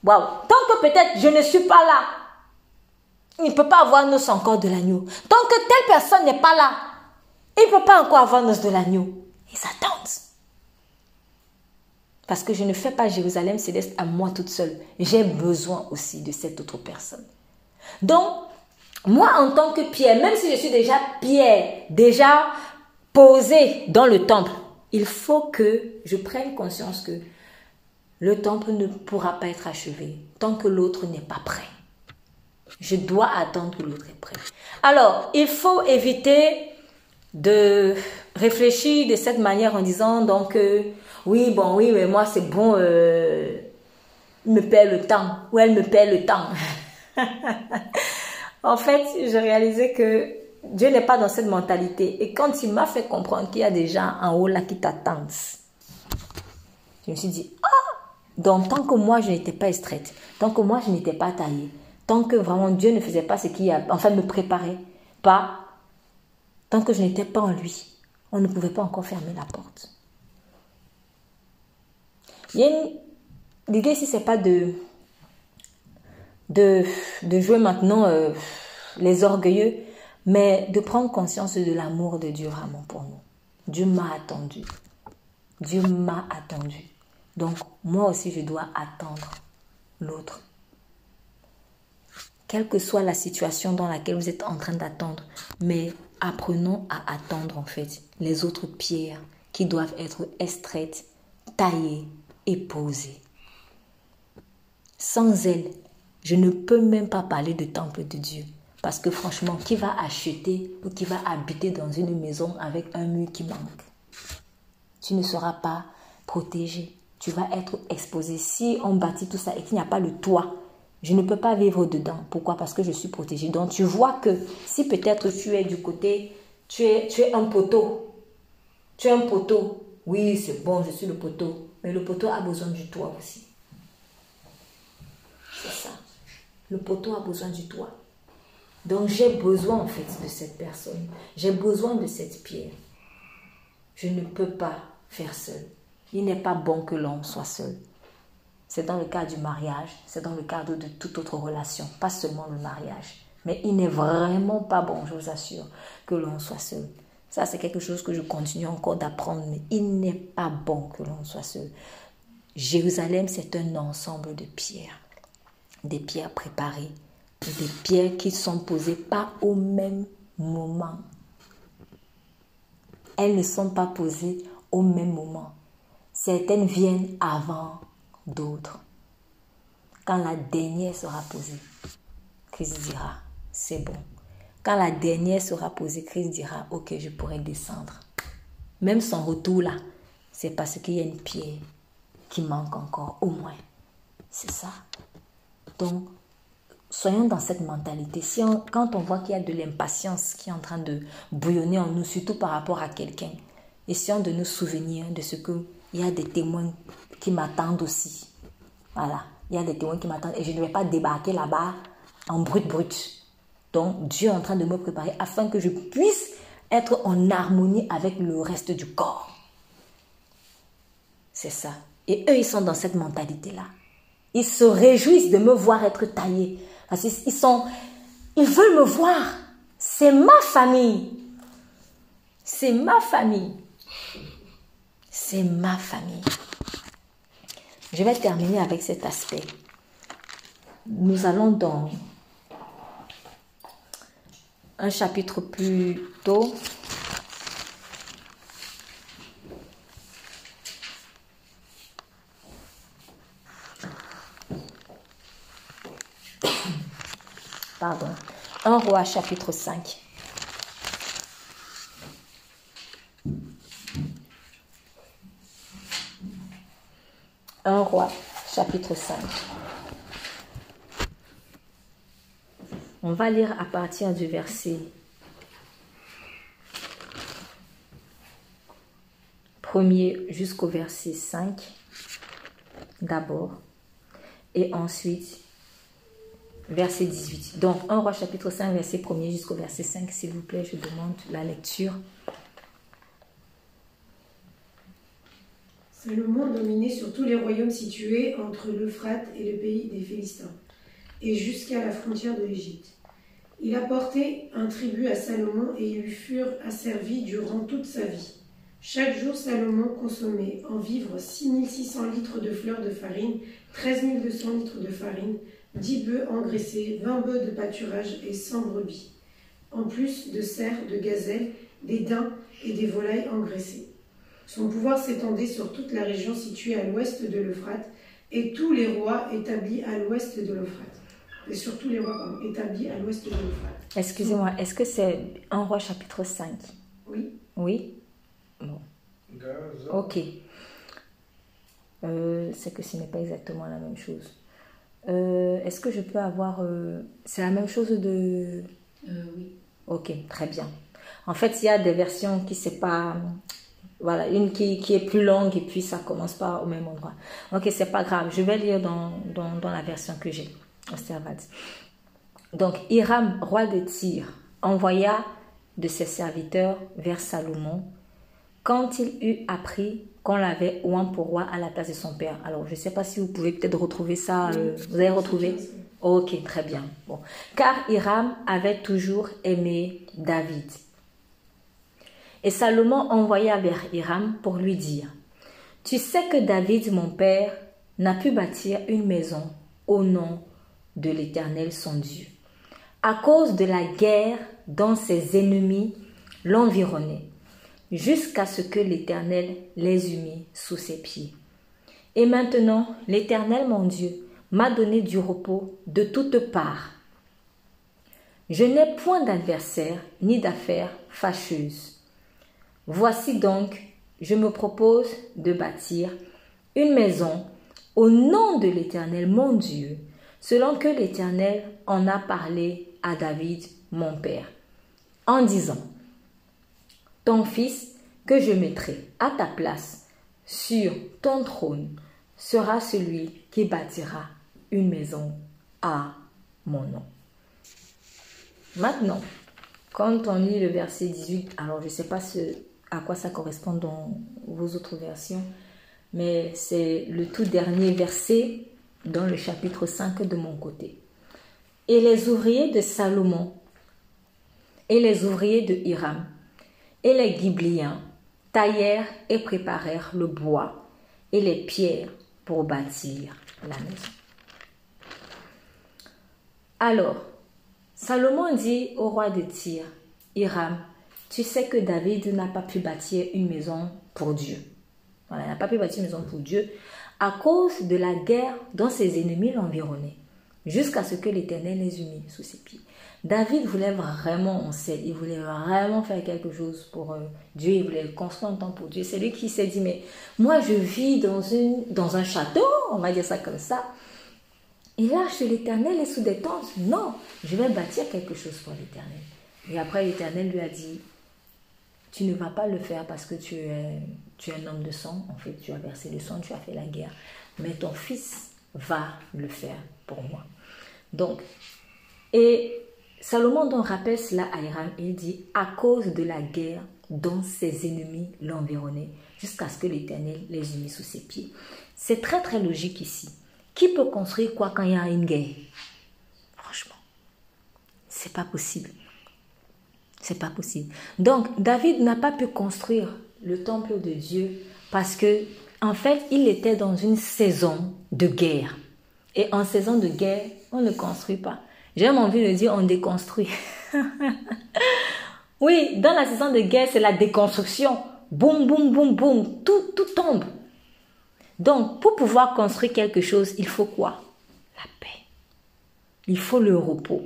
Speaker 1: waouh, tant que peut-être je ne suis pas là. Il ne peut pas avoir nos encore de l'agneau. Tant que telle personne n'est pas là, il ne peut pas encore avoir nos de l'agneau. Ils attendent. Parce que je ne fais pas Jérusalem céleste à moi toute seule. J'ai besoin aussi de cette autre personne. Donc, moi en tant que Pierre, même si je suis déjà Pierre, déjà posé dans le temple, il faut que je prenne conscience que le temple ne pourra pas être achevé tant que l'autre n'est pas prêt. Je dois attendre que l'autre est prêt. Alors, il faut éviter de réfléchir de cette manière en disant donc euh, oui bon oui mais moi c'est bon euh, il me perd le temps ou elle me perd le temps en fait, j'ai réalisé que Dieu n'est pas dans cette mentalité. Et quand il m'a fait comprendre qu'il y a des gens en haut là qui t'attendent, je me suis dit, ah, donc tant que moi je n'étais pas extraite, tant que moi je n'étais pas taillée, tant que vraiment Dieu ne faisait pas ce qu'il a, enfin me préparait pas, tant que je n'étais pas en lui, on ne pouvait pas encore fermer la porte. L'idée ici, c'est pas de de, jouer maintenant euh, les orgueilleux, mais de prendre conscience de l'amour de Dieu vraiment pour nous. Dieu m'a attendu. Dieu m'a attendu. Donc, moi aussi, je dois attendre l'autre. Quelle que soit la situation dans laquelle vous êtes en train d'attendre, mais apprenons à attendre en fait les autres pierres qui doivent être extraites, taillées et posées. Sans elles, je ne peux même pas parler de temple de Dieu. Parce que franchement, qui va acheter ou qui va habiter dans une maison avec un mur qui manque? Tu ne seras pas protégé. Tu vas être exposé. Si on bâtit tout ça et qu'il n'y a pas le toit, je ne peux pas vivre dedans. Pourquoi? Parce que je suis protégé. Donc tu vois que si peut-être tu es du côté, tu es, tu es un poteau. Tu es un poteau. Oui, c'est bon, je suis le poteau. Mais le poteau a besoin du toit aussi. C'est ça. Le poteau a besoin du toit. Donc j'ai besoin en fait de cette personne. J'ai besoin de cette pierre. Je ne peux pas faire seul. Il n'est pas bon que l'homme soit seul. C'est dans le cas du mariage, c'est dans le cadre de toute autre relation, pas seulement le mariage. Mais il n'est vraiment pas bon, je vous assure, que l'on soit seul. Ça, c'est quelque chose que je continue encore d'apprendre, il n'est pas bon que l'on soit seul. Jérusalem, c'est un ensemble de pierres des pierres préparées, des pierres qui sont posées pas au même moment. Elles ne sont pas posées au même moment. Certaines viennent avant d'autres. Quand la dernière sera posée, Christ dira, c'est bon. Quand la dernière sera posée, Christ dira, ok, je pourrai descendre. Même son retour là, c'est parce qu'il y a une pierre qui manque encore, au moins. C'est ça. Donc, soyons dans cette mentalité. Si quand on voit qu'il y a de l'impatience qui est en train de bouillonner en nous, surtout par rapport à quelqu'un, essayons de nous souvenir de ce qu'il y a des témoins qui m'attendent aussi. Voilà, il y a des témoins qui m'attendent et je ne vais pas débarquer là-bas en brut brut. Donc Dieu est en train de me préparer afin que je puisse être en harmonie avec le reste du corps. C'est ça. Et eux, ils sont dans cette mentalité-là. Ils se réjouissent de me voir être taillé. Sont, ils veulent me voir. C'est ma famille. C'est ma famille. C'est ma famille. Je vais terminer avec cet aspect. Nous allons dans un chapitre plus tôt. Pardon. Un roi chapitre 5. Un roi chapitre 5. On va lire à partir du verset premier jusqu'au verset 5 d'abord et ensuite verset 18. Donc 1 roi chapitre 5 verset 1 jusqu'au verset 5 s'il vous plaît, je demande la lecture.
Speaker 2: Salomon dominait sur tous les royaumes situés entre l'Euphrate et le pays des Philistins, et jusqu'à la frontière de l'Égypte. Il apportait un tribut à Salomon et ils lui furent asservis durant toute sa vie. Chaque jour, Salomon consommait en vivres 6600 litres de fleurs de farine, 13 200 litres de farine, 10 bœufs engraissés, 20 bœufs de pâturage et 100 brebis, en plus de cerfs, de gazelles, des daims et des volailles engraissées. Son pouvoir s'étendait sur toute la région située à l'ouest de l'Euphrate et tous les rois établis à l'ouest de l'Euphrate et surtout les rois établis à l'ouest de l'Euphrate.
Speaker 1: Excusez-moi, est-ce que c'est un roi chapitre 5
Speaker 2: Oui.
Speaker 1: Oui? Bon. Ok. Euh, c'est que ce n'est pas exactement la même chose. Euh, est-ce que je peux avoir... euh, c'est la même chose de...
Speaker 3: Euh, oui.
Speaker 1: Ok, très bien. En fait, il y a des versions qui c'est pas... Voilà, une qui, qui est plus longue et puis ça commence pas au même endroit. Ok, c'est pas grave. Je vais lire dans, dans, dans la version que j'ai. Donc, Hiram, roi de Tyr, envoya de ses serviteurs vers Salomon quand il eut appris qu'on l'avait pour roi à la place de son père. Alors, je ne sais pas si vous pouvez peut-être retrouver ça. euh, vous avez retrouvé? Ok, très bien. Bon. Car Hiram avait toujours aimé David. Et Salomon envoya vers Hiram pour lui dire, Tu sais que David, mon père, n'a pu bâtir une maison au nom de l'Éternel son Dieu, à cause de la guerre dont ses ennemis l'environnaient, jusqu'à ce que l'Éternel les mis sous ses pieds. Et maintenant, l'Éternel mon Dieu m'a donné du repos de toutes parts. Je n'ai point d'adversaire ni d'affaires fâcheuses. Voici donc, je me propose de bâtir une maison au nom de l'Éternel mon Dieu, selon que l'Éternel en a parlé à David mon père, en disant, Ton fils que je mettrai à ta place sur ton trône sera celui qui bâtira une maison à mon nom. Maintenant, quand on lit le verset 18, alors je ne sais pas à quoi ça correspond dans vos autres versions, mais c'est le tout dernier verset dans le chapitre 5 de mon côté. Et les ouvriers de Salomon, et les ouvriers de Hiram, et les Ghibliens taillèrent et préparèrent le bois et les pierres pour bâtir la maison. Alors, Salomon dit au roi de Tyr, Hiram, tu sais que David n'a pas pu bâtir une maison pour Dieu. Voilà, il n'a pas pu bâtir une maison pour Dieu à cause de la guerre dont ses ennemis l'environnaient, jusqu'à ce que l'Éternel les mis sous ses pieds. David voulait vraiment, on sait, il voulait vraiment faire quelque chose pour euh, Dieu, il voulait construire un temple pour Dieu. C'est lui qui s'est dit, mais moi je vis dans, une, dans un château, on va dire ça comme ça. Et là, chez l'Éternel est sous des tentes. Non, je vais bâtir quelque chose pour l'Éternel. Et après, l'Éternel lui a dit, tu ne vas pas le faire parce que tu es, tu es un homme de sang. En fait, tu as versé le sang, tu as fait la guerre. Mais ton fils va le faire pour moi. Donc, et Salomon donc rappelle cela à Hiram il dit à cause de la guerre dont ses ennemis l'environnaient jusqu'à ce que l'Éternel les mis sous ses pieds. C'est très très logique ici. Qui peut construire quoi quand il y a une guerre? Franchement, c'est pas possible. C'est pas possible. Donc David n'a pas pu construire le temple de Dieu parce que en fait, il était dans une saison de guerre. Et en saison de guerre, on ne construit pas. J'aime envie de dire on déconstruit. oui, dans la saison de guerre, c'est la déconstruction. Boum, boum, boum, boum. Tout, tout tombe. Donc, pour pouvoir construire quelque chose, il faut quoi? La paix. Il faut le repos.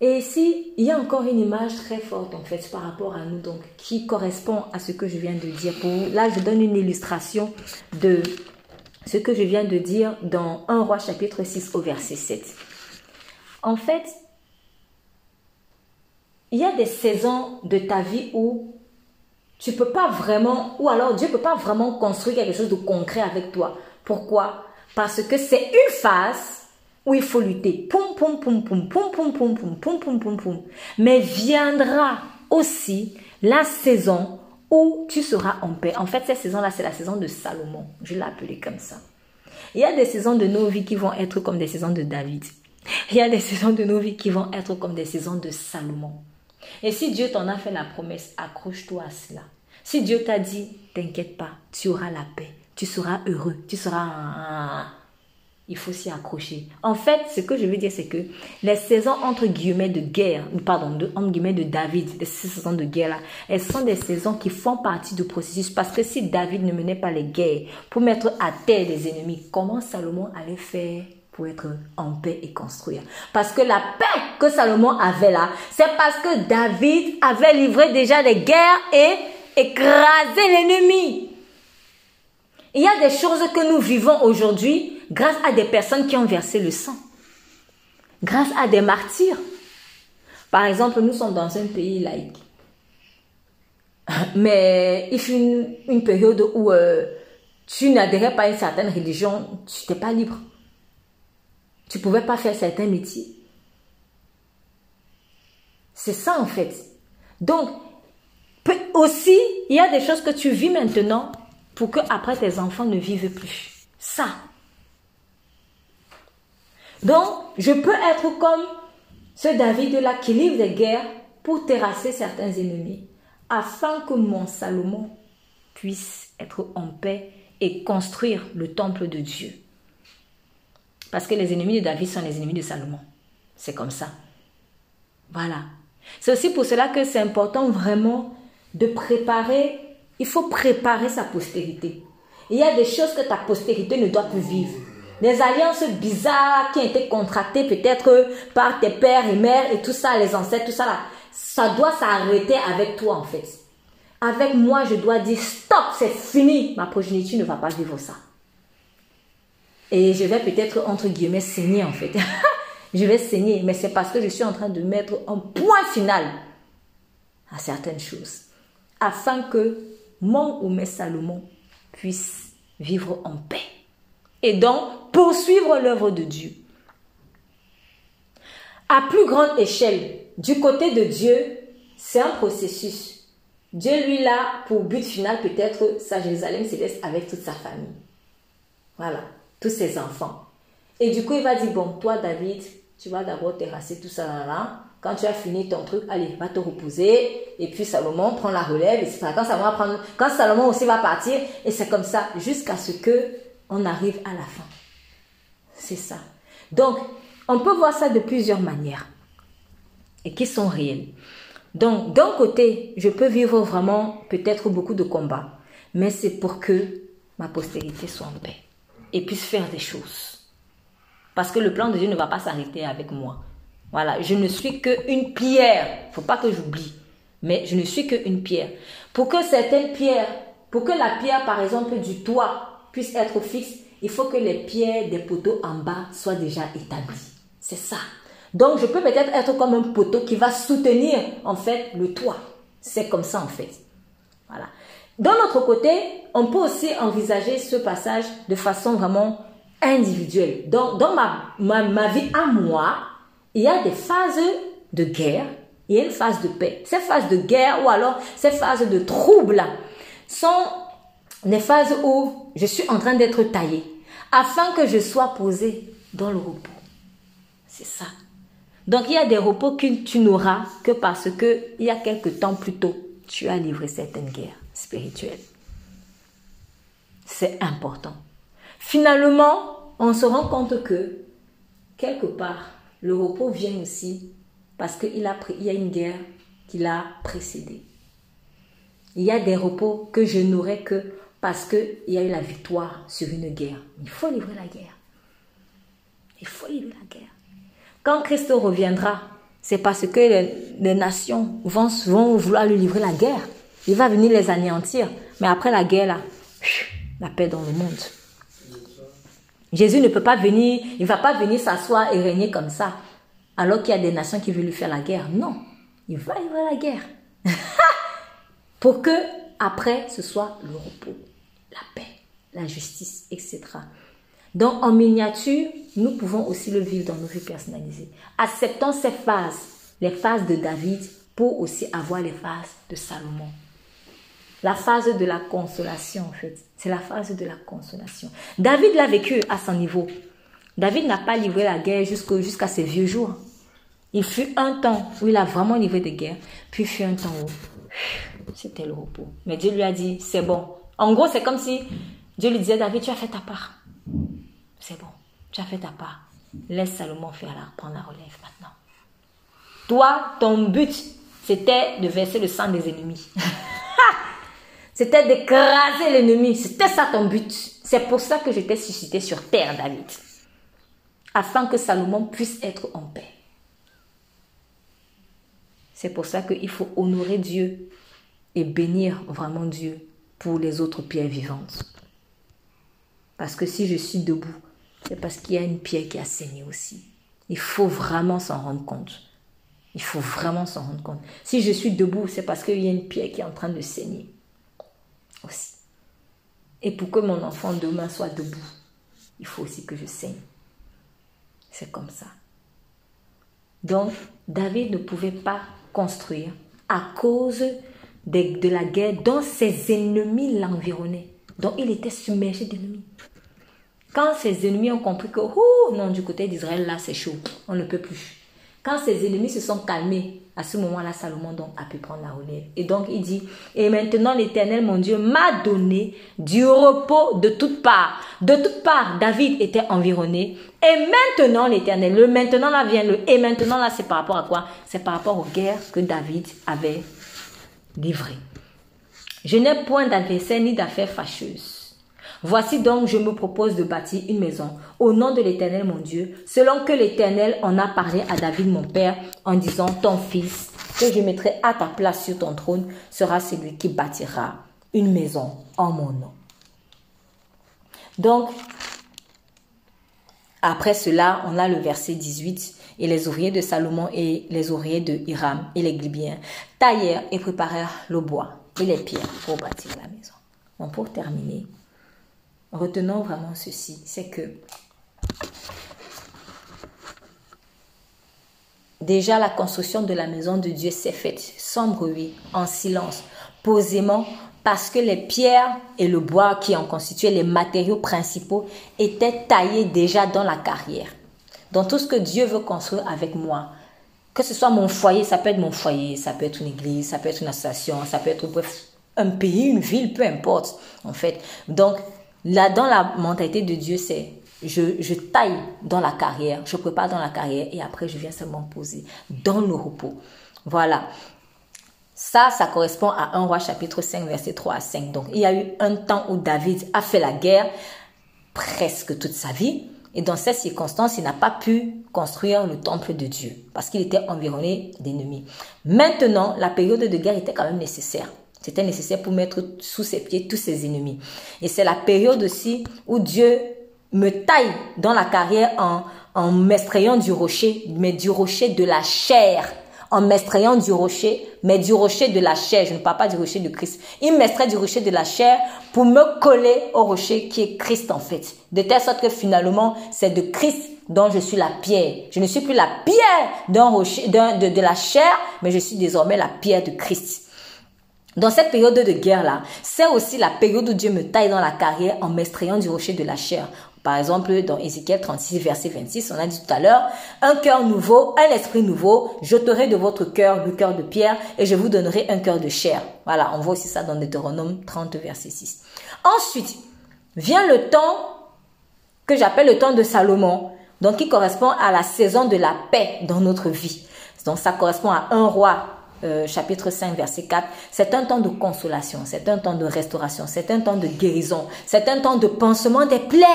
Speaker 1: Et ici, il y a encore une image très forte en fait par rapport à nous, donc qui correspond à ce que je viens de dire. Pour, là, je donne une illustration de ce que je viens de dire dans 1 roi chapitre 6 au verset 7. En fait, il y a des saisons de ta vie où tu peux pas vraiment, ou alors Dieu peut pas vraiment construire quelque chose de concret avec toi. Pourquoi Parce que c'est une phase où il faut lutter. Poum, poum, poum, poum, poum, poum, poum, poum, poum, poum, poum, poum. Mais viendra aussi la saison où tu seras en paix. En fait, cette saison-là, c'est la saison de Salomon. Je l'ai appelée comme ça. Il y a des saisons de nos vies qui vont être comme des saisons de David. Il y a des saisons de nos vies qui vont être comme des saisons de Salomon. Et si Dieu t'en a fait la promesse, accroche-toi à cela. Si Dieu t'a dit, t'inquiète pas, tu auras la paix, tu seras heureux, tu seras il faut s'y accrocher. En fait, ce que je veux dire, c'est que les saisons entre guillemets de guerre, pardon, de, entre guillemets de David, ces saisons de guerre-là, elles sont des saisons qui font partie du processus. Parce que si David ne menait pas les guerres pour mettre à terre les ennemis, comment Salomon allait faire pour être en paix et construire? Parce que la paix que Salomon avait là, c'est parce que David avait livré déjà des guerres et écrasé l'ennemi. Il y a des choses que nous vivons aujourd'hui grâce à des personnes qui ont versé le sang, grâce à des martyrs. Par exemple, nous sommes dans un pays laïque. Mais il fut une, période où euh, tu n'adhérais pas à une certaine religion, tu n'étais pas libre. Tu ne pouvais pas faire certains métiers. C'est ça en fait. Donc, aussi, il y a des choses que tu vis maintenant pour que après tes enfants ne vivent plus. Ça, donc, je peux être comme ce David-là qui livre des guerres pour terrasser certains ennemis, afin que mon Salomon puisse être en paix et construire le temple de Dieu. Parce que les ennemis de David sont les ennemis de Salomon. C'est comme ça. Voilà. C'est aussi pour cela que c'est important vraiment de préparer, il faut préparer sa postérité. Il y a des choses que ta postérité ne doit plus vivre des alliances bizarres qui ont été contractées peut-être par tes pères et mères et tout ça, les ancêtres, tout ça là, ça doit s'arrêter avec toi en fait. Avec moi, je dois dire stop, c'est fini. Ma progéniture ne va pas vivre ça. Et je vais peut-être entre guillemets saigner en fait. je vais saigner, mais c'est parce que je suis en train de mettre un point final à certaines choses. Afin que mon ou mes Salomon puissent vivre en paix et donc poursuivre l'œuvre de Dieu. À plus grande échelle, du côté de Dieu, c'est un processus. Dieu, lui, là, pour but final, peut-être sa Jérusalem céleste avec toute sa famille. Voilà, tous ses enfants. Et du coup, il va dire, bon, toi, David, tu vas d'abord terrasser tout ça là, là. Quand tu as fini ton truc, allez, va te reposer. Et puis Salomon prend la relève. Et quand Salomon, quand Salomon aussi va partir, et c'est comme ça jusqu'à ce que on arrive à la fin. C'est ça. Donc, on peut voir ça de plusieurs manières et qui sont réelles. Donc, d'un côté, je peux vivre vraiment peut-être beaucoup de combats, mais c'est pour que ma postérité soit en paix et puisse faire des choses. Parce que le plan de Dieu ne va pas s'arrêter avec moi. Voilà, je ne suis qu'une pierre. Faut pas que j'oublie. Mais je ne suis qu'une pierre. Pour que certaines pierres, pour que la pierre, par exemple, du toit puisse être fixe, il faut que les pierres des poteaux en bas soient déjà établies. C'est ça. Donc, je peux peut-être être comme un poteau qui va soutenir, en fait, le toit. C'est comme ça, en fait. Voilà. D'un autre côté, on peut aussi envisager ce passage de façon vraiment individuelle. Dans, dans ma, ma, ma vie à moi, il y a des phases de guerre il y a une phase de paix. Ces phases de guerre ou alors ces phases de trouble sont des phases où je suis en train d'être taillé afin que je sois posé dans le repos. C'est ça. Donc il y a des repos que tu n'auras que parce que il y a quelque temps plus tôt, tu as livré certaines guerres spirituelles. C'est important. Finalement, on se rend compte que quelque part, le repos vient aussi parce qu'il a, il y a une guerre qui l'a précédé. Il y a des repos que je n'aurai que parce qu'il y a eu la victoire sur une guerre. Il faut livrer la guerre. Il faut livrer la guerre. Quand Christ reviendra, c'est parce que les, nations vont, vouloir lui livrer la guerre. Il va venir les anéantir. Mais après la guerre, la paix dans le monde. Jésus ne peut pas venir, il ne va pas venir s'asseoir et régner comme ça alors qu'il y a des nations qui veulent lui faire la guerre. Non, il va avoir la guerre. Pour que après ce soit le repos, la paix, la justice, etc. Donc en miniature, nous pouvons aussi le vivre dans nos vies personnalisées. Acceptons ces phases, les phases de David, pour aussi avoir les phases de Salomon. La phase de la consolation, en fait. C'est la phase de la consolation. David l'a vécu à son niveau. David n'a pas livré la guerre jusqu'à ses vieux jours. Il fut un temps où il a vraiment livré des guerres, puis il fut un temps où c'était le repos. Mais Dieu lui a dit, c'est bon. En gros, c'est comme si Dieu lui disait, David, tu as fait ta part. C'est bon, tu as fait ta part. Laisse Salomon faire la, prendre la relève maintenant. Toi, ton but, c'était de verser le sang des ennemis. c'était d'écraser l'ennemi. C'était ça ton but. C'est pour ça que j'étais suscité sur terre, David afin que Salomon puisse être en paix. C'est pour ça qu'il faut honorer Dieu et bénir vraiment Dieu pour les autres pierres vivantes. Parce que si je suis debout, c'est parce qu'il y a une pierre qui a saigné aussi. Il faut vraiment s'en rendre compte. Il faut vraiment s'en rendre compte. Si je suis debout, c'est parce qu'il y a une pierre qui est en train de saigner aussi. Et pour que mon enfant demain soit debout, il faut aussi que je saigne. C'est comme ça. Donc, David ne pouvait pas construire à cause de, la guerre dont ses ennemis l'environnaient. Donc, il était submergé d'ennemis. Quand ses ennemis ont compris que, oh non, du côté d'Israël, là, c'est chaud, on ne peut plus. Quand ses ennemis se sont calmés, à ce moment-là, Salomon donc a pu prendre la relève. Et donc il dit, et maintenant l'Éternel, mon Dieu, m'a donné du repos de toutes parts. De toutes parts, David était environné. Et maintenant l'Éternel, le maintenant là vient le, et maintenant là c'est par rapport à quoi? C'est par rapport aux guerres que David avait livrées. Je n'ai point d'adversaire ni d'affaires fâcheuses. Voici donc, je me propose de bâtir une maison au nom de l'Éternel mon Dieu, selon que l'Éternel en a parlé à David mon père, en disant, ton fils, que je mettrai à ta place sur ton trône, sera celui qui bâtira une maison en mon nom. Donc, après cela, on a le verset 18. Et les ouvriers de Salomon et les ouvriers de Hiram et les Glibiens taillèrent et préparèrent le bois et les pierres pour bâtir la maison. Bon, pour terminer, retenons vraiment ceci, c'est que déjà la construction de la maison de Dieu s'est faite sans bruit, en silence, posément, parce que les pierres et le bois qui en constituaient les matériaux principaux étaient taillés déjà dans la carrière. Dans tout ce que Dieu veut construire avec moi, que ce soit mon foyer, ça peut être mon foyer, ça peut être une église, ça peut être une association, ça peut être bref, un pays, une ville, peu importe, en fait. Donc, Là, dans la mentalité de Dieu, c'est je, taille dans la carrière, je prépare dans la carrière et après je viens seulement poser dans le repos. Voilà. Ça, ça correspond à 1 roi chapitre 5, verset 3 à 5. Donc, il y a eu un temps où David a fait la guerre presque toute sa vie. Et dans ces circonstances, il n'a pas pu construire le temple de Dieu parce qu'il était environné d'ennemis. Maintenant, la période de guerre était quand même nécessaire. C'était nécessaire pour mettre sous ses pieds tous ses ennemis. Et c'est la période aussi où Dieu me taille dans la carrière en, en m'extrayant du rocher, mais du rocher de la chair. En m'extrayant du rocher, mais du rocher de la chair. Je ne parle pas du rocher de Christ. Il m'extrait du rocher de la chair pour me coller au rocher qui est Christ en fait. De telle sorte que finalement, c'est de Christ dont je suis la pierre. Je ne suis plus la pierre d'un rocher, de, de la chair, mais je suis désormais la pierre de Christ. Dans cette période de guerre-là, c'est aussi la période où Dieu me taille dans la carrière en m'extrayant du rocher de la chair. Par exemple, dans Ézéchiel 36, verset 26, on a dit tout à l'heure, un cœur nouveau, un esprit nouveau, j'ôterai de votre cœur le cœur de pierre et je vous donnerai un cœur de chair. Voilà, on voit aussi ça dans Deutéronome 30, verset 6. Ensuite, vient le temps que j'appelle le temps de Salomon, donc qui correspond à la saison de la paix dans notre vie. Donc ça correspond à un roi euh, chapitre 5, verset 4, c'est un temps de consolation, c'est un temps de restauration, c'est un temps de guérison, c'est un temps de pansement des plaies.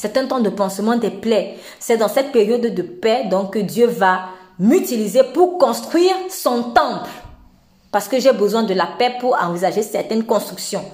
Speaker 1: C'est un temps de pansement des plaies. C'est dans cette période de paix que Dieu va m'utiliser pour construire son temple. Parce que j'ai besoin de la paix pour envisager certaines constructions.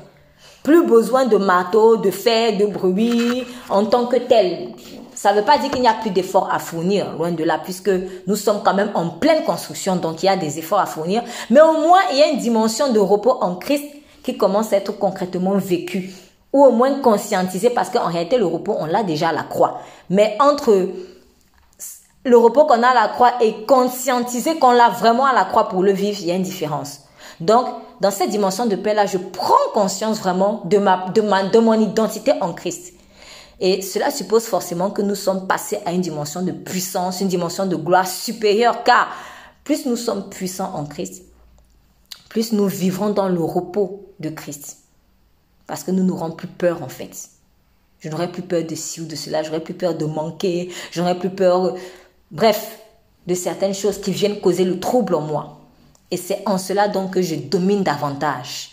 Speaker 1: Plus besoin de marteaux, de fer, de bruit en tant que tel. Ça ne veut pas dire qu'il n'y a plus d'efforts à fournir, loin de là, puisque nous sommes quand même en pleine construction, donc il y a des efforts à fournir. Mais au moins, il y a une dimension de repos en Christ qui commence à être concrètement vécue, ou au moins conscientisée, parce qu'en réalité, le repos, on l'a déjà à la croix. Mais entre le repos qu'on a à la croix et conscientiser qu'on l'a vraiment à la croix pour le vivre, il y a une différence. Donc, dans cette dimension de paix-là, je prends conscience vraiment de, ma, de, ma, de mon identité en Christ. Et cela suppose forcément que nous sommes passés à une dimension de puissance, une dimension de gloire supérieure, car plus nous sommes puissants en Christ, plus nous vivrons dans le repos de Christ. Parce que nous n'aurons plus peur en fait. Je n'aurai plus peur de ci ou de cela, j'aurai plus peur de manquer, j'aurai plus peur, bref, de certaines choses qui viennent causer le trouble en moi. Et c'est en cela donc que je domine davantage.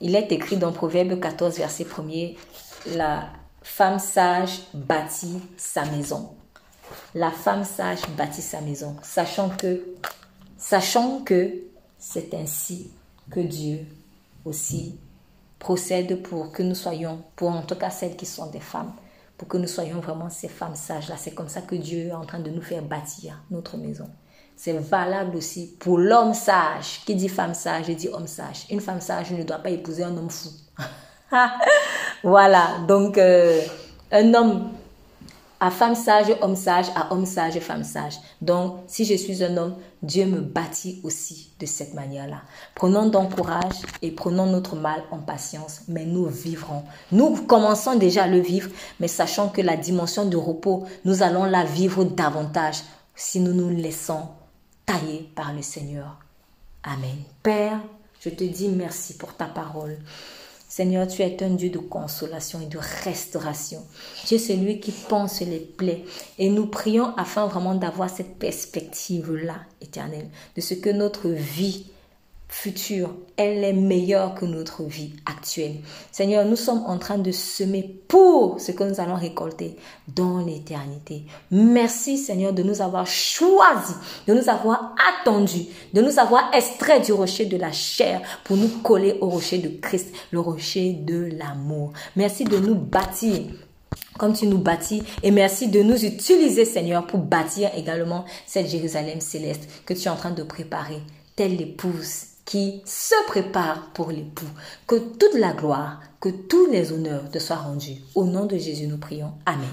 Speaker 1: Il est écrit dans Proverbe 14, verset 1er, la femme sage bâtit sa maison. La femme sage bâtit sa maison, sachant que, sachant que c'est ainsi que Dieu aussi procède pour que nous soyons, pour en tout cas celles qui sont des femmes, pour que nous soyons vraiment ces femmes sages-là. C'est comme ça que Dieu est en train de nous faire bâtir notre maison. C'est valable aussi pour l'homme sage. Qui dit femme sage, dit homme sage. Une femme sage ne doit pas épouser un homme fou. voilà, donc euh, un homme à femme sage, homme sage, à homme sage, femme sage. Donc, si je suis un homme, Dieu me bâtit aussi de cette manière-là. Prenons donc courage et prenons notre mal en patience, mais nous vivrons. Nous commençons déjà à le vivre, mais sachant que la dimension de repos, nous allons la vivre davantage si nous nous laissons taillé par le Seigneur. Amen. Père, je te dis merci pour ta parole. Seigneur, tu es un Dieu de consolation et de restauration. Tu es celui qui pense les plaies. Et nous prions afin vraiment d'avoir cette perspective-là, éternelle, de ce que notre vie future, elle est meilleure que notre vie actuelle. Seigneur, nous sommes en train de semer pour ce que nous allons récolter dans l'éternité. Merci Seigneur de nous avoir choisis, de nous avoir attendus, de nous avoir extraits du rocher de la chair pour nous coller au rocher de Christ, le rocher de l'amour. Merci de nous bâtir comme tu nous bâtis. Et merci de nous utiliser, Seigneur, pour bâtir également cette Jérusalem céleste que tu es en train de préparer, telle l'épouse qui se prépare pour l'époux. Que toute la gloire, que tous les honneurs te soient rendus. Au nom de Jésus, nous prions. Amen.